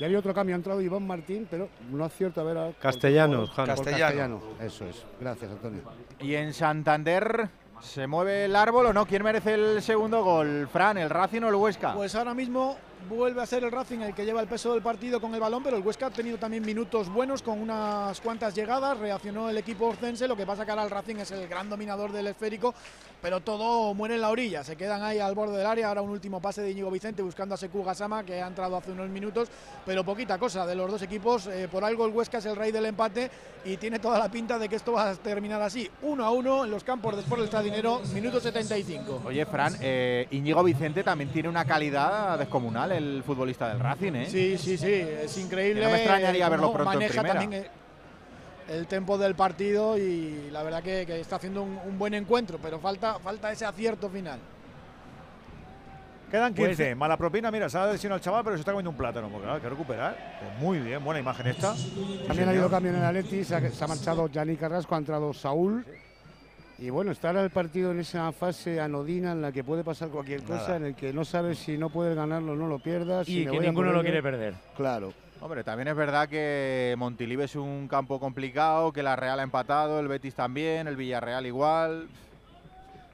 Y había otro cambio, ha entrado Iván Martín, pero no acierto a ver a... Castellanos, por- Jano. por Castellano. Castellano. Eso es, gracias Antonio. Y en Santander, ¿se mueve el árbol o no? ¿Quién merece el segundo gol? ¿Fran, el Racing o el Huesca? Pues ahora mismo vuelve a ser el Racing el que lleva el peso del partido con el balón, pero el Huesca ha tenido también minutos buenos con unas cuantas llegadas, reaccionó el equipo orcense, lo que pasa que ahora el Racing es el gran dominador del esférico, pero todo muere en la orilla, se quedan ahí al borde del área, ahora un último pase de Íñigo Vicente buscando a Seku Gasama, que ha entrado hace unos minutos, pero poquita cosa de los dos equipos, eh, por algo el Huesca es el rey del empate y tiene toda la pinta de que esto va a terminar así, uno a uno en los campos de Sport del Stadinero, minuto 75. Oye, Fran, eh, Íñigo Vicente también tiene una calidad descomunal, el futbolista del Racing, ¿eh? Sí, sí, sí, es increíble. Que no me extrañaría verlo pronto en maneja primera. también el, tempo del partido y la verdad que, que está haciendo un, un buen encuentro, pero falta, falta ese acierto final. Quedan Pues- 15. Mala propina, mira, se ha lesionado el chaval, pero se está comiendo un plátano. Porque claro, hay que recuperar. Pues muy bien, buena imagen esta. También ha habido cambio en el Atleti, se ha, se ha marchado Yannick Carrasco, ha entrado Saúl. Y bueno, está ahora el partido en esa fase anodina en la que puede pasar cualquier cosa, en el que no sabes si no puedes ganarlo no lo pierdas. Y si que a ninguno por lo quiere perder. Claro. Hombre, también es verdad que Montilive es un campo complicado, que la Real ha empatado, el Betis también, el Villarreal igual.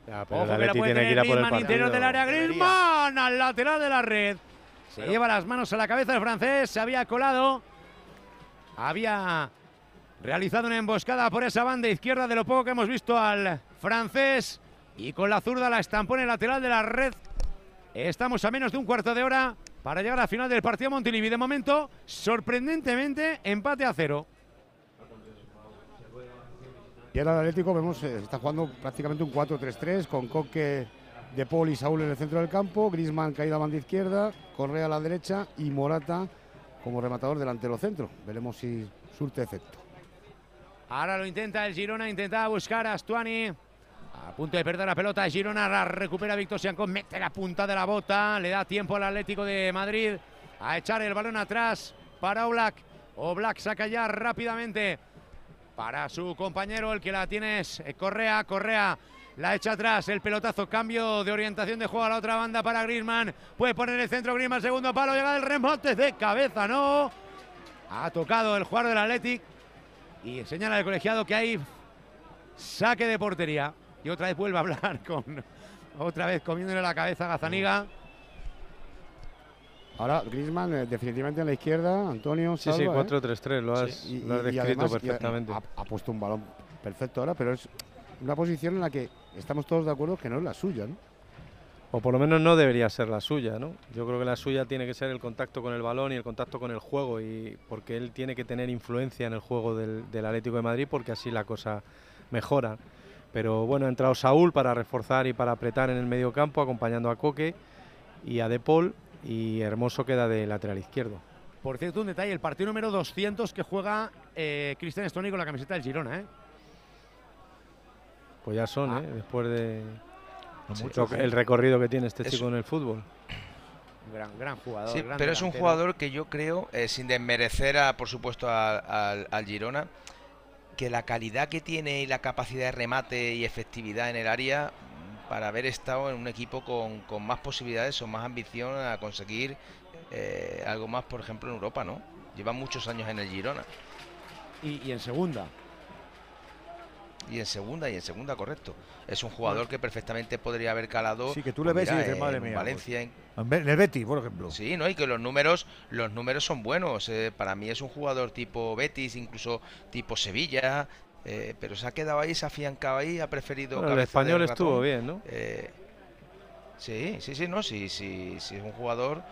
Ya, Ojo que la puede tener Griezmann, interior del área, Griezmann al lateral de la red. Se lleva las manos a la cabeza el francés, se había colado. Había realizado una emboscada por esa banda izquierda de lo poco que hemos visto al francés. Y con la zurda la estampó en el lateral de la red. Estamos a menos de un cuarto de hora para llegar al final del partido Montilivi. De momento, sorprendentemente, empate a cero. Y ahora el Atlético vemos, eh, está jugando prácticamente un 4-3-3 con Coque, De Paul y Saúl en el centro del campo, Grisman caída a banda izquierda, Correa a la derecha y Morata como rematador delantero centro. Veremos si surte efecto. Ahora lo intenta el Girona, intenta buscar a Astuani. A punto de perder la pelota, Girona la recupera Víctor Siancón, mete la punta de la bota, le da tiempo al Atlético de Madrid a echar el balón atrás para Oblak. Oblak saca ya rápidamente para su compañero, el que la tiene es eh, Correa, Correa la echa atrás, el pelotazo, cambio de orientación de juego a la otra banda para Griezmann, puede poner el centro Griezmann, segundo palo, llega el remote de cabeza, no, ha tocado el jugador del Athletic y señala el colegiado que hay saque de portería y otra vez vuelve a hablar [LAUGHS] con otra vez comiéndole la cabeza a Gazaniga. Ahora Griezmann eh, definitivamente en la izquierda, Antonio. Sí, sí, Salva, ¿eh? 4-3-3, lo has, Sí, y- lo has y- y descrito además, perfectamente. Ha, ha puesto un balón perfecto ahora, pero es una posición en la que estamos todos de acuerdo que no es la suya, ¿no? O por lo menos no debería ser la suya, ¿no? Yo creo que la suya tiene que ser el contacto con el balón y el contacto con el juego, y porque él tiene que tener influencia en el juego del, del Atlético de Madrid, porque así la cosa mejora. Pero bueno, ha entrado Saúl para reforzar y para apretar en el medio campo, acompañando a Coque y a De Paul, y Hermoso queda de lateral izquierdo. Por cierto, un detalle, el partido número 200 que juega eh, Cristian Stoni con la camiseta del Girona, ¿eh? Pues ya son, Ah. ¿eh? Después de No Sí, mucho, lo- el recorrido que tiene este Es- chico en el fútbol. Gran, gran jugador. Sí, gran pero es un jugador que yo creo, eh, sin desmerecer, a, por supuesto, a- al- al Girona, que la calidad que tiene y la capacidad de remate y efectividad en el área para haber estado en un equipo con, con más posibilidades o más ambición a conseguir eh, algo más, por ejemplo, en Europa, ¿no? Lleva muchos años en el Girona. Y, y en segunda. Y en segunda, y en segunda, correcto. Es un jugador que perfectamente podría haber calado. Sí, que tú le pues ves y mira, en mía, Valencia, en- En el Betis, por ejemplo. Sí, ¿no? Y que los números, los números son buenos. eh, para mí es un jugador tipo Betis, incluso tipo Sevilla. eh, pero se ha quedado ahí, se ha afiancado ahí, ha preferido. Bueno, el español estuvo bien, ¿no? Eh, sí, sí, sí, no, sí, sí, sí, es un jugador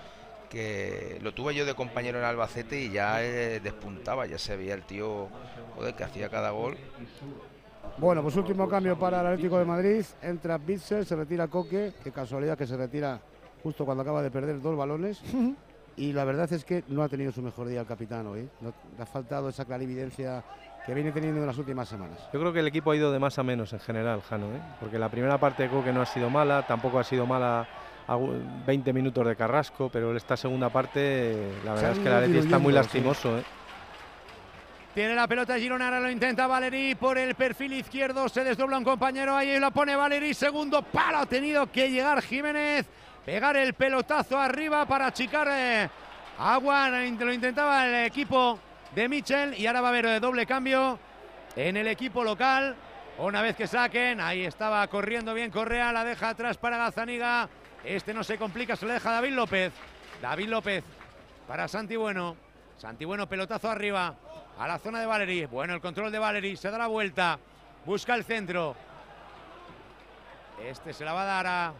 que lo tuve yo de compañero en Albacete y ya eh, despuntaba, ya se veía el tío, joder, que hacía cada gol. Bueno, pues último cambio para el Atlético de Madrid. Entra Bitzel, se retira Coque. Qué casualidad que se retira justo cuando acaba de perder dos balones. y la verdad es que no ha tenido su mejor día el capitán hoy. No- le ha faltado esa clarividencia que viene teniendo en las últimas semanas. Yo creo que el equipo ha ido de más a menos en general, Jano, ¿eh? porque la primera parte de Coque no ha sido mala, tampoco ha sido mala algu- 20 minutos de Carrasco, pero esta segunda parte, la verdad es que el Atleti está muy lastimoso. ¿eh? Tiene la pelota Girona, ahora lo intenta Valery por el perfil izquierdo, se desdobla un compañero, ahí lo pone Valery, segundo palo, ha tenido que llegar Jiménez, pegar el pelotazo arriba para achicar eh, agua, lo intentaba el equipo de Michel y ahora va a haber eh, doble cambio en el equipo local, una vez que saquen, ahí estaba corriendo bien Correa, la deja atrás para Gazaniga, este no se complica, se le deja David López, David López para Santi Bueno, Santi Bueno pelotazo arriba, a la zona de Valery. Bueno, el control de Valery, se da la vuelta, busca el centro. Este se la va a dar a,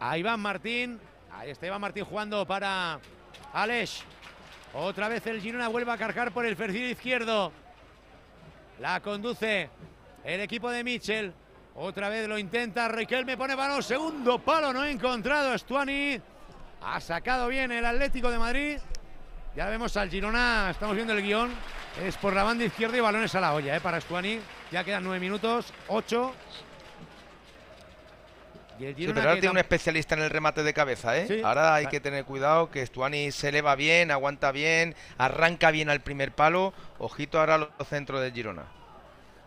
a Iván Martín. Ahí está Iván Martín jugando para Aleix. Otra vez el Girona vuelve a cargar por el perfil izquierdo. La conduce el equipo de Mitchell. Otra vez lo intenta. Riquelme pone balón. Segundo palo. No ha encontrado Estuani. Ha sacado bien el Atlético de Madrid. Ya vemos al Girona. Estamos viendo el guion. Es por la banda izquierda y balones a la olla ¿eh? para Estuani. Ya quedan nueve minutos. Ocho. Y el Sí, Girona pero ahora tiene un especialista en el remate de cabeza, ¿eh? Sí. Ahora hay que tener cuidado que Stuani se eleva bien, aguanta bien, arranca bien al primer palo. Ojito ahora a los centros del Girona.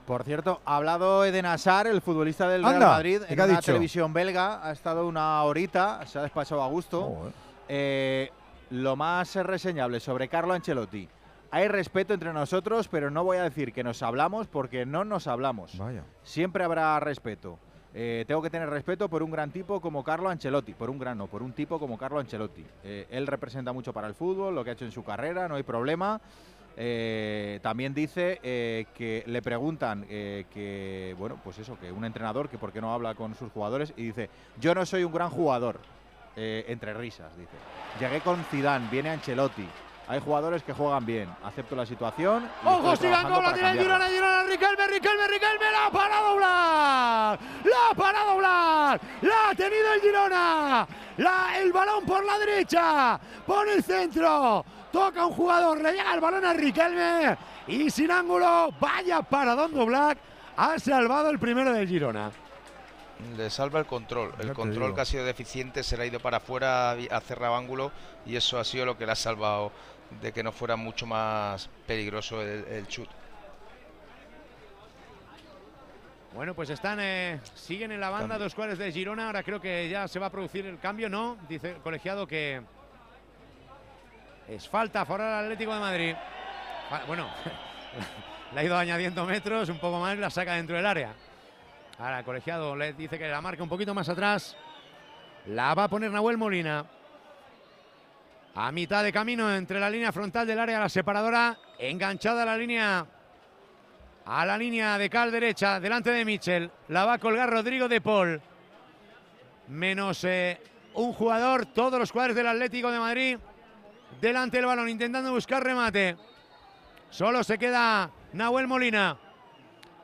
Por cierto, ha hablado Eden Hazard, el futbolista del Real Anda, Madrid, ¿qué en dicho? televisión belga. Ha estado una horita, se ha despachado a gusto. Eh, lo más reseñable sobre Carlo Ancelotti. Hay respeto entre nosotros, pero no voy a decir que nos hablamos porque no nos hablamos. Vaya. Siempre habrá respeto. Eh, tengo que tener respeto por un gran tipo como Carlo Ancelotti, por un gran no, por un tipo como Carlo Ancelotti. Eh, él representa mucho para el fútbol, lo que ha hecho en su carrera, no hay problema. Eh, también dice eh, que le preguntan eh, que, bueno, pues eso, que un entrenador que por qué no habla con sus jugadores y dice, yo no soy un gran jugador. Eh, entre risas, dice. Llegué con Zidane, viene Ancelotti. Hay jugadores que juegan bien. Acepto la situación. ¡Ojo, sigan con la para tiene el cambiarla". Girona, Girona, Riquelme, Riquelme, Riquelme, la ha parado Black, la ha parado Black, la ha tenido el Girona, la, el balón por la derecha, por el centro, toca un jugador, le llega el balón a Riquelme y sin ángulo, vaya paradón Black, ha salvado el primero del Girona. Le salva el control. El control que ha sido deficiente se le ha ido para afuera, ha cerrado ángulo y eso ha sido lo que le ha salvado de que no fuera mucho más peligroso el, el chut. Bueno, pues están, eh, siguen en la banda Cambio. dos cuadros de Girona. Ahora creo que ya se va a producir el cambio, ¿no? Dice el colegiado que es falta a favor del Atlético de Madrid. Bueno, [LAUGHS] le ha ido añadiendo metros, un poco más, la saca dentro del área. Ahora colegiado le dice que la marca un poquito más atrás. La va a poner Nahuel Molina. A mitad de camino entre la línea frontal del área, la separadora, enganchada a la línea a la línea de cal derecha, delante de Michel. La va a colgar Rodrigo de Paul. Menos eh, un jugador, todos los cuadros del Atlético de Madrid. Delante del balón, intentando buscar remate. Solo se queda Nahuel Molina.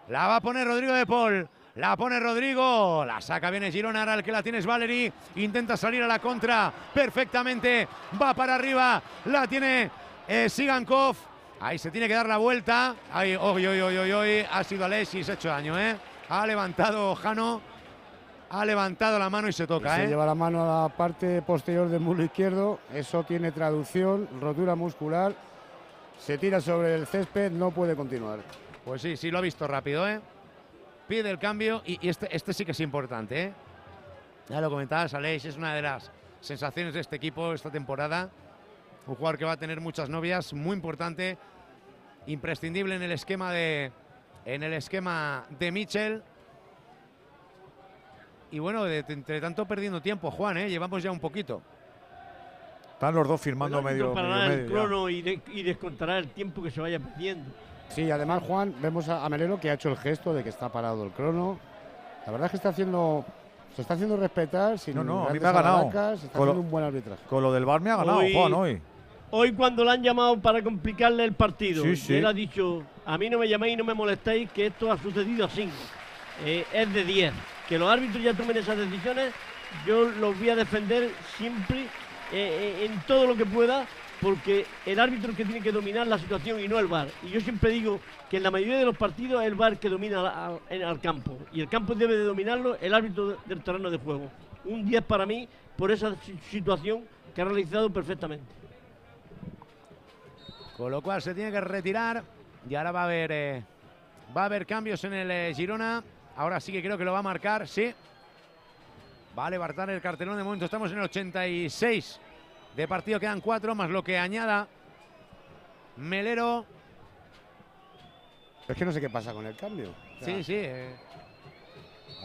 La va a poner Rodrigo de Paul. La pone Rodrigo. La saca bien Girona. Ahora el que la tiene es Valery. Intenta salir a la contra perfectamente. Va para arriba. La tiene eh, Sigankov. Ahí se tiene que dar la vuelta. Ahí, hoy, hoy, hoy, hoy, hoy. Ha sido Alexis, ha hecho daño, ¿eh? Ha levantado Jano. Ha levantado la mano y se toca, Se ¿eh? lleva la mano a la parte posterior del muslo izquierdo. Eso tiene traducción, rotura muscular. Se tira sobre el césped, no puede continuar. Pues sí, sí lo ha visto rápido, ¿eh? Pide el cambio y, y este, este sí que es importante, ¿eh? Ya lo comentabas, Aleix, es una de las sensaciones de este equipo esta temporada. Un jugador que va a tener muchas novias, muy importante, imprescindible en el esquema de, en el esquema de Mitchell. Y bueno, de- entre tanto perdiendo tiempo, Juan, ¿eh? llevamos ya un poquito. Están los dos firmando El medio, medio, el medio ya. crono y, de- y descontará el tiempo que se vaya perdiendo. Sí, además, Juan, vemos a, Melero que ha hecho el gesto de que está parado el crono. La verdad es que está haciendo, se está haciendo respetar sin No, no, a mí grandes me ha ganado. alharacas, está Con lo- haciendo un buen arbitraje. Con lo del bar me ha ganado, Hoy- Juan, hoy. Hoy cuando le han llamado para complicarle el partido, Sí, y sí. él ha dicho, a mí no me llaméis y no me molestéis, que esto ha sucedido así. Eh, es de 10. Que los árbitros ya tomen esas decisiones, yo los voy a defender siempre eh, eh, en todo lo que pueda, porque el árbitro es que tiene que dominar la situación y no el VAR. Y yo siempre digo que en la mayoría de los partidos es el VAR que domina al, campo. Y el campo debe de dominarlo el árbitro de- del terreno de juego. Un 10 para mí por esa si- situación que ha realizado perfectamente. Con lo cual se tiene que retirar y ahora va a haber, eh, va a haber cambios en el eh, Girona. Ahora sí que creo que lo va a marcar, sí. Va a el cartelón de momento. Estamos en el 86 de partido, quedan cuatro, más lo que añada Melero. Es que no sé qué pasa con el cambio. O sea, Sí, sí. eh,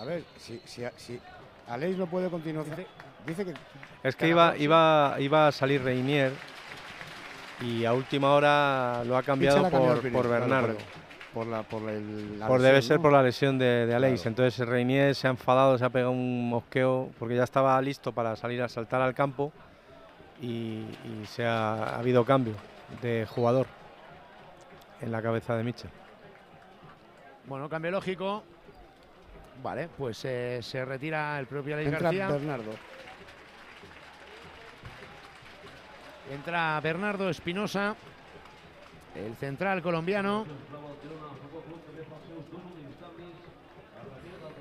A ver, si, si, si Aleix no puede continuar. Dice que. Es que iba, iba, iba a salir Reinier y a última hora lo ha cambiado por, por Bernardo. Por la, por el, la Por debe ser ¿no? por la lesión de, de Aleix. Claro. Entonces Reinier se ha enfadado, se ha pegado un mosqueo porque ya estaba listo para salir a saltar al campo y, y se ha, ha habido cambio de jugador en la cabeza de Mitchell. Bueno, cambio lógico. Vale, pues eh, se retira el propio Alex Entra García. Bernardo. Entra Bernardo Espinosa, el central colombiano.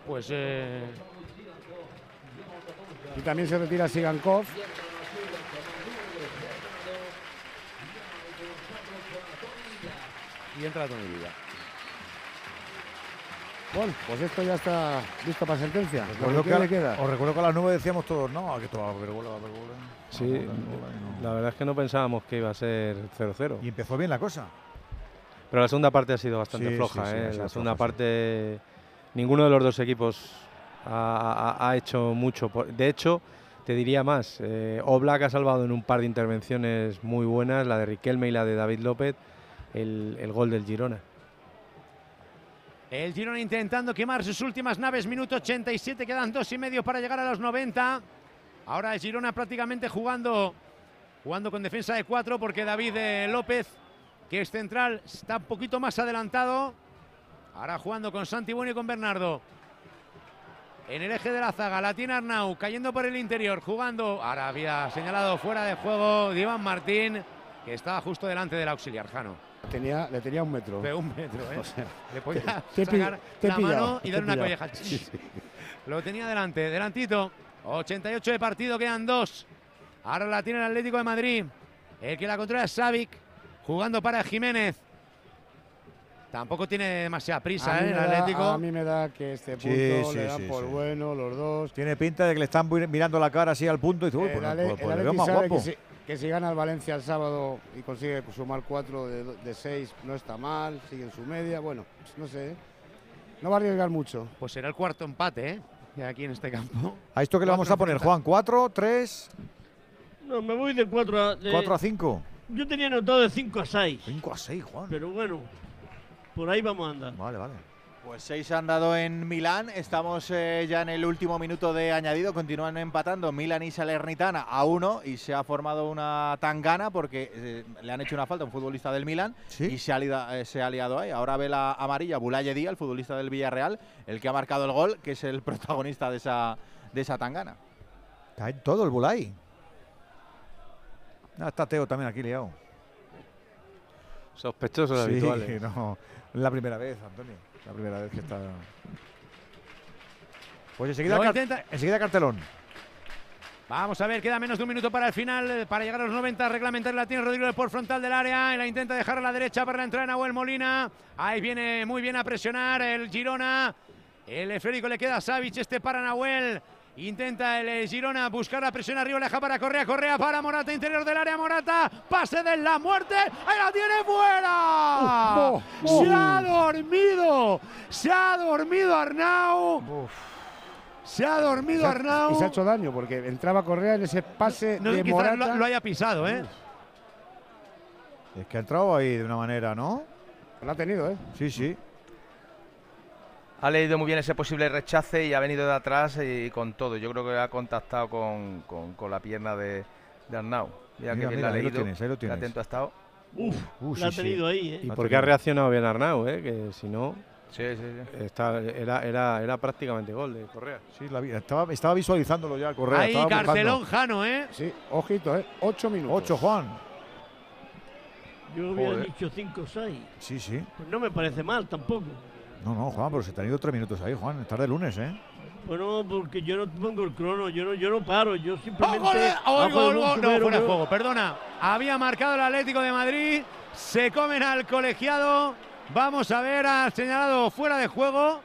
Pues eh, Y también se retira Sigankov. Y entra Tony Villa. Bueno, pues esto ya está listo para sentencia. Recuerdo que a- le queda. Os recuerdo que a las 9 decíamos todos, no, que esto va a haber gol, va a haber gol. Sí, la verdad es que no pensábamos que iba a ser 0-0. Y empezó bien la cosa. Pero la segunda parte ha sido bastante Sí, floja. sí, sí, ¿eh? La segunda floja, sí. parte, ninguno de los dos equipos ha, ha- ha hecho mucho. por- De hecho, te diría más. Eh, Oblak ha salvado en un par de intervenciones muy buenas, la de Riquelme y la de David López, el, el gol del Girona. El Girona intentando quemar sus últimas naves, minuto 87, quedan dos y medio para llegar a los 90. Ahora es Girona prácticamente jugando, jugando con defensa de cuatro porque David eh, López, que es central, está un poquito más adelantado. Ahora jugando con Santi Bueno y con Bernardo. En el eje de la zaga, la Arnau, cayendo por el interior, jugando. Ahora había señalado fuera de juego Iván Martín, que estaba justo delante del auxiliar Jano. Tenía, le tenía un metro. De un metro, ¿eh? [LAUGHS] O sea, le podía te sacar te la pillado, mano y dar una colleja. Sí, sí. Lo tenía delante, delantito. 88 de partido, quedan dos. Ahora la tiene el Atlético de Madrid. El que la controla es Savic, jugando para Jiménez. Tampoco tiene demasiada prisa, ¿eh? El da, Atlético. a mí me da que este punto Sí, sí, le dan sí, por sí. bueno los dos. Tiene pinta de que le están mirando la cara así al punto y dice, uy, El pues, pues- el pues le veo Atleti más guapo. Que si, gana el Valencia el sábado y consigue sumar cuatro de, de seis, no está mal, sigue en su media. Bueno, pues no sé. ¿eh? No va a arriesgar mucho. Pues será el cuarto empate, ¿eh? De aquí en este campo. ¿A esto que le vamos a poner, Juan? ¿4, 3, No, me voy de 4 a. de- 4 a 5? Yo tenía anotado de 5 a 6. 5 a 6, Juan. Pero bueno, por ahí vamos a andar. Vale, vale. Pues seis han dado en Milán. Estamos eh, ya en el último minuto de añadido. Continúan empatando Milán y Salernitana a uno. Y se ha formado una tangana porque eh, le han hecho una falta a un futbolista del Milán. Y se ha, liado, eh, se ha liado ahí. Ahora ve la amarilla Bulaye Díaz, el futbolista del Villarreal, el que ha marcado el gol, que es el [LAUGHS] protagonista de esa, de esa tangana. Está en todo el Bulay. Ah, está Teo también aquí liado. Sospechosos Sí, habituales. [LAUGHS] no, es la primera vez, Antonio. La primera vez que está. Pues enseguida, car- intenta- enseguida cartelón. Vamos a ver, queda menos de un minuto para el final, eh, para llegar a los 90. Reglamentario la tiene Rodrigo por frontal del área. Y la intenta dejar a la derecha para la entrada de Nahuel Molina. Ahí viene muy bien a presionar el Girona. El esférico le queda a Savic, este para Nahuel. Intenta el eh, Girona buscar la presión arriba, le deja para Correa, Correa para Morata, interior del área, Morata, pase de la muerte, ahí la tiene fuera. Uf, uf, Se ha dormido, se ha dormido Arnau. Se ha dormido Se ha- Arnau. Y se ha hecho daño porque entraba Correa en ese pase No de quizás Morata. lo, lo haya pisado, ¿eh? Es que ha entrado ahí de una manera, ¿no? Lo ha tenido, ¿eh? Sí, sí. Ha leído muy bien ese posible rechace y ha venido de atrás y con todo. Yo creo que ha contactado con, con- con la pierna de, de Arnau. Mira, que Mira, bien mira, la ha ahí lo leído. tienes, ahí lo tienes. atento ha estado. Uf, Uh, la ha sí. tenido ahí, ¿eh? Y porque ha reaccionado bien Arnau, ¿eh? que si no, Sí, sí, sí. está- era, era, era prácticamente gol de Correa. Sí, la estaba, estaba visualizándolo ya, Correa. Ahí estaba buscando. Jano, ¿eh? Sí, ojito, ¿eh? Ocho minutos. Ocho, Juan. Yo hubiera Joder. dicho 5 o 6. Sí, sí. Pues no me parece mal tampoco. No, no, Juan, pero se te han ido tres minutos ahí, Juan. Estar de lunes, ¿eh? Bueno, porque yo no pongo el crono, yo no, yo no paro, yo ¡Oh, simplemente. ¡Oh, bajo gol! No, fuera de yo- juego, perdona. Había marcado el Atlético de Madrid. Se comen al colegiado. Vamos a ver al señalado fuera de juego.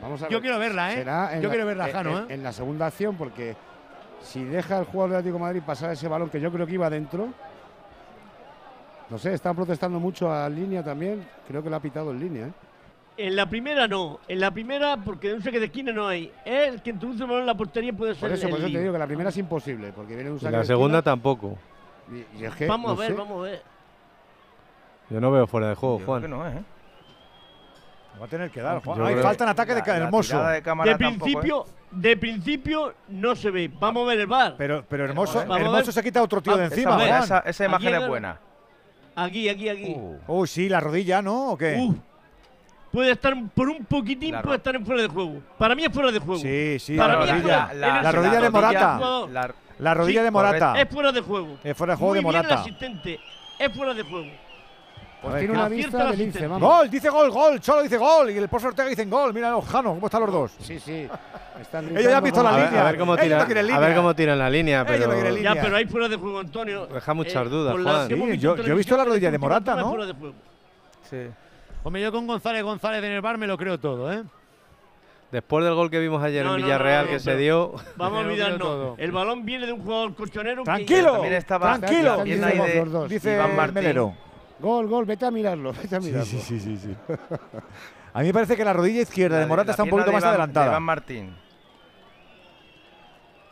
Vamos a Yo ver. quiero verla, ¿eh? Será Yo la- quiero verla, en- Jano, en, ¿eh? en la segunda acción, porque si deja el jugador del Atlético de Madrid pasar ese balón, que yo creo que iba dentro. No sé, están protestando mucho a línea también. Creo que lo ha pitado en línea, ¿eh? En la primera no, en la primera porque de un saque de esquina no hay. El que introduce el balón en la portería puede ser Por eso, el por eso te digo que la primera es imposible, porque viene un Y saque la de segunda esquina tampoco. y, y es que, Vamos no a ver, sé. vamos a ver. Yo no veo fuera de juego, Yo Juan. creo que no, ¿eh? Va a tener que dar, Juan. Hay falta en ataque de La- Hermoso. de De tampoco, ¿eh? principio, de principio no se ve. Vamos a ver el bar. Pero, pero Hermoso, Vamos. Hermoso se quita otro tío de Ah, encima, Esa, Juan. esa, esa imagen Aquí es buena. Aquí, aquí, aquí. Uy, sí, la rodilla, ¿no? ¿O qué? Uf. Puede estar por un poquitín, La puede estar en fuera de juego. Para mí es fuera de juego. Sí, sí, Para la mí es rodilla. fuera. La, el- rodilla de Morata. La- La rodilla Sí, de Morata. Es fuera de juego. Es fuera de juego Muy de bien el Morata. asistente. Es fuera de juego. Pues tiene una vista la de lince, vamos. Gol, dice gol, gol. Solo dice gol. Y el profesor Ortega dicen gol. Mira, Jano, ¿cómo están los dos? Sí, sí. Están Ellos ya han visto la A ver, línea. a ver cómo Ellos tira, no a ver cómo la línea, no pero línea. Ya, pero hay fuera de juego, Antonio. Deja muchas dudas, por las Juan. Sí, yo- he visto la rodilla de Morata, es ¿no? fuera de juego. Sí. Hombre, yo con González González en el bar me lo creo todo, ¿eh? Después del gol que vimos ayer No, en no, Villarreal no, que se dio, Vamos a [LAUGHS] olvidarnos. El balón viene de un jugador colchonero. que- Tranquilo, también estaba- tranquilo. Bien ahí de los dos. Dice Iván Martín. Melero. Gol, gol, vete a mirarlo, vete a Sí, mirarlo. sí, sí, sí, sí. A mí me parece que la rodilla izquierda La de Morata está un poquito de más Iván- de adelantada. Iván Martín.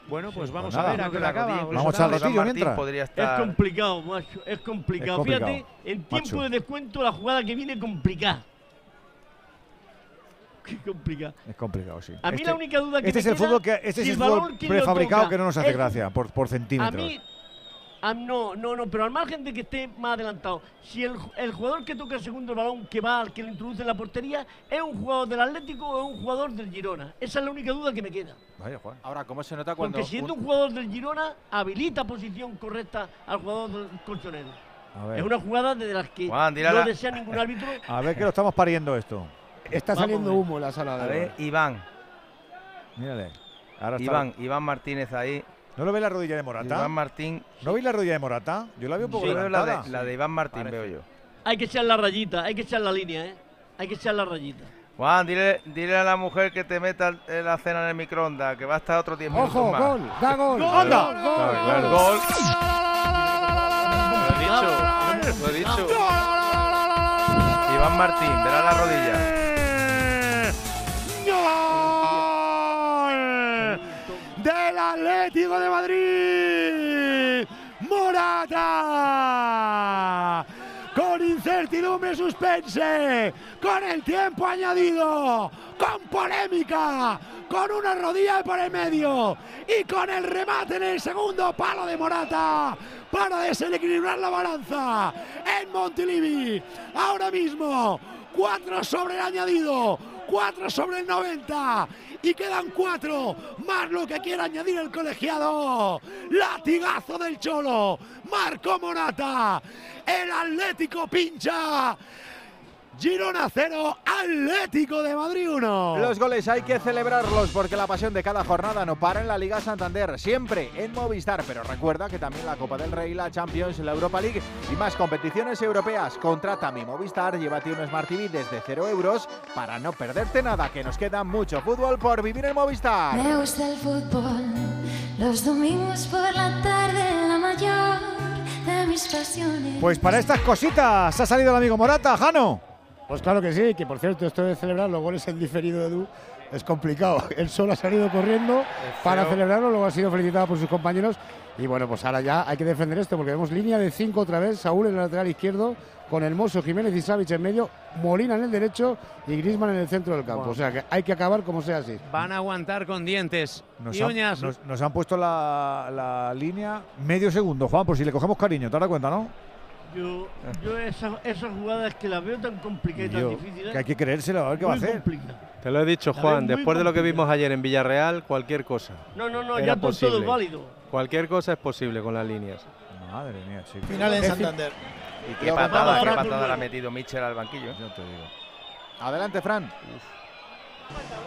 Bueno, pues vamos nada. a ver a qué acaba. Vamos al Iván ratillo mientras. podría Es complicado, macho. Es complicado. Es complicado, Fíjate, en macho. tiempo de descuento la jugada que viene complicada. [LAUGHS] Qué complicado. Es complicado, sí. A mí Este- la única duda que Este me es el queda, fútbol, que, este si es el el fútbol balón, ¿quién lo prefabricado que no nos hace Es- gracia, por, por A centímetros. mí, a- no, no, no, pero al margen de que esté más adelantado, si el, el jugador que toca el segundo balón, que va, al que lo introduce en la portería, es un jugador del Atlético o es un jugador del Girona. Esa es la única duda que me queda. Vaya, Juan. Ahora, ¿cómo se nota cuando Porque siendo un jugador del Girona, habilita posición correcta al jugador del colchonero. A ver. Es una jugada de las que Juan, no la- desea ningún árbitro. [LAUGHS] A ver que lo estamos pariendo esto. Está Vamos saliendo humo en la sala de A ver, Iván. Mírale. Ahora está- Iván, Iván Martínez ahí. ¿No lo ve la rodilla de Morata? Iván Martín. ¿No veis la rodilla de Morata? Yo la veo un poco Yo veo la de, la de Iván Martín, veo yo. Hay que echar la rayita, hay que echar la línea, ¿eh? Hay que echar la rayita. Juan, dile, dile a la mujer que te meta la cena en el microondas, que va a estar otro 10 minutos Ojo, más. gol, da gol. Gol, ¡Anda! gol, gol, gol. Lo he dicho, lo he dicho. Iván Martín, verá la rodilla. Del Atlético de Madrid. Morata. Con incertidumbre suspense. Con el tiempo añadido. Con polémica. Con una rodilla por el medio. Y con el remate en el segundo palo de Morata. Para desequilibrar la balanza. En Montilivi. Ahora mismo. 4 sobre el añadido. 4 sobre el 90 y quedan 4 más lo que quiera añadir el colegiado. Latigazo del Cholo, Marco Morata, el Atlético pincha. Girona 0, Atlético de Madrid 1. Los goles hay que celebrarlos porque la pasión de cada jornada no para en la Liga Santander, siempre en Movistar. Pero recuerda que también la Copa del Rey, la Champions, la Europa League y más competiciones europeas. Contrata mi Movistar, llévate un Smart TV desde 0 euros para no perderte nada, que nos queda mucho fútbol por vivir en Movistar. Me gusta el fútbol, los domingos por la tarde, la mayor de mis pasiones. Pues para estas cositas ha salido el amigo Morata, Jano. Pues claro que sí, que por cierto, esto de celebrar los goles en diferido de Edu es complicado. [LAUGHS] Él solo ha salido corriendo para celebrarlo, luego ha sido felicitado por sus compañeros. Y bueno, pues ahora ya hay que defender esto, porque vemos línea de 5 otra vez, Saúl en el lateral izquierdo, con Hermoso, Jiménez y Savic en medio, Molina en el derecho y Grisman en el centro del campo. Wow. O sea que hay que acabar como sea así. Van a aguantar con dientes Nos, y han, uñas. nos- nos han puesto la, la línea medio segundo, Juan, por si le cogemos cariño. ¿Te das cuenta, no? Yo, yo esas, esas jugadas que las veo tan complicadas y tan Yo, difíciles. que hay que creérselo, a ver qué va a hacer. Te lo he dicho, Juan. Después de lo que vimos ayer en Villarreal, cualquier cosa. No, no, no, ya todo, todo es válido. Cualquier cosa es posible con las líneas. Madre mía, chico. Final en Santander. Y qué patada, qué patada le ha metido Mitchell al banquillo. ¿eh? Adelante, Fran.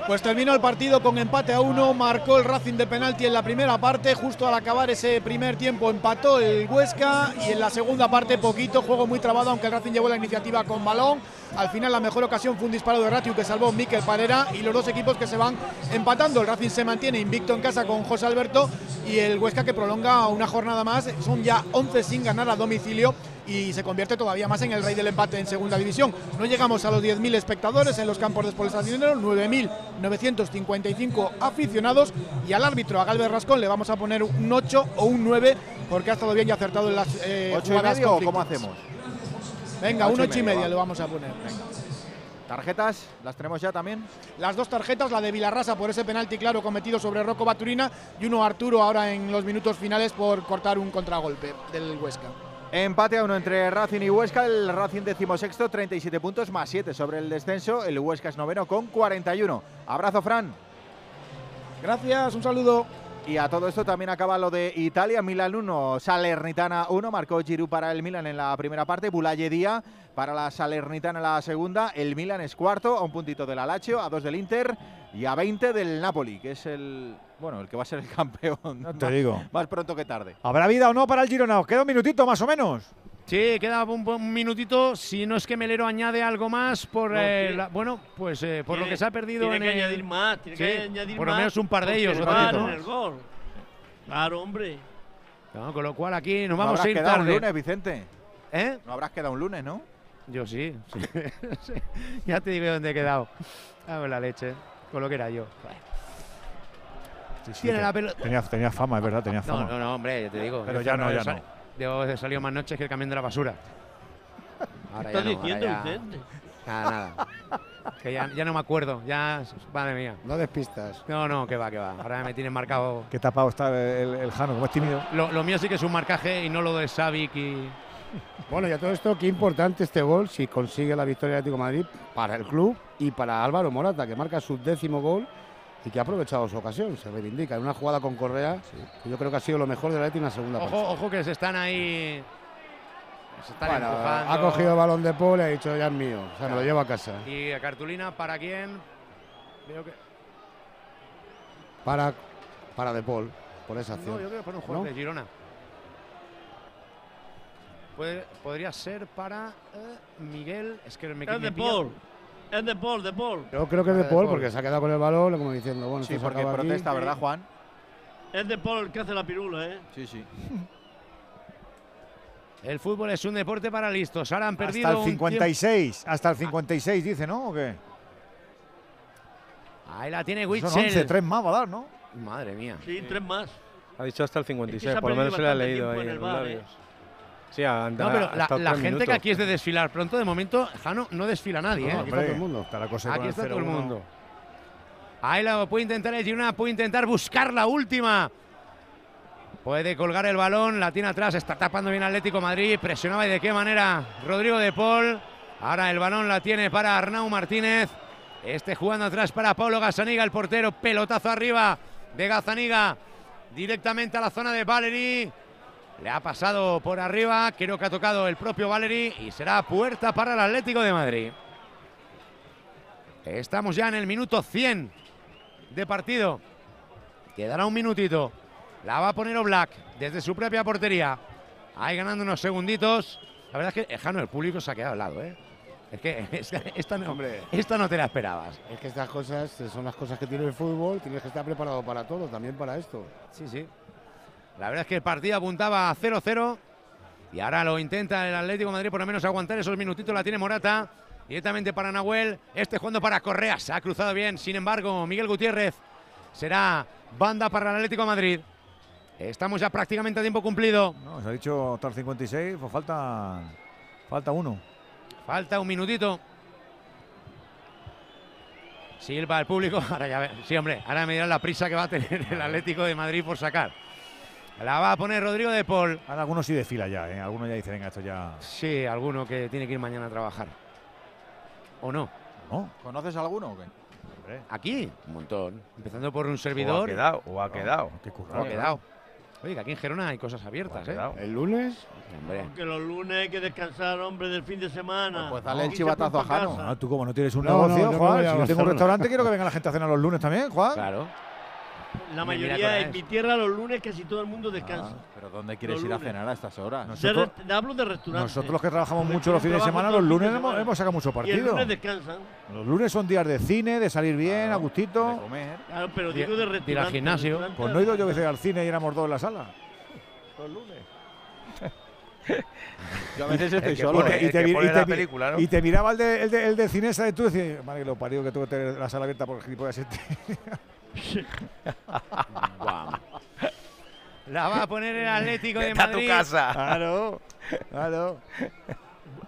Pues terminó el partido con empate a uno, marcó el Racing de penalti en la primera parte, justo al acabar ese primer tiempo empató el Huesca y en la segunda parte poquito, juego muy trabado, aunque el Racing llevó la iniciativa con balón. Al final la mejor ocasión fue un disparo de Ratiu que salvó Miquel Parera y los dos equipos que se van empatando. El Racing se mantiene invicto en casa con José Alberto y el Huesca que prolonga una jornada más, son ya 11 sin ganar a domicilio y se convierte todavía más en el rey del empate en segunda división. No llegamos a los 10.000 espectadores en los campos de Sport Dinero, 9.955 aficionados y al árbitro, a Galvez Rascón, le vamos a poner un 8 o un 9 porque ha estado bien y acertado en las eh, ¿Ocho y medio o cómo hacemos? Venga, un y 8 y medio, media le vamos a poner. ¿Tarjetas? ¿Las tenemos ya también? Las dos tarjetas, la de Vilarrasa por ese penalti claro cometido sobre Rocco Baturina y uno Arturo ahora en los minutos finales por cortar un contragolpe del Huesca. Empate a uno entre Racing y Huesca. El Racing decimosexto, 37 puntos más 7 sobre el descenso. El Huesca es noveno con 41. Abrazo, Fran. Gracias, un saludo. Y a todo esto también acaba lo de Italia. Milan 1, Salernitana 1. Marcó Giroud para el Milan en la primera parte. Bulaye Díaz para la Salernitana en la segunda. El Milan es cuarto, a un puntito del Lazio, a dos del Inter y a 20 del Napoli, que es el bueno el que va a ser el [LAUGHS] campeón. No te más- digo. Más pronto que tarde. ¿Habrá vida o no para el Girona? Os queda un minutito más o menos. Sí, queda un, un minutito. Si no es que Melero añade algo más, por No, eh, la- bueno, pues eh, por lo que se ha perdido tiene en que el- añadir más, tiene que añadir por lo más menos un par de ellos. el gol. Claro, hombre. No, con lo cual aquí nos No vamos a ir quedado un tarde. lunes, Vicente. ¿Eh? No habrás quedado un lunes, ¿no? Yo sí. sí. [LAUGHS] Sí. Ya te digo dónde he quedado. Dame la leche. Con lo que era yo. Sí, sí, Tiene la pelota. Tenía, tenía fama, es verdad, tenía No, fama. no, no, hombre, ya te digo. Pero ya no, ya no. Yo he salido más noches que el camión de la basura. ¿Qué Ahora estás ya no, diciendo, ahora ya- Vicente? Nada, nada. [LAUGHS] Que ya, ya no me acuerdo, ya, madre mía. No despistas. No, no, que va, que va. Ahora me tienen marcado. Qué tapado está el, el Jano, como es tímido. Lo, lo mío sí que es un marcaje y no lo de Savic y. Bueno, y a todo esto, qué importante este gol si consigue la victoria del Atlético de Madrid para el club y para Álvaro Morata, que marca su décimo gol y que ha aprovechado su ocasión. Se reivindica en una jugada con Correa, que yo creo que ha sido lo mejor del Atlético en la segunda Ojo, parte. ojo que se están ahí. Se están Bueno, empujando. ha cogido el balón de Paul y ha dicho ya es mío, o sea, me lo llevo a casa. Y a cartulina, ¿para quién? Veo que. Para, para De Paul, por esa acción. No, yo creo que por un jugador ¿No? de Girona. Puede- podría ser para eh, Miguel. Es que me me de pilla- Paul. Es de Paul, de Paul. Yo creo que es de Paul, porque se ha quedado con el balón, como diciendo, bueno, Sí, porque aquí. protesta, ¿verdad, Juan? Es de Paul el que hace la pirula, ¿eh? Sí, sí. [LAUGHS] El fútbol es un deporte para listos. Ahora han perdido. Hasta el un 56, hasta el 56 dice, ¿no? ¿O qué? Ahí la tiene Son Witzel. 11, 3 más va a dar, ¿no? Madre mía. Sí, tres más. Ha dicho hasta el Es que 56, se ha por lo menos se le ha leído ahí en los el labios. Sí, No, pero la, gente que aquí es de desfilar pronto, de momento, Jano, no desfila nadie. No, ¿eh? aquí está todo el mundo. Está la cosa Aquí está todo el 0-1. mundo. Ahí la puede intentar el Girona, puede intentar buscar la última. Puede colgar el balón, la tiene atrás, está tapando bien Atlético Madrid, presionaba y de qué manera Rodrigo de Paul. Ahora el balón la tiene para Arnau Martínez. Este jugando atrás para Pablo Gazaniga, el portero, pelotazo arriba de Gazaniga, directamente a la zona de Valery. Le ha pasado por arriba, creo que ha tocado el propio Valery y será puerta para el Atlético de Madrid. Estamos ya en el minuto 100 de partido. Quedará un minutito. La va a poner Oblak desde su propia portería. Ahí ganando unos segunditos. La verdad es que, eh, Jano, el público se ha quedado al lado, ¿eh? Es que [LAUGHS] esta no, esta no te la esperabas. Es que estas cosas son las cosas que tiene el fútbol, tienes que estar preparado para todo, también para esto. Sí, sí. La verdad es que el partido apuntaba a 0-0 y ahora lo intenta el Atlético de Madrid por lo menos aguantar esos minutitos. La tiene Morata directamente para Nahuel. Este jugando para Correa. Se ha cruzado bien. Sin embargo, Miguel Gutiérrez será banda para el Atlético de Madrid. Estamos ya prácticamente a tiempo cumplido. No, se ha dicho hasta el 56, pues falta, falta uno. Falta un minutito. Silva el público. [LAUGHS] Ahora ya ve- Sí, hombre, ahora me dirán la prisa que va a tener el Atlético de Madrid por sacar. La va a poner Rodrigo de Paul. Ahora algunos sí desfila ya, ¿eh? Algunos ya dicen, venga, esto ya... Sí, alguno que tiene que ir mañana a trabajar. ¿O no? ¿No? ¿Conoces alguno o qué? Aquí, un montón. Empezando por un servidor. O ha quedado, o ha quedado. Qué O ha quedado. Oye, que aquí en Gerona hay cosas abiertas, ¿eh? El lunes, Hombre. Que los lunes hay que descansar, hombre, del fin de semana. Pues dale el chivatazo a Jano. Ah, tú como no tienes un No, no, negocio, me Juan, si yo tengo un restaurante, quiero que venga la gente a cenar los lunes también, Juan. Claro. La mayoría en mi tierra los lunes casi todo el mundo descansa. Ah, ¿Pero dónde quieres Los ir a cenar a estas horas? Nosotros, hablo de restaurantes. nosotros los que trabajamos mucho los fines de semana, los el lunes hemos, semana. hemos sacado mucho Y el partido. lunes descansan. Los lunes son días de cine, de salir bien, a gustito. De comer. Claro, pero digo de de ir al gimnasio. Pues no he ido yo que sea al cine y éramos dos en la sala. Los lunes. Yo a veces [LAUGHS] estoy El solo. pone- el que vi- pone te la vi- película, ¿no? y te miraba el de, el de, el de cinesa y tú decías, madre que lo parido que tuve que tener la sala abierta por gilipollas este. [LAUGHS] Guau. La va a poner el Atlético de a tu Madrid. casa. Claro, claro.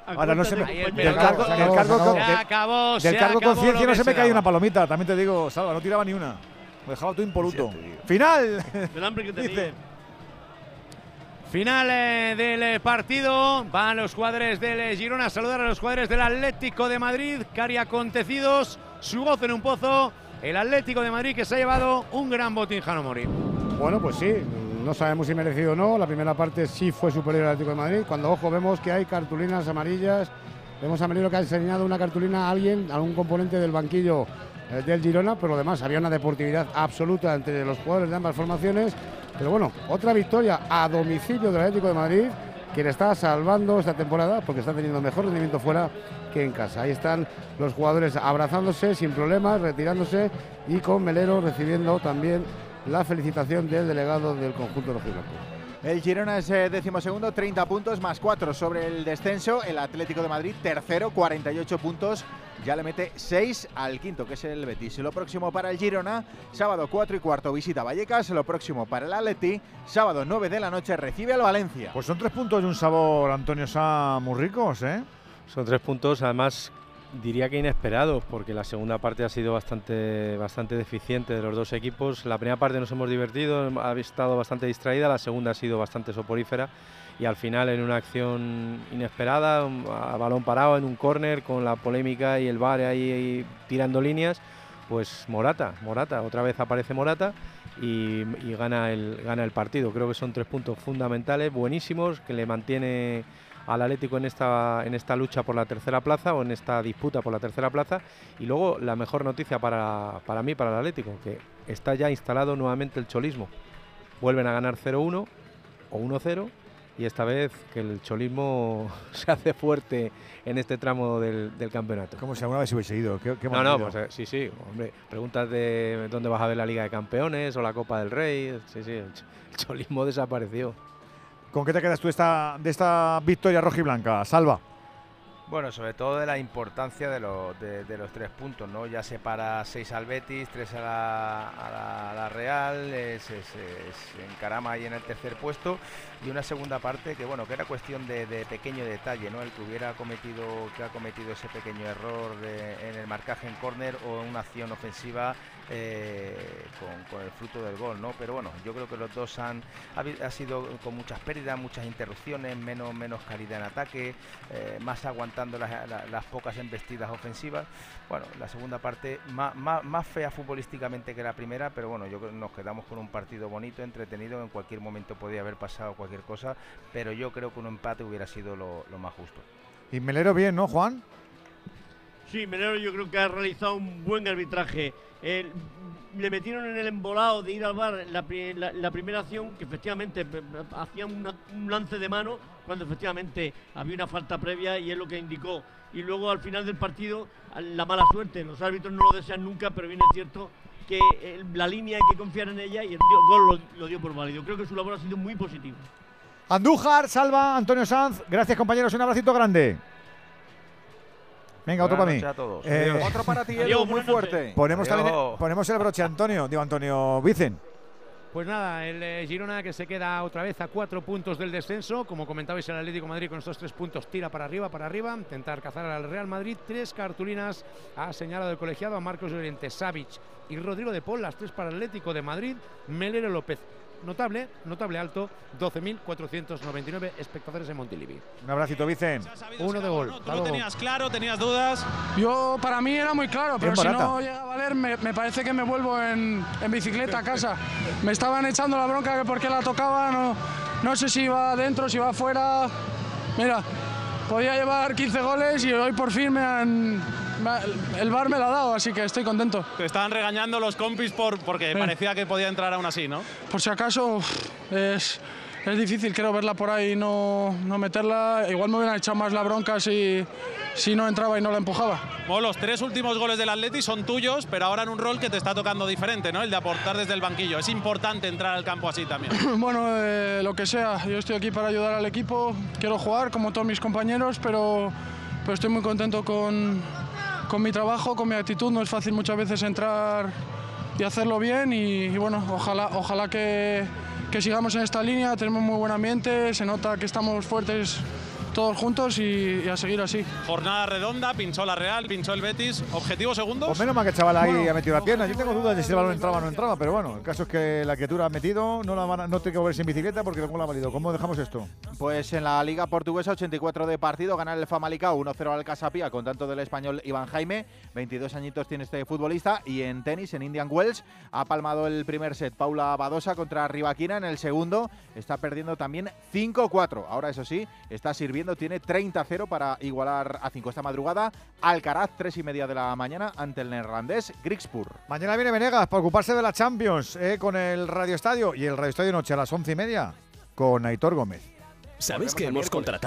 Ahora no se me, del cargo, del acabó, cargo, se acabó. con- Se del- acabó, se del cargo acabó conciencia lo no que se me caía daba. una palomita, también te digo, Salva, no tiraba ni una. Lo dejaba todo impoluto. Final. Del hambre que tenía. Dicen. Final eh, del eh, partido. Van los jugadores del eh, Girona a saludar a los jugadores del Atlético de Madrid. Cari acontecidos. Su voz en un pozo. El Atlético de Madrid que se ha llevado un gran botín, Jano Mori. bueno, pues sí, no sabemos si merecido o no. La primera parte sí fue superior al Atlético de Madrid. Cuando, ojo, vemos que hay cartulinas amarillas. Vemos a Melero que ha enseñado una cartulina a alguien, a algún componente del banquillo eh, del Girona, pero lo demás había una deportividad absoluta entre los jugadores de ambas formaciones. Pero bueno, otra victoria a domicilio del Atlético de Madrid, le está salvando esta temporada porque está teniendo mejor rendimiento fuera que en casa. Ahí están los jugadores abrazándose sin problemas, retirándose y con Melero recibiendo también la felicitación del delegado del conjunto de los Blancos. El Girona es eh, decimosegundo, 30 puntos más 4 sobre el descenso. El Atlético de Madrid, tercero, 48 puntos. Ya le mete 6 al quinto, que es el Betis. Lo próximo para el Girona, sábado 4 y cuarto visita Vallecas. Lo próximo para el Atleti, sábado 9 de la noche recibe al Valencia. Pues son tres puntos de un sabor, Antonio Sá, muy ricos, ¿eh? Son tres puntos, además Diría que inesperados, porque la segunda parte ha sido bastante, bastante deficiente de los dos equipos. La primera parte nos hemos divertido, ha estado bastante distraída, la segunda ha sido bastante soporífera y al final en una acción inesperada, a balón parado en un córner con la polémica y el bar ahí, tirando líneas, pues Morata, Morata, otra vez aparece Morata y, y gana, el, gana el partido. Creo que son tres puntos fundamentales, buenísimos, que le mantiene al Atlético en esta, en esta lucha por la tercera plaza o en esta disputa por la tercera plaza. Y luego la mejor noticia para, para mí, para el Atlético, que está ya instalado nuevamente el cholismo. Vuelven a ganar 0-1 o 1-0 y esta vez que el cholismo [LAUGHS] se hace fuerte en este tramo del, del campeonato. Como si alguna vez hubiese ido. ¿Qué, qué No, no, pues eh, sí, sí, hombre, preguntas de dónde vas a ver la Liga de Campeones o la Copa del Rey, sí, sí, el cholismo desapareció. ¿Con qué te quedas tú de esta victoria roja y blanca? Salva. Bueno, sobre todo de la importancia de, los tres puntos, ¿no? Ya separa seis al Betis, tres a la, a la- Real, eh, se, encarama ahí en el tercer puesto y una segunda parte que, bueno, que era cuestión de, de pequeño detalle, ¿no? El que hubiera cometido, que ha cometido ese pequeño error en el marcaje en córner o en una acción ofensiva eh, con, el fruto del gol, ¿no? Pero bueno, yo creo que los dos han ha, sido con muchas pérdidas, muchas interrupciones, menos menos calidad en ataque, eh, más aguantando las, la- las pocas embestidas ofensivas. Bueno, la segunda parte más, más, fea futbolísticamente que la primera, pero bueno, yo nos quedamos con un partido bonito, entretenido, en cualquier momento podía haber pasado cualquier cosa, pero yo creo que un empate hubiera sido lo, lo más justo. Y Melero bien, ¿no, Juan? Sí, Melero yo creo que ha realizado un buen arbitraje. Le metieron en el embolado de ir al bar la, la- primera acción, que efectivamente hacía un lance de mano, cuando efectivamente había una falta previa y es lo que indicó. Y luego al final del partido, la mala suerte. Los árbitros no lo desean nunca, pero bien es cierto que eh, la línea hay que confiar en ella y el gol lo, lo dio por válido. Creo que su labor ha sido muy positiva. Andújar, Salva, Antonio Sanz. Gracias, compañeros. Un abracito grande. Venga, otro para mí. a todos. Eh. Otro para ti, Edu, muy fuerte. ponemos, también, ponemos el broche, Antonio. Digo, Antonio Vicen. Pues nada, el eh, Girona que se queda otra vez a cuatro puntos del descenso. Como comentabais, el Atlético de Madrid con estos tres puntos tira para arriba, para arriba. Intentar cazar al Real Madrid. Tres cartulinas ha señalado el colegiado a Marcos Llorente, Savic y Rodrigo de Paul. Las tres para el Atlético de Madrid. Melero López. Notable, notable alto. 12.499 espectadores en Montilivi. Un abracito, Vicen. Uno de gol. ¿no? Tú lo tenías claro, tenías dudas. Yo, para mí era muy claro, pero si no llega a valer, me, me parece que me vuelvo en, en bicicleta a casa. Me estaban echando la bronca que por qué la tocaba, no, no sé si iba adentro, si iba afuera. Mira, podía llevar 15 goles y hoy por fin me han, el bar me la ha dado, así que estoy contento. Te estaban regañando los compis por, porque parecía que podía entrar aún así, ¿no? Por si acaso, es, es difícil, creo, verla por ahí y no, no meterla. Igual me hubieran echado más la bronca si, si no entraba y no la empujaba. Bueno, los tres últimos goles del Atleti son tuyos, pero ahora en un rol que te está tocando diferente, ¿no? El de aportar desde el banquillo. Es importante entrar al campo así también. [CLEARS THROAT] Bueno, eh, lo que sea, yo estoy aquí para ayudar al equipo, quiero jugar como todos mis compañeros, pero, pero estoy muy contento con, con mi trabajo, con mi actitud, no es fácil muchas veces entrar y hacerlo bien y, bueno, ojalá, ojalá que sigamos en esta línea, tenemos muy buen ambiente, se nota que estamos fuertes todos juntos y, y a seguir así. Jornada redonda, pinchó la Real, pinchó el Betis. ¿Objetivo segundos? Pues menos mal que el chaval ahí Bueno, ha metido la pierna. Yo tengo dudas de si el balón entraba o no entraba, pero bueno, el caso es que la criatura ha metido, no, la van a- no tiene que moverse en bicicleta porque luego la ha valido. ¿Cómo dejamos esto? Pues en la Liga Portuguesa, 84 de partido, gana el Famalicão 1-0 al Casapía con tanto del español Iván Jaime. 22 añitos tiene este futbolista. Y en tenis, en Indian Wells, ha palmado el primer set Paula Badosa contra Rivaquina. En el segundo está perdiendo también 5-4. Ahora, eso sí, está sirviendo, tiene 30-0 para igualar a 5 esta madrugada. Alcaraz, 3 y media de la mañana ante el neerlandés Grigspur. Mañana viene Venegas para ocuparse de la Champions eh, con el Radio Estadio y el Radio Estadio Noche a las once y media con Aitor Gómez. ¿Sabes que hemos contratado?